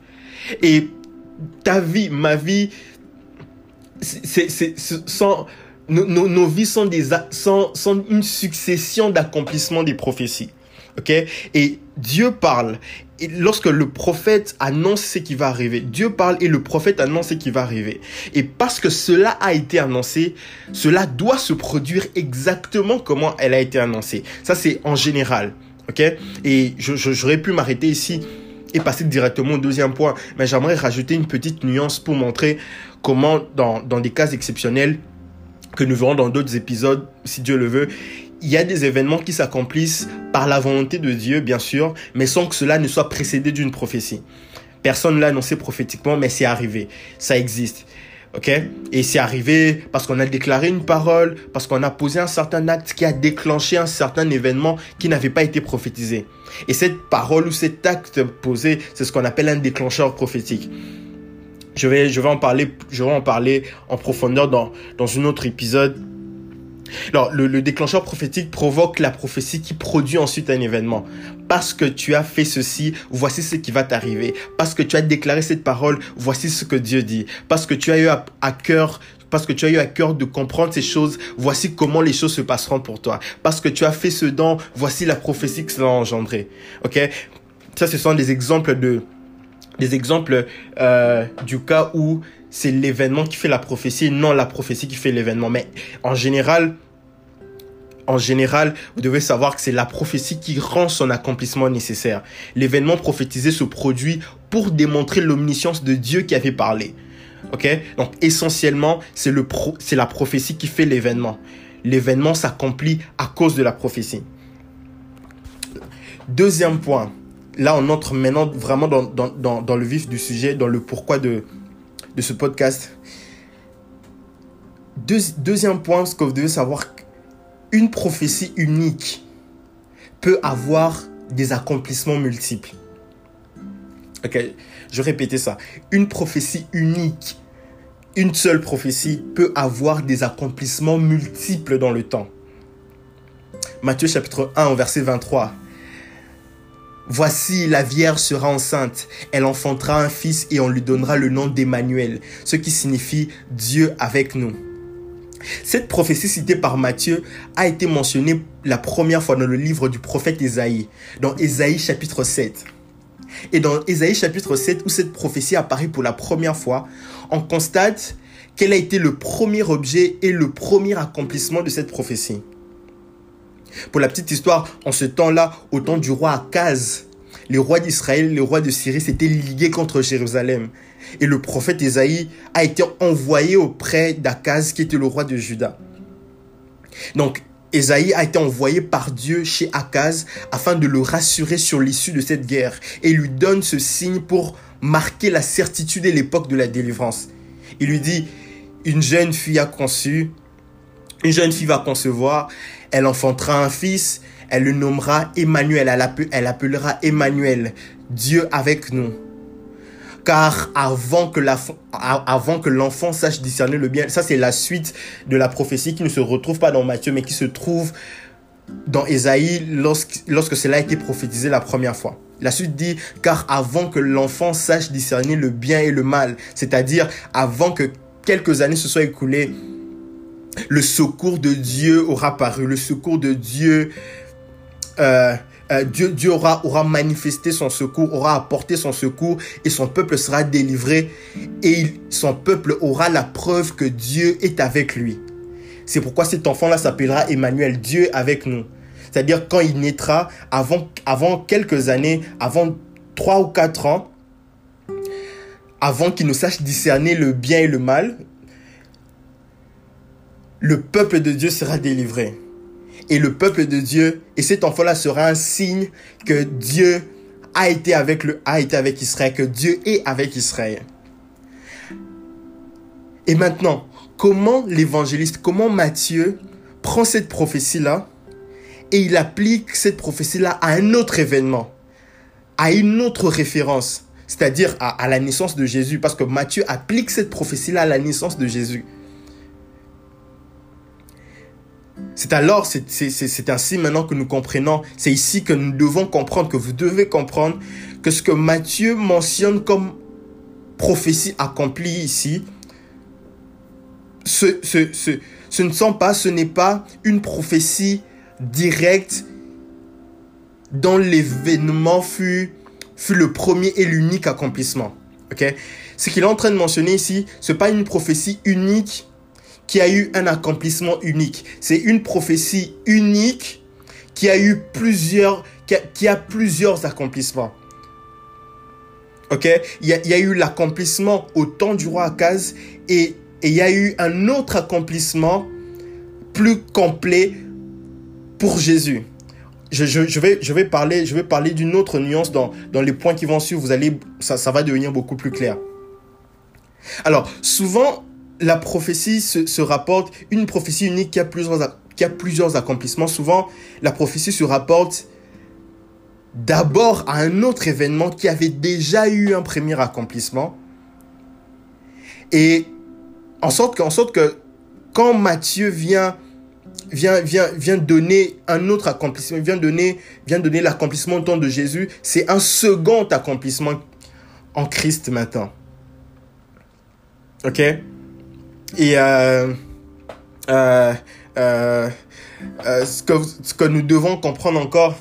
Et ta vie, ma vie, c'est, nos, vies sont, une succession d'accomplissements des prophéties. Ok? Dieu parle. Et lorsque le prophète annonce ce qui va arriver, Dieu parle et le prophète annonce ce qui va arriver. Et parce que cela a été annoncé, cela doit se produire exactement comment elle a été annoncée. Ça, c'est en général. Ok? Et j'aurais pu m'arrêter ici et passer directement au deuxième point. Mais j'aimerais rajouter une petite nuance pour montrer comment, dans, dans des cas exceptionnels, que nous verrons dans d'autres épisodes, si Dieu le veut, il y a des événements qui s'accomplissent par la volonté de Dieu, bien sûr, mais sans que cela ne soit précédé d'une prophétie. Personne ne l'a annoncé prophétiquement, mais c'est arrivé. Ça existe. OK? Et c'est arrivé parce qu'on a déclaré une parole, parce qu'on a posé un certain acte qui a déclenché un certain événement qui n'avait pas été prophétisé. Et cette parole ou cet acte posé, c'est ce qu'on appelle un déclencheur prophétique. Je vais, je vais en parler, je vais en parler en profondeur dans, dans un autre épisode alors, le, déclencheur prophétique provoque la prophétie qui produit ensuite un événement. Parce que tu as fait ceci, voici ce qui va t'arriver. Parce que tu as déclaré cette parole, voici ce que Dieu dit. Parce que tu as eu à, cœur parce que tu as eu à cœur de comprendre ces choses, voici comment les choses se passeront pour toi. Parce que tu as fait ce don, voici la prophétie que cela a engendré. Ok? Ça, ce sont des exemples de, des exemples euh, du cas où c'est l'événement qui fait la prophétie, non la prophétie qui fait l'événement. Mais en général, en général, vous devez savoir que c'est la prophétie qui rend son accomplissement nécessaire. L'événement prophétisé se produit pour démontrer l'omniscience de Dieu qui avait parlé. Ok? Donc essentiellement, c'est le c'est la prophétie qui fait l'événement. L'événement s'accomplit à cause de la prophétie. Deuxième point. Là, on entre maintenant vraiment dans, dans, dans le vif du sujet, dans le pourquoi de, de ce podcast. deuxième point, ce que vous devez savoir, une prophétie unique peut avoir des accomplissements multiples. Ok, je répéter ça. Une prophétie unique, une seule prophétie peut avoir des accomplissements multiples dans le temps. Matthieu chapitre 1 verset 23. Voici, la Vierge sera enceinte, elle enfantera un fils et on lui donnera le nom d'Emmanuel, ce qui signifie Dieu avec nous. Cette prophétie citée par Matthieu a été mentionnée la première fois dans le livre du prophète Ésaïe, dans Ésaïe chapitre 7. Et dans Ésaïe chapitre 7, où cette prophétie apparaît pour la première fois, on constate quel a été le premier objet et le premier accomplissement de cette prophétie. Pour la petite histoire, en ce temps-là, au temps du roi Akaz, les rois d'Israël, les rois de Syrie s'étaient ligués contre Jérusalem. Et le prophète Ésaïe a été envoyé auprès d'Akaz, qui était le roi de Juda. Donc, Ésaïe a été envoyé par Dieu chez Akaz afin de le rassurer sur l'issue de cette guerre et lui donne ce signe pour marquer la certitude et l'époque de la délivrance. Il lui dit, une jeune fille a conçu, une jeune fille va concevoir, elle enfantera un fils, elle le nommera Emmanuel, elle, appellera Emmanuel, Dieu avec nous. Car avant que, l'enfant sache discerner le bien, ça c'est la suite de la prophétie qui ne se retrouve pas dans Matthieu, mais qui se trouve dans Ésaïe lorsque, lorsque cela a été prophétisé la première fois. La suite dit, car avant que l'enfant sache discerner le bien et le mal, c'est-à-dire avant que quelques années se soient écoulées, le secours de Dieu aura paru, le secours de Dieu, euh, euh, Dieu, Dieu aura, aura manifesté son secours, aura apporté son secours et son peuple sera délivré et son peuple aura la preuve que Dieu est avec lui. C'est pourquoi cet enfant-là s'appellera Emmanuel, Dieu avec nous. C'est-à-dire quand il naîtra, avant, avant quelques années, avant trois ou quatre ans, avant qu'il ne sache discerner le bien et le mal, le peuple de Dieu sera délivré. Et le peuple de Dieu, et cet enfant-là sera un signe que Dieu a été avec le, a été avec Israël, que Dieu est avec Israël. Et maintenant, comment l'évangéliste, comment Matthieu prend cette prophétie-là et il applique cette prophétie-là à un autre événement, à une autre référence, c'est-à-dire à, la naissance de Jésus, parce que Matthieu applique cette prophétie-là à la naissance de Jésus. C'est alors, c'est ainsi maintenant que nous comprenons, c'est ici que nous devons comprendre, que vous devez comprendre que ce que Matthieu mentionne comme prophétie accomplie ici, ce, ne sont pas, ce n'est pas une prophétie directe dont l'événement fut, fut le premier et l'unique accomplissement. Ok? Ce qu'il est en train de mentionner ici, ce n'est pas une prophétie unique qui a eu un accomplissement unique. C'est une prophétie unique qui a eu plusieurs, accomplissements. Ok? Il y, a, eu l'accomplissement au temps du roi Akaz et et il y a eu un autre accomplissement plus complet pour Jésus. Je, je, vais, je vais parler, je parler d'une autre nuance dans, les points qui vont suivre. Vous ça va devenir beaucoup plus clair. Alors, souvent, la prophétie se, rapporte, une prophétie unique qui a, plusieurs, accomplissements. Souvent, la prophétie se rapporte d'abord à un autre événement qui avait déjà eu un premier accomplissement. Et en sorte que, quand Matthieu vient donner un autre accomplissement, vient donner, vient donner l'accomplissement au temps de Jésus, c'est un second accomplissement en Christ maintenant. Ok? Et euh, euh, euh, ce, que, ce que nous devons comprendre encore,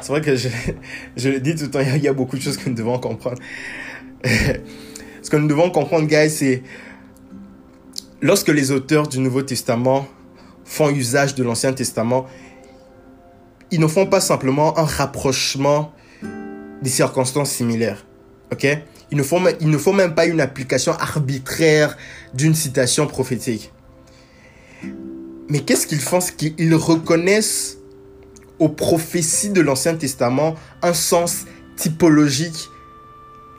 c'est vrai que je, je le dis tout le temps, il y, a, beaucoup de choses que nous devons comprendre. ce que nous devons comprendre, guys, c'est lorsque les auteurs du Nouveau Testament font usage de l'Ancien Testament, ils ne font pas simplement un rapprochement des circonstances similaires. Ok? Ils ne, font même pas une application arbitraire d'une citation prophétique. Mais qu'est-ce qu'ils font? C'est qu'ils reconnaissent aux prophéties de l'Ancien Testament un sens typologique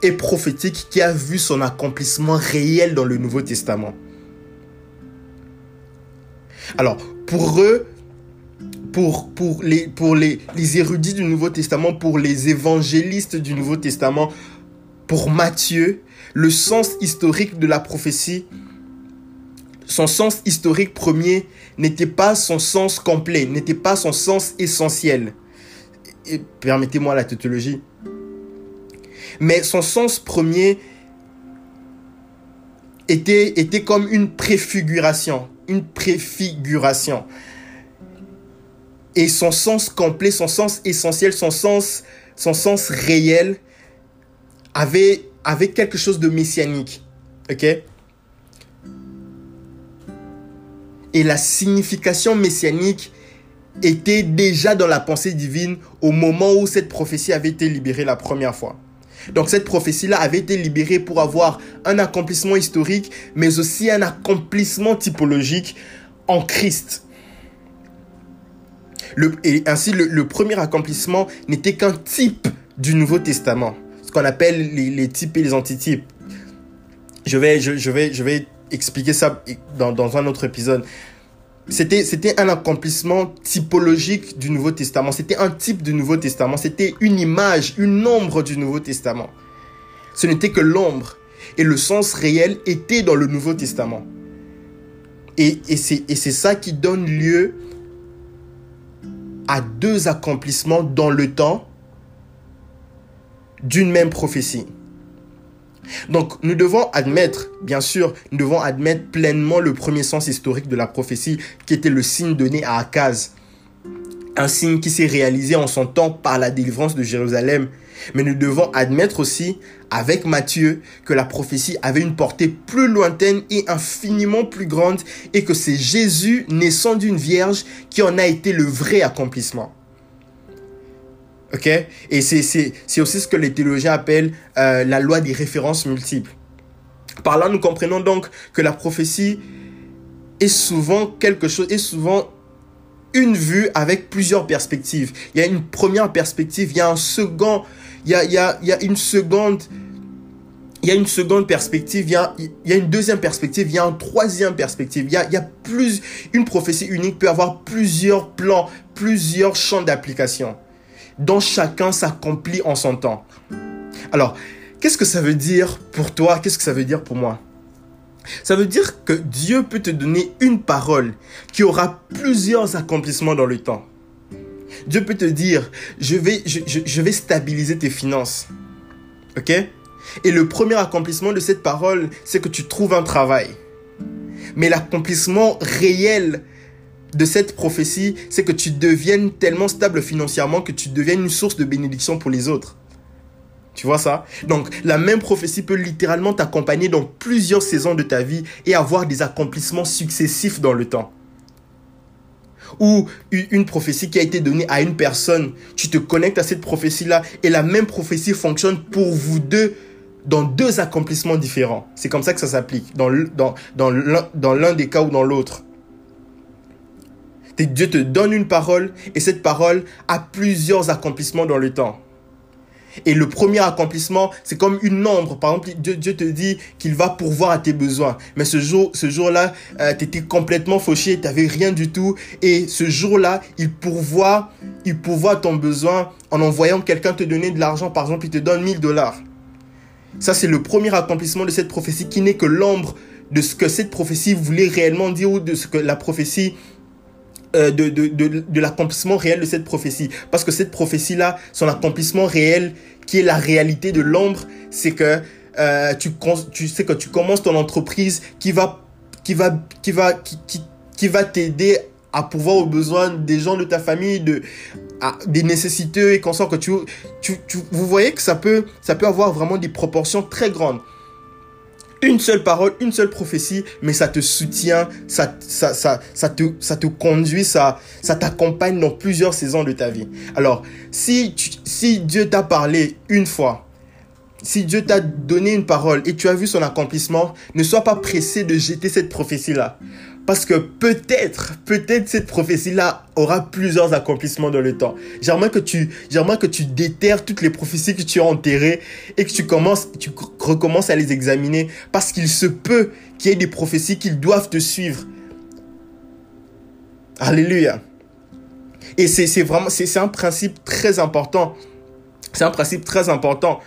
et prophétique qui a vu son accomplissement réel dans le Nouveau Testament. Alors, pour eux, pour, les érudits du Nouveau Testament, pour les évangélistes du Nouveau Testament, pour Matthieu, le sens historique de la prophétie, son sens historique premier n'était pas son sens complet, n'était pas son sens essentiel. Permettez-moi la tautologie. Mais son sens premier était, était comme une préfiguration, une préfiguration. Et son sens complet, son sens essentiel, son sens, son sens réel avait, quelque chose de messianique. Ok? Et la signification messianique était déjà dans la pensée divine au moment où cette prophétie avait été libérée la première fois. Donc cette prophétie-là avait été libérée pour avoir un accomplissement historique, mais aussi un accomplissement typologique en Christ. et ainsi, le, premier accomplissement n'était qu'un type du Nouveau Testament, qu'on appelle les, types et les antitypes. Je vais, je, vais, je vais expliquer ça dans, un autre épisode. C'était, c'était un accomplissement typologique du Nouveau Testament. C'était un type du Nouveau Testament. C'était une image, une ombre du Nouveau Testament. Ce n'était que l'ombre. Et le sens réel était dans le Nouveau Testament. Et, et c'est ça qui donne lieu à deux accomplissements dans le temps d'une même prophétie. Donc nous devons admettre, bien sûr, nous devons admettre pleinement le premier sens historique de la prophétie qui était le signe donné à Akaz. Un signe qui s'est réalisé en son temps par la délivrance de Jérusalem. Mais nous devons admettre aussi, avec Matthieu, que la prophétie avait une portée plus lointaine et infiniment plus grande et que c'est Jésus, naissant d'une vierge, qui en a été le vrai accomplissement. Ok? Et c'est aussi ce que les théologiens appellent euh, la loi des références multiples. Par là, nous comprenons donc que la prophétie est souvent quelque chose, est souvent une vue avec plusieurs perspectives. Il y a une première perspective, il y a un second, il y a, il y a, une seconde, il y a une seconde perspective, il y a, il y a une deuxième perspective, il y a une troisième perspective. Il y a, il y a plus, une prophétie unique peut avoir plusieurs plans, plusieurs champs d'application dont chacun s'accomplit en son temps. Alors, qu'est-ce que ça veut dire pour toi? Qu'est-ce que ça veut dire pour moi? Ça veut dire que Dieu peut te donner une parole qui aura plusieurs accomplissements dans le temps. Dieu peut te dire, je vais, stabiliser tes finances. OK? Et le premier accomplissement de cette parole, c'est que tu trouves un travail. Mais l'accomplissement réel de cette prophétie, c'est que tu deviennes tellement stable financièrement que tu deviennes une source de bénédiction pour les autres. Tu vois ça? Donc la même prophétie peut littéralement t'accompagner dans plusieurs saisons de ta vie et avoir des accomplissements successifs dans le temps. Ou une prophétie qui a été donnée à une personne, tu te connectes à cette prophétie-là et la même prophétie fonctionne pour vous deux dans deux accomplissements différents. C'est comme ça que ça s'applique, dans, dans, dans l'un des cas ou dans l'autre. Dieu te donne une parole et cette parole a plusieurs accomplissements dans le temps. Et le premier accomplissement, c'est comme une ombre. Par exemple, Dieu, te dit qu'il va pourvoir à tes besoins. Mais ce jour, ce jour-là, euh, tu étais complètement fauché, tu n'avais rien du tout. Et ce jour-là, il pourvoit, il pourvoit ton besoin en envoyant quelqu'un te donner de l'argent. Par exemple, il te donne 1000 dollars. Ça, c'est le premier accomplissement de cette prophétie qui n'est que l'ombre de ce que cette prophétie voulait réellement dire ou de ce que la prophétie euh, de, de, de, de l'accomplissement réel de cette prophétie. Parce que cette prophétie-là, son accomplissement réel, qui est la réalité de l'ombre, c'est que euh, tu, tu sais que tu commences ton entreprise qui va, qui va, qui va, qui, qui, qui va t'aider à pouvoir aux besoins des gens de ta famille, de, des nécessiteux et qu'on sent que tu, tu, tu, vous voyez que ça peut, ça peut avoir vraiment des proportions très grandes une seule parole, une seule prophétie, mais ça te soutient, ça, ça, ça, te, ça conduit, ça, ça t'accompagne dans plusieurs saisons de ta vie. Alors, si, si Dieu t'a parlé une fois, si Dieu t'a donné une parole et tu as vu son accomplissement, ne sois pas pressé de jeter cette prophétie-là. Parce que peut-être, peut-être cette prophétie-là aura plusieurs accomplissements dans le temps. J'aimerais que tu, déterres toutes les prophéties que tu as enterrées et que tu commences, tu recommences à les examiner parce qu'il se peut qu'il y ait des prophéties qui doivent te suivre. Alléluia. Et c'est, vraiment, c'est, un principe très important. C'est un principe très important.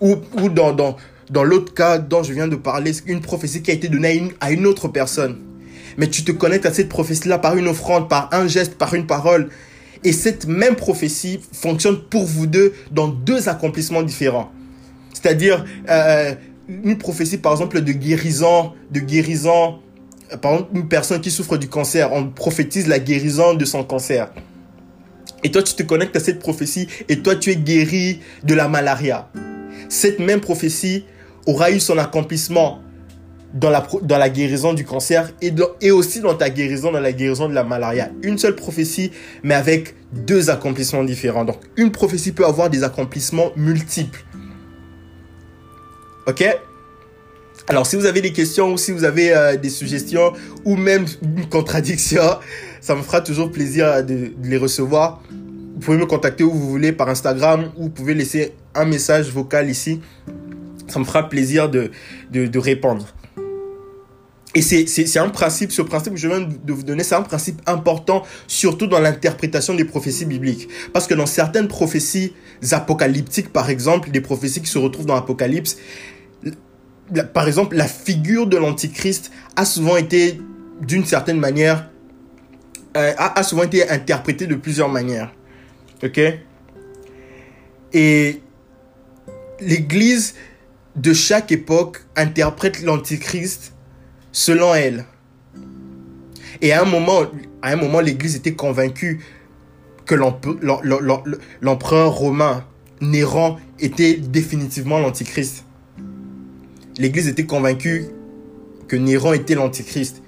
Ou, dans, dans l'autre cas dont je viens de parler, c'est une prophétie qui a été donnée à une, autre personne. Mais tu te connectes à cette prophétie-là par une offrande, par un geste, par une parole. Et cette même prophétie fonctionne pour vous deux dans deux accomplissements différents. C'est-à-dire euh, une prophétie, par exemple, de guérison, de guérison. Euh, par exemple, une personne qui souffre du cancer, on prophétise la guérison de son cancer. Et toi, tu te connectes à cette prophétie et toi, tu es guéri de la malaria. Cette même prophétie aura eu son accomplissement dans la, dans la guérison du cancer et, et aussi dans ta guérison, dans la guérison de la malaria. Une seule prophétie, mais avec deux accomplissements différents. Donc, une prophétie peut avoir des accomplissements multiples. Ok? Alors, si vous avez des questions ou si vous avez euh, des suggestions ou même une contradiction, ça me fera toujours plaisir de, de les recevoir. Vous pouvez me contacter où vous voulez par Instagram ou vous pouvez laisser un message vocal ici ça me fera plaisir de, de, répondre. Et c'est un principe, ce principe que je viens de vous donner, c'est un principe important, surtout dans l'interprétation des prophéties bibliques. Parce que dans certaines prophéties apocalyptiques, par exemple, des prophéties qui se retrouvent dans l'Apocalypse, par exemple, la figure de l'Antichrist a souvent été, d'une certaine manière, euh, a, a souvent été interprétée de plusieurs manières. Ok? Et l'Église de chaque époque interprète l'Antichrist selon elle. Et à un moment, l'Église était convaincue que l'empereur romain Néron était définitivement l'Antichrist. L'Église était convaincue que Néron était l'Antichrist,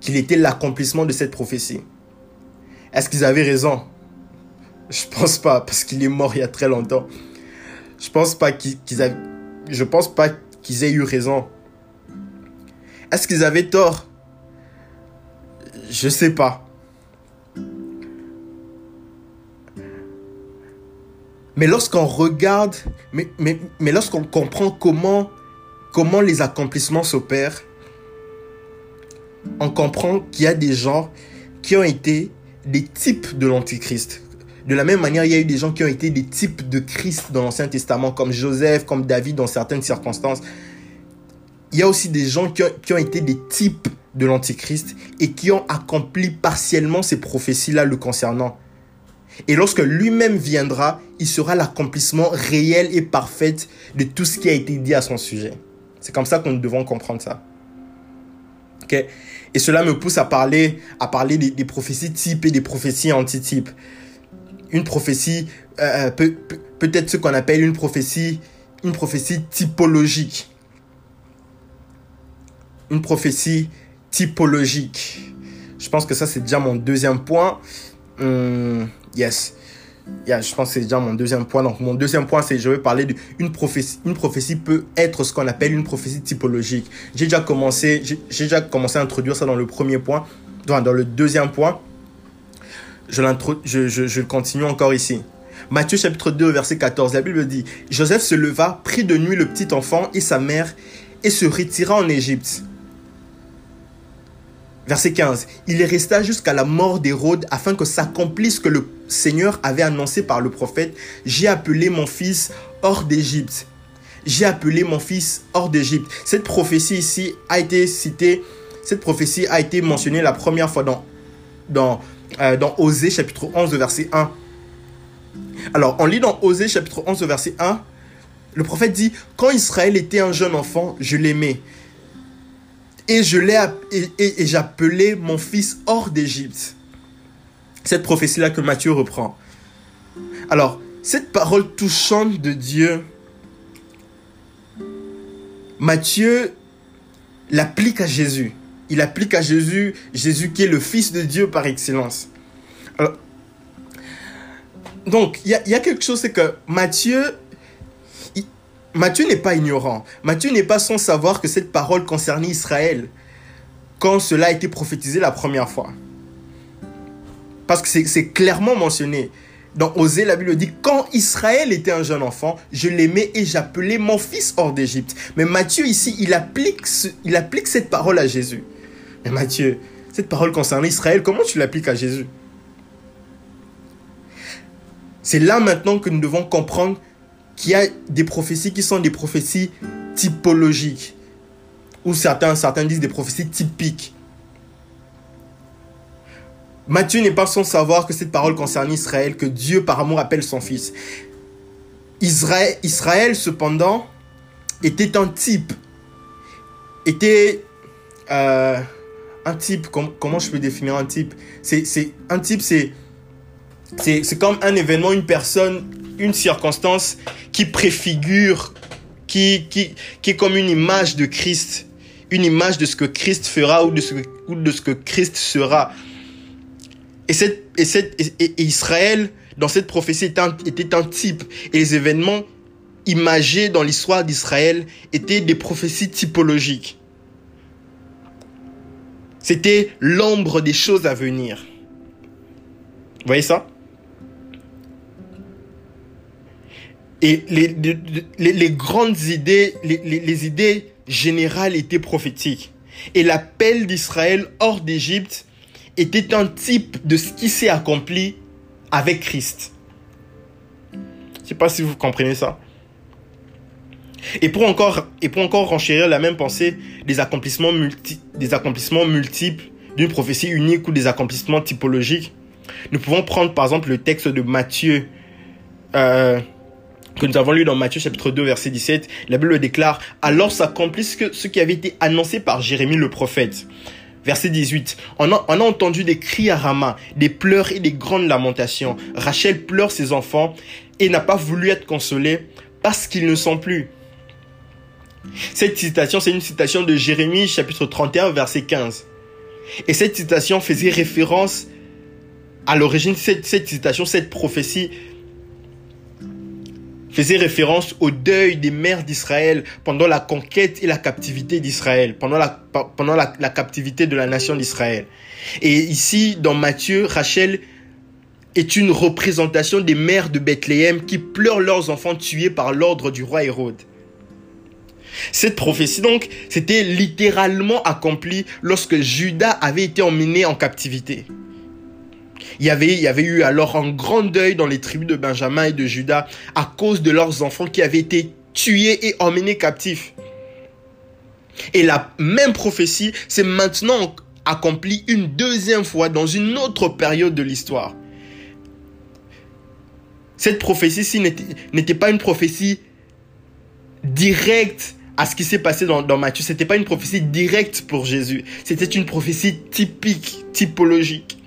qu'il était l'accomplissement de cette prophétie. Est-ce qu'ils avaient raison? Je pense pas, parce qu'il est mort il y a très longtemps. Je pense pas qu'ils je pense pas qu'ils aient eu raison. Est-ce qu'ils avaient tort? Je sais pas. Mais lorsqu'on regarde, mais lorsqu'on comprend comment, comment les accomplissements s'opèrent, on comprend qu'il y a des gens qui ont été des types de l'Antichrist. De la même manière, il y a eu des gens qui ont été des types de Christ dans l'Ancien Testament, comme Joseph, comme David dans certaines circonstances. Il y a aussi des gens qui ont, qui ont été des types de l'Antichrist et qui ont accompli partiellement ces prophéties-là le concernant. Et lorsque lui-même viendra, il sera l'accomplissement réel et parfait de tout ce qui a été dit à son sujet. C'est comme ça nous devons comprendre ça. Et cela me pousse à parler, à parler des, prophéties types et des prophéties antitypes. Une prophétie, euh, euh, peut, peut-être ce qu'on appelle une prophétie, une prophétie typologique. Une prophétie typologique. Je pense que ça, c'est déjà mon deuxième point. Hum, yes. Yeah, je pense que c'est déjà mon deuxième point. Donc, mon deuxième point, c'est je vais parler d'une prophétie. Une prophétie peut être ce qu'on appelle une prophétie typologique. J'ai déjà commencé, déjà commencé à introduire ça dans le premier point. Dans, dans le deuxième point, je, continue encore ici. Matthieu chapitre 2, verset 14, la Bible dit Joseph se leva, prit de nuit le petit enfant et sa mère et se retira en Égypte Verset 15. Il resta jusqu'à la mort d'Hérode afin que s'accomplisse que le Seigneur avait annoncé par le prophète. J'ai appelé mon fils hors d'Égypte. J'ai appelé mon fils hors d'Égypte. Cette prophétie ici a été citée, cette prophétie a été mentionnée la première fois dans, euh, dans Osée chapitre 11 verset 1. Alors, on lit dans Osée chapitre 11 verset 1, le prophète dit, quand Israël était un jeune enfant, je l'aimais et je l'ai et, j'appelais mon fils hors d'Égypte. Cette prophétie-là que Matthieu reprend. Alors, cette parole touchante de Dieu, Matthieu l'applique à Jésus. Il applique à Jésus, Jésus qui est le Fils de Dieu par excellence. donc, il y, a, quelque chose, c'est que Matthieu Matthieu n'est pas ignorant. Matthieu n'est pas sans savoir que cette parole concernait Israël quand cela a été prophétisé la première fois. Parce que c'est clairement mentionné. Dans Osée, la Bible dit, quand Israël était un jeune enfant, je l'aimais et j'appelais mon fils hors d'Égypte. Mais Matthieu ici, applique, il applique cette parole à Jésus. Mais Matthieu, cette parole concernant Israël, comment tu l'appliques à Jésus? C'est là maintenant que nous devons comprendre qu'il y a des prophéties qui sont des prophéties typologiques, ou certains, disent des prophéties typiques. Matthieu n'est pas sans savoir que cette parole concerne Israël, que Dieu par amour appelle son fils. Israël, Israël cependant, était un type, était euh, un type, comment je peux définir un type? C'est un type, c'est c'est comme un événement, une personne, une circonstance qui préfigure, qui, qui, qui est comme une image de Christ, une image de ce que Christ fera ou de ce, ou de ce que Christ sera. Et, cette, et, cette, et, Israël, dans cette prophétie, était un, était un type. Et les événements imagés dans l'histoire d'Israël étaient des prophéties typologiques. C'était l'ombre des choses à venir. Vous voyez ça? Et les, grandes idées, les, les, idées générales étaient prophétiques. Et l'appel d'Israël hors d'Égypte était un type de ce qui s'est accompli avec Christ. Je ne sais pas si vous comprenez ça. Et pour encore, et pour encore renchérir la même pensée des accomplissements, multi, des accomplissements multiples d'une prophétie unique ou des accomplissements typologiques, nous pouvons prendre par exemple le texte de Matthieu euh, que nous avons lu dans Matthieu chapitre 2 verset 17, la Bible déclare, alors s'accomplit ce qui avait été annoncé par Jérémie le prophète. Verset 18. On a, on a entendu des cris à Rama, des pleurs et des grandes lamentations. Rachel pleure ses enfants et n'a pas voulu être consolée parce qu'ils ne sont plus. Cette citation, c'est une citation de Jérémie chapitre 31 verset 15. Et cette citation faisait référence à l'origine, cette, citation, cette prophétie faisait référence au deuil des mères d'Israël pendant la conquête et la captivité d'Israël, pendant, la, pendant la captivité de la nation d'Israël. Et ici, dans Matthieu, Rachel est une représentation des mères de Bethléem qui pleurent leurs enfants tués par l'ordre du roi Hérode. Cette prophétie donc, c'était littéralement accomplie lorsque Judas avait été emmené en captivité. Il y, avait, il y avait eu alors un grand deuil dans les tribus de Benjamin et de Judas à cause de leurs enfants qui avaient été tués et emmenés captifs. Et la même prophétie s'est maintenant accomplie une deuxième fois dans une autre période de l'histoire. Cette prophétie-ci n'était pas une prophétie directe à ce qui s'est passé dans, dans Matthieu. C'était pas une prophétie directe pour Jésus. C'était une prophétie typique, typologique.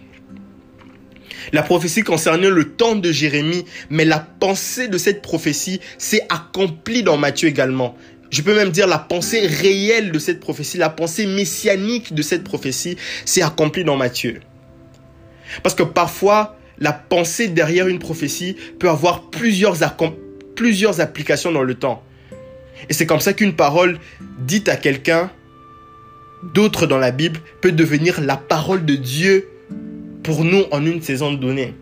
La prophétie concernait le temps de Jérémie, mais la pensée de cette prophétie s'est accomplie dans Matthieu également. Je peux même dire la pensée réelle de cette prophétie, la pensée messianique de cette prophétie s'est accomplie dans Matthieu. Parce que parfois, la pensée derrière une prophétie peut avoir plusieurs, plusieurs applications dans le temps. Et c'est comme ça qu'une parole dite à quelqu'un d'autre dans la Bible peut devenir la parole de Dieu pour nous en une saison donnée.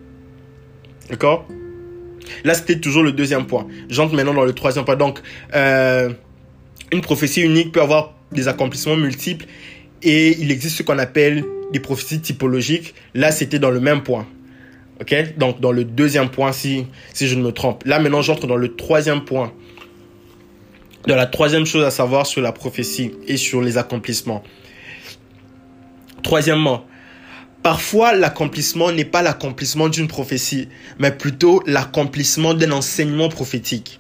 D'accord? Là, c'était toujours le deuxième point. J'entre maintenant dans le troisième point. Donc, euh, une prophétie unique peut avoir des accomplissements multiples et il existe ce qu'on appelle des prophéties typologiques. Là, c'était dans le même point. Ok? Donc, dans le deuxième point, si, si je ne me trompe. Là, maintenant, j'entre dans le troisième point de la troisième chose à savoir sur la prophétie et sur les accomplissements. Troisièmement, parfois l'accomplissement n'est pas l'accomplissement d'une prophétie, mais plutôt l'accomplissement d'un enseignement prophétique.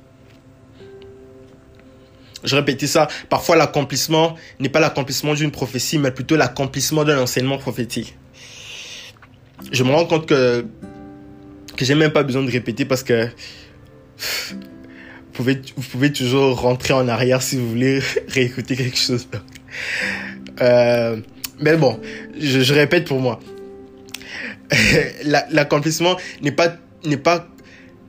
Je répète ça, parfois l'accomplissement n'est pas l'accomplissement d'une prophétie, mais plutôt l'accomplissement d'un enseignement prophétique. Je me rends compte que, que j'ai même pas besoin de répéter parce que vous pouvez toujours rentrer en arrière si vous voulez réécouter quelque chose. Euh, mais bon, je, répète pour moi. l'accomplissement n'est pas n'est pas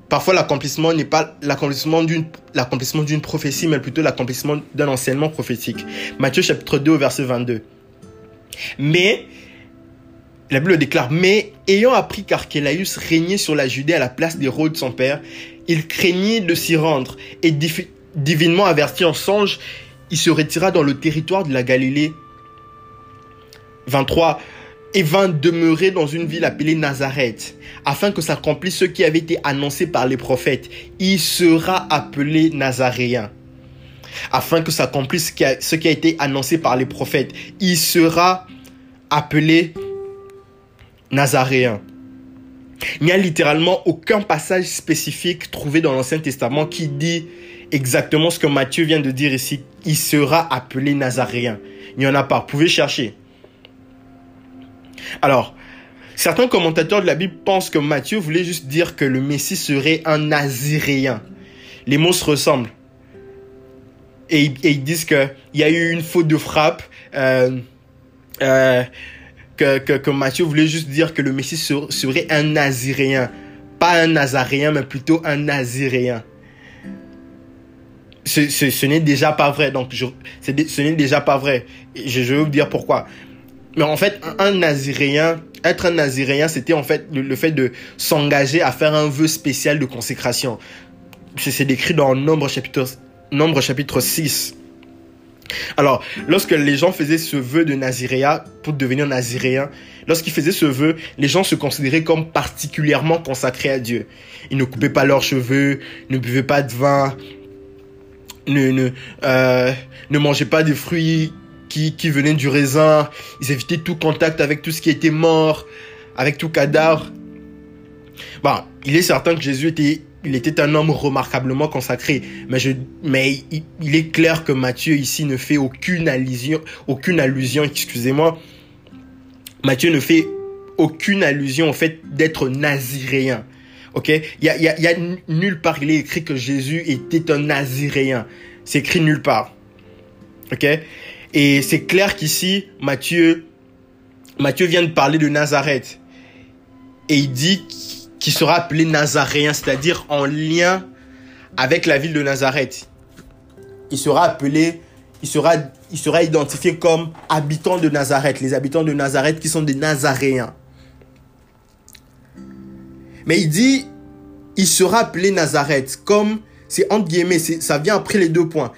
parfois l'accomplissement n'est pas l'accomplissement d'une l'accomplissement d'une prophétie mais plutôt l'accomplissement d'un enseignement prophétique. Matthieu chapitre 2 verset 22. Mais la Bible déclare, mais ayant appris qu'Archélaïus régnait sur la Judée à la place d'Hérode son père, il craignit de s'y rendre et divinement averti en songe, il se retira dans le territoire de la Galilée. 23. Et vint demeurer dans une ville appelée Nazareth, afin que s'accomplisse ce qui avait été annoncé par les prophètes. Il sera appelé Nazaréen. Afin que s'accomplisse ce qui a été annoncé par les prophètes. Il sera appelé Nazaréen. Il n'y a littéralement aucun passage spécifique trouvé dans l'Ancien Testament qui dit exactement ce que Matthieu vient de dire ici. Il sera appelé Nazaréen. Il n'y en a pas. Vous pouvez chercher. Alors, certains commentateurs de la Bible pensent que Matthieu voulait juste dire que le Messie serait un Naziréen. Les mots se ressemblent. Et, ils disent qu'il y a eu une faute de frappe. Euh, euh, que, que, Matthieu voulait juste dire que le Messie serait un Naziréen. Pas un Nazaréen, mais plutôt un Naziréen. Ce, n'est déjà pas vrai. Donc, je, ce n'est déjà pas vrai. je, vais vous dire pourquoi. Mais en fait, un, Naziréen, être un Naziréen, c'était en fait le, le fait de s'engager à faire un vœu spécial de consécration. C'est décrit dans Nombre chapitre, Nombre chapitre 6. Alors, lorsque les gens faisaient ce vœu de Naziréa pour devenir Naziréen, lorsqu'ils faisaient ce vœu, les gens se considéraient comme particulièrement consacrés à Dieu. Ils ne coupaient pas leurs cheveux, ne buvaient pas de vin, ne, ne, euh, ne mangeaient pas des fruits qui, qui venaient du raisin, ils évitaient tout contact avec tout ce qui était mort, avec tout cadavre. Bon, il est certain que Jésus était il était un homme remarquablement consacré. Mais, je, mais il, est clair que Matthieu ici ne fait aucune allusion, aucune allusion, excusez-moi. Matthieu ne fait aucune allusion au fait d'être naziréen. Ok? Il y a, y, nulle part, il est écrit que Jésus était un naziréen. C'est écrit nulle part. Ok? Et c'est clair qu'ici, Matthieu, Matthieu vient de parler de Nazareth. Et il dit qui sera appelé Nazaréen, c'est-à-dire en lien avec la ville de Nazareth. Il sera appelé, il sera, il sera identifié comme habitant de Nazareth, les habitants de Nazareth qui sont des Nazaréens. Mais il dit, il sera appelé Nazareth, comme, c'est entre guillemets, ça vient après les deux points.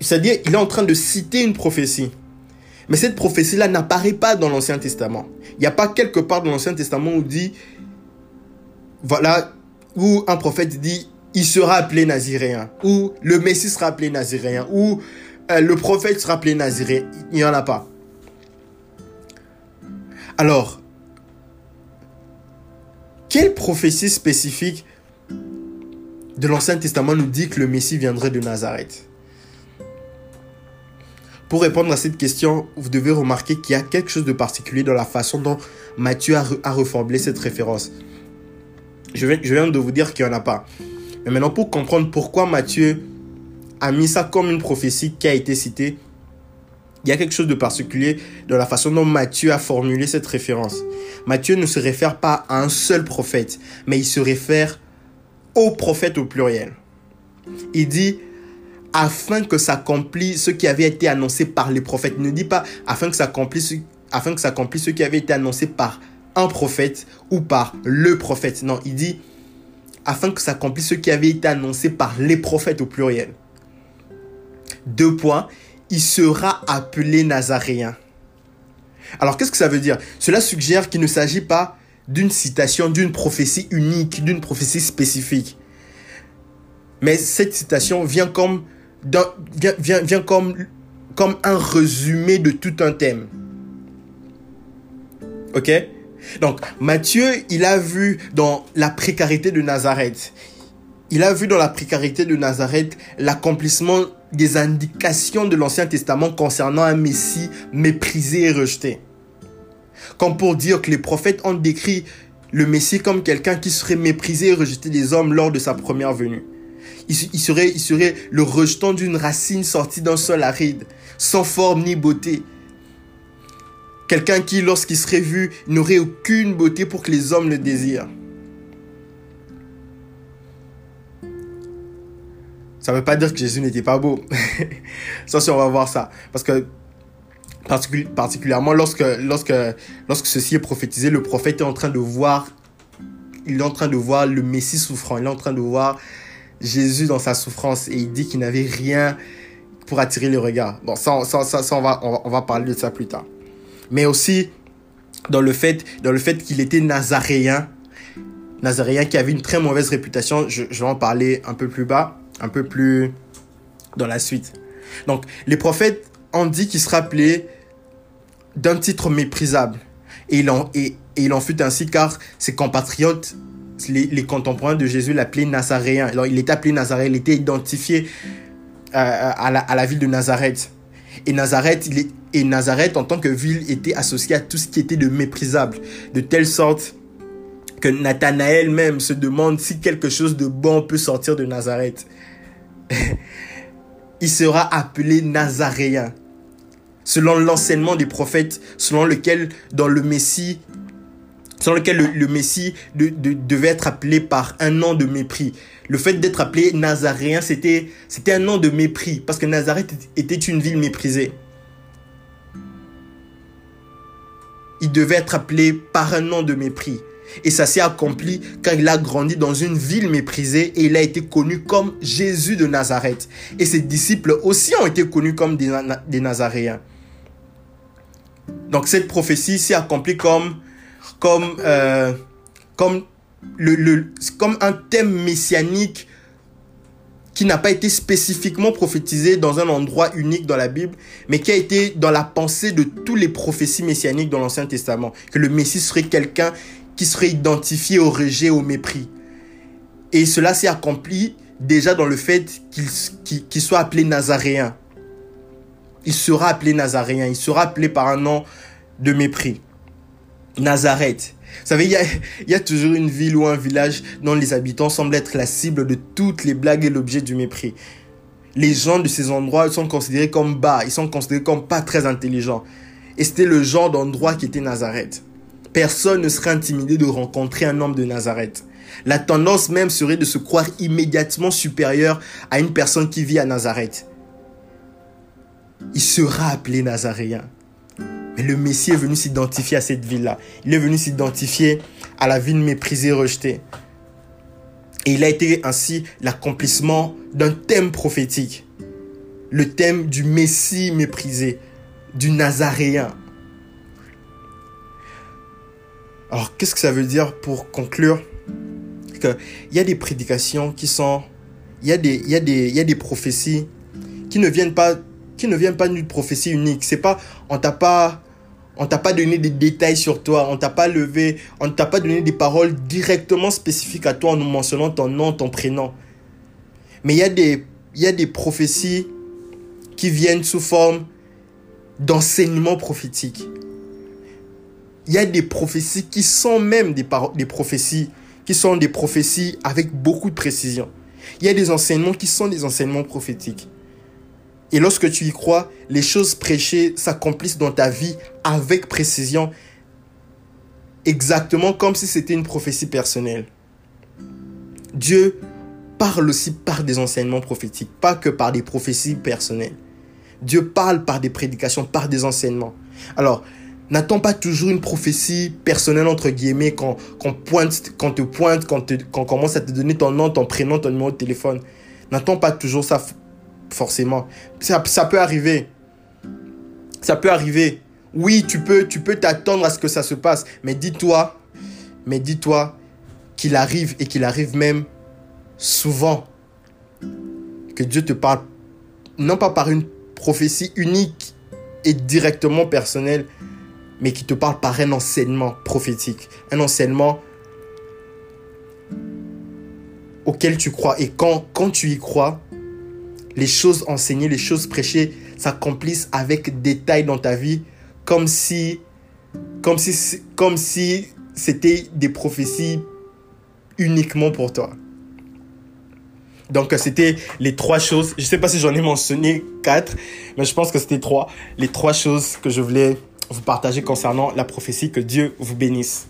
C'est-à-dire, il est en train de citer une prophétie. Mais cette prophétie-là n'apparaît pas dans l'Ancien Testament. Il n'y a pas quelque part dans l'Ancien Testament où dit, voilà, où un prophète dit, il sera appelé naziréen, ou le Messie sera appelé naziréen, ou euh, le prophète sera appelé naziréen. Il n'y en a pas. Alors, quelle prophétie spécifique de l'Ancien Testament nous dit que le Messie viendrait de Nazareth? Pour répondre à cette question, vous devez remarquer qu'il y a quelque chose de particulier dans la façon dont Matthieu a, a reformulé cette référence. Je viens, de vous dire qu'il n'y en a pas. Mais maintenant, pour comprendre pourquoi Matthieu a mis ça comme une prophétie qui a été citée, il y a quelque chose de particulier dans la façon dont Matthieu a formulé cette référence. Matthieu ne se réfère pas à un seul prophète, mais il se réfère au prophète au pluriel. Il dit afin que s'accomplisse ce qui avait été annoncé par les prophètes. Il ne dit pas afin que s'accomplisse afin que ce qui avait été annoncé par un prophète ou par le prophète. Non, il dit afin que s'accomplisse ce qui avait été annoncé par les prophètes au pluriel. Deux points, il sera appelé Nazaréen. Alors qu'est-ce que ça veut dire? Cela suggère qu'il ne s'agit pas d'une citation, d'une prophétie unique, d'une prophétie spécifique. Mais cette citation vient comme, vient, vient comme, comme un résumé de tout un thème. Ok? Donc Matthieu, il a vu dans la précarité de Nazareth, il a vu dans la précarité de Nazareth l'accomplissement des indications de l'Ancien Testament concernant un Messie méprisé et rejeté. Comme pour dire que les prophètes ont décrit le Messie comme quelqu'un qui serait méprisé et rejeté des hommes lors de sa première venue. Il, serait, il serait le rejetant d'une racine sortie d'un sol aride, sans forme ni beauté, Quelqu'un qui, lorsqu'il serait vu, n'aurait aucune beauté pour que les hommes le désirent. Ça ne veut pas dire que Jésus n'était pas beau. ça, on va voir ça. Parce que, particulièrement lorsque, lorsque, lorsque ceci est prophétisé, le prophète est en train de voir, il est en train de voir le Messie souffrant. Il est en train de voir Jésus dans sa souffrance et il dit qu'il n'avait rien pour attirer le regard. Bon, ça, ça, ça, on, va, on va parler de ça plus tard mais aussi dans le fait, fait qu'il était nazaréen, nazaréen qui avait une très mauvaise réputation. Je, vais en parler un peu plus bas, un peu plus dans la suite. Donc, les prophètes ont dit qu'il se rappelait d'un titre méprisable. Et il, en, et, il en fut ainsi car ses compatriotes, les, les contemporains de Jésus, l'appelaient Nazaréen. Alors, il était appelé Nazaréen, il était identifié euh, à, la, à la ville de Nazareth. Et Nazareth, en tant que ville, était associée à tout ce qui était de méprisable. De telle sorte que Nathanaël même se demande si quelque chose de bon peut sortir de Nazareth. il sera appelé Nazaréen. Selon l'enseignement des prophètes, selon lequel dans le Messie, selon lequel le, Messie devait être appelé par un nom de mépris. Le fait d'être appelé Nazaréen, c'était, un nom de mépris, parce que Nazareth était une ville méprisée. il devait être appelé par un nom de mépris. Et ça s'est accompli quand il a grandi dans une ville méprisée et il a été connu comme Jésus de Nazareth. Et ses disciples aussi ont été connus comme des, Nazaréens. Donc cette prophétie s'est accomplie comme, comme, euh, comme, le, comme un thème messianique qui n'a pas été spécifiquement prophétisé dans un endroit unique dans la Bible, mais qui a été dans la pensée de tous les prophéties messianiques dans l'Ancien Testament, que le Messie serait quelqu'un qui serait identifié au rejet, au mépris. Et cela s'est accompli déjà dans le fait qu'il soit appelé Nazaréen. Il sera appelé Nazaréen, il sera appelé par un nom de mépris. Nazareth. Vous savez, il y a, y a, toujours une ville ou un village dont les habitants semblent être la cible de toutes les blagues et l'objet du mépris. Les gens de ces endroits sont considérés comme bas, ils sont considérés comme pas très intelligents. Et c'était le genre d'endroit qui était Nazareth. Personne ne serait intimidé de rencontrer un homme de Nazareth. La tendance même serait de se croire immédiatement supérieur à une personne qui vit à Nazareth. Il sera appelé Nazaréen. Mais le Messie est venu s'identifier à cette ville-là. Il est venu s'identifier à la ville méprisée, rejetée. Et il a été ainsi l'accomplissement d'un thème prophétique. Le thème du Messie méprisé, du Nazaréen. Alors, qu'est-ce que ça veut dire pour conclure? Il y a des prédications qui sont... Il y, a des, y il y a des prophéties qui ne viennent pas qui ne viennent pas d'une prophétie unique. C'est pas, on t'a pas, on t'a pas donné des détails sur toi, on t'a pas levé, on t'a pas donné des paroles directement spécifiques à toi en nous mentionnant ton nom, ton prénom. Mais il y a des, il y a des prophéties qui viennent sous forme d'enseignement prophétique. Il y a des prophéties qui sont même des, des prophéties, qui sont des prophéties avec beaucoup de précision. Il y a des enseignements qui sont des enseignements prophétiques. Et lorsque tu y crois, les choses prêchées s'accomplissent dans ta vie avec précision, exactement comme si c'était une prophétie personnelle. Dieu parle aussi par des enseignements prophétiques, pas que par des prophéties personnelles. Dieu parle par des prédications, par des enseignements. Alors, n'attends pas toujours une prophétie personnelle, entre guillemets, quand, quand, pointe, quand te pointe, quand, quand on commence à te donner ton nom, ton prénom, ton numéro de téléphone? N'attends pas toujours ça forcément. Ça, peut arriver. Ça peut arriver. Oui, tu peux tu peux t'attendre à ce que ça se passe, mais dis-toi, mais dis-toi qu'il arrive et qu'il arrive même souvent que Dieu te parle non pas par une prophétie unique et directement personnelle, mais qui te parle par un enseignement prophétique, un enseignement auquel tu crois. Et quand tu y crois, les choses enseignées, les choses prêchées s'accomplissent avec détail dans ta vie, comme si, comme si, comme si c'était des prophéties uniquement pour toi. Donc c'était les trois choses. Je ne sais pas si j'en ai mentionné quatre, mais je pense que c'était trois. Les trois choses que je voulais vous partager concernant la prophétie. Que Dieu vous bénisse.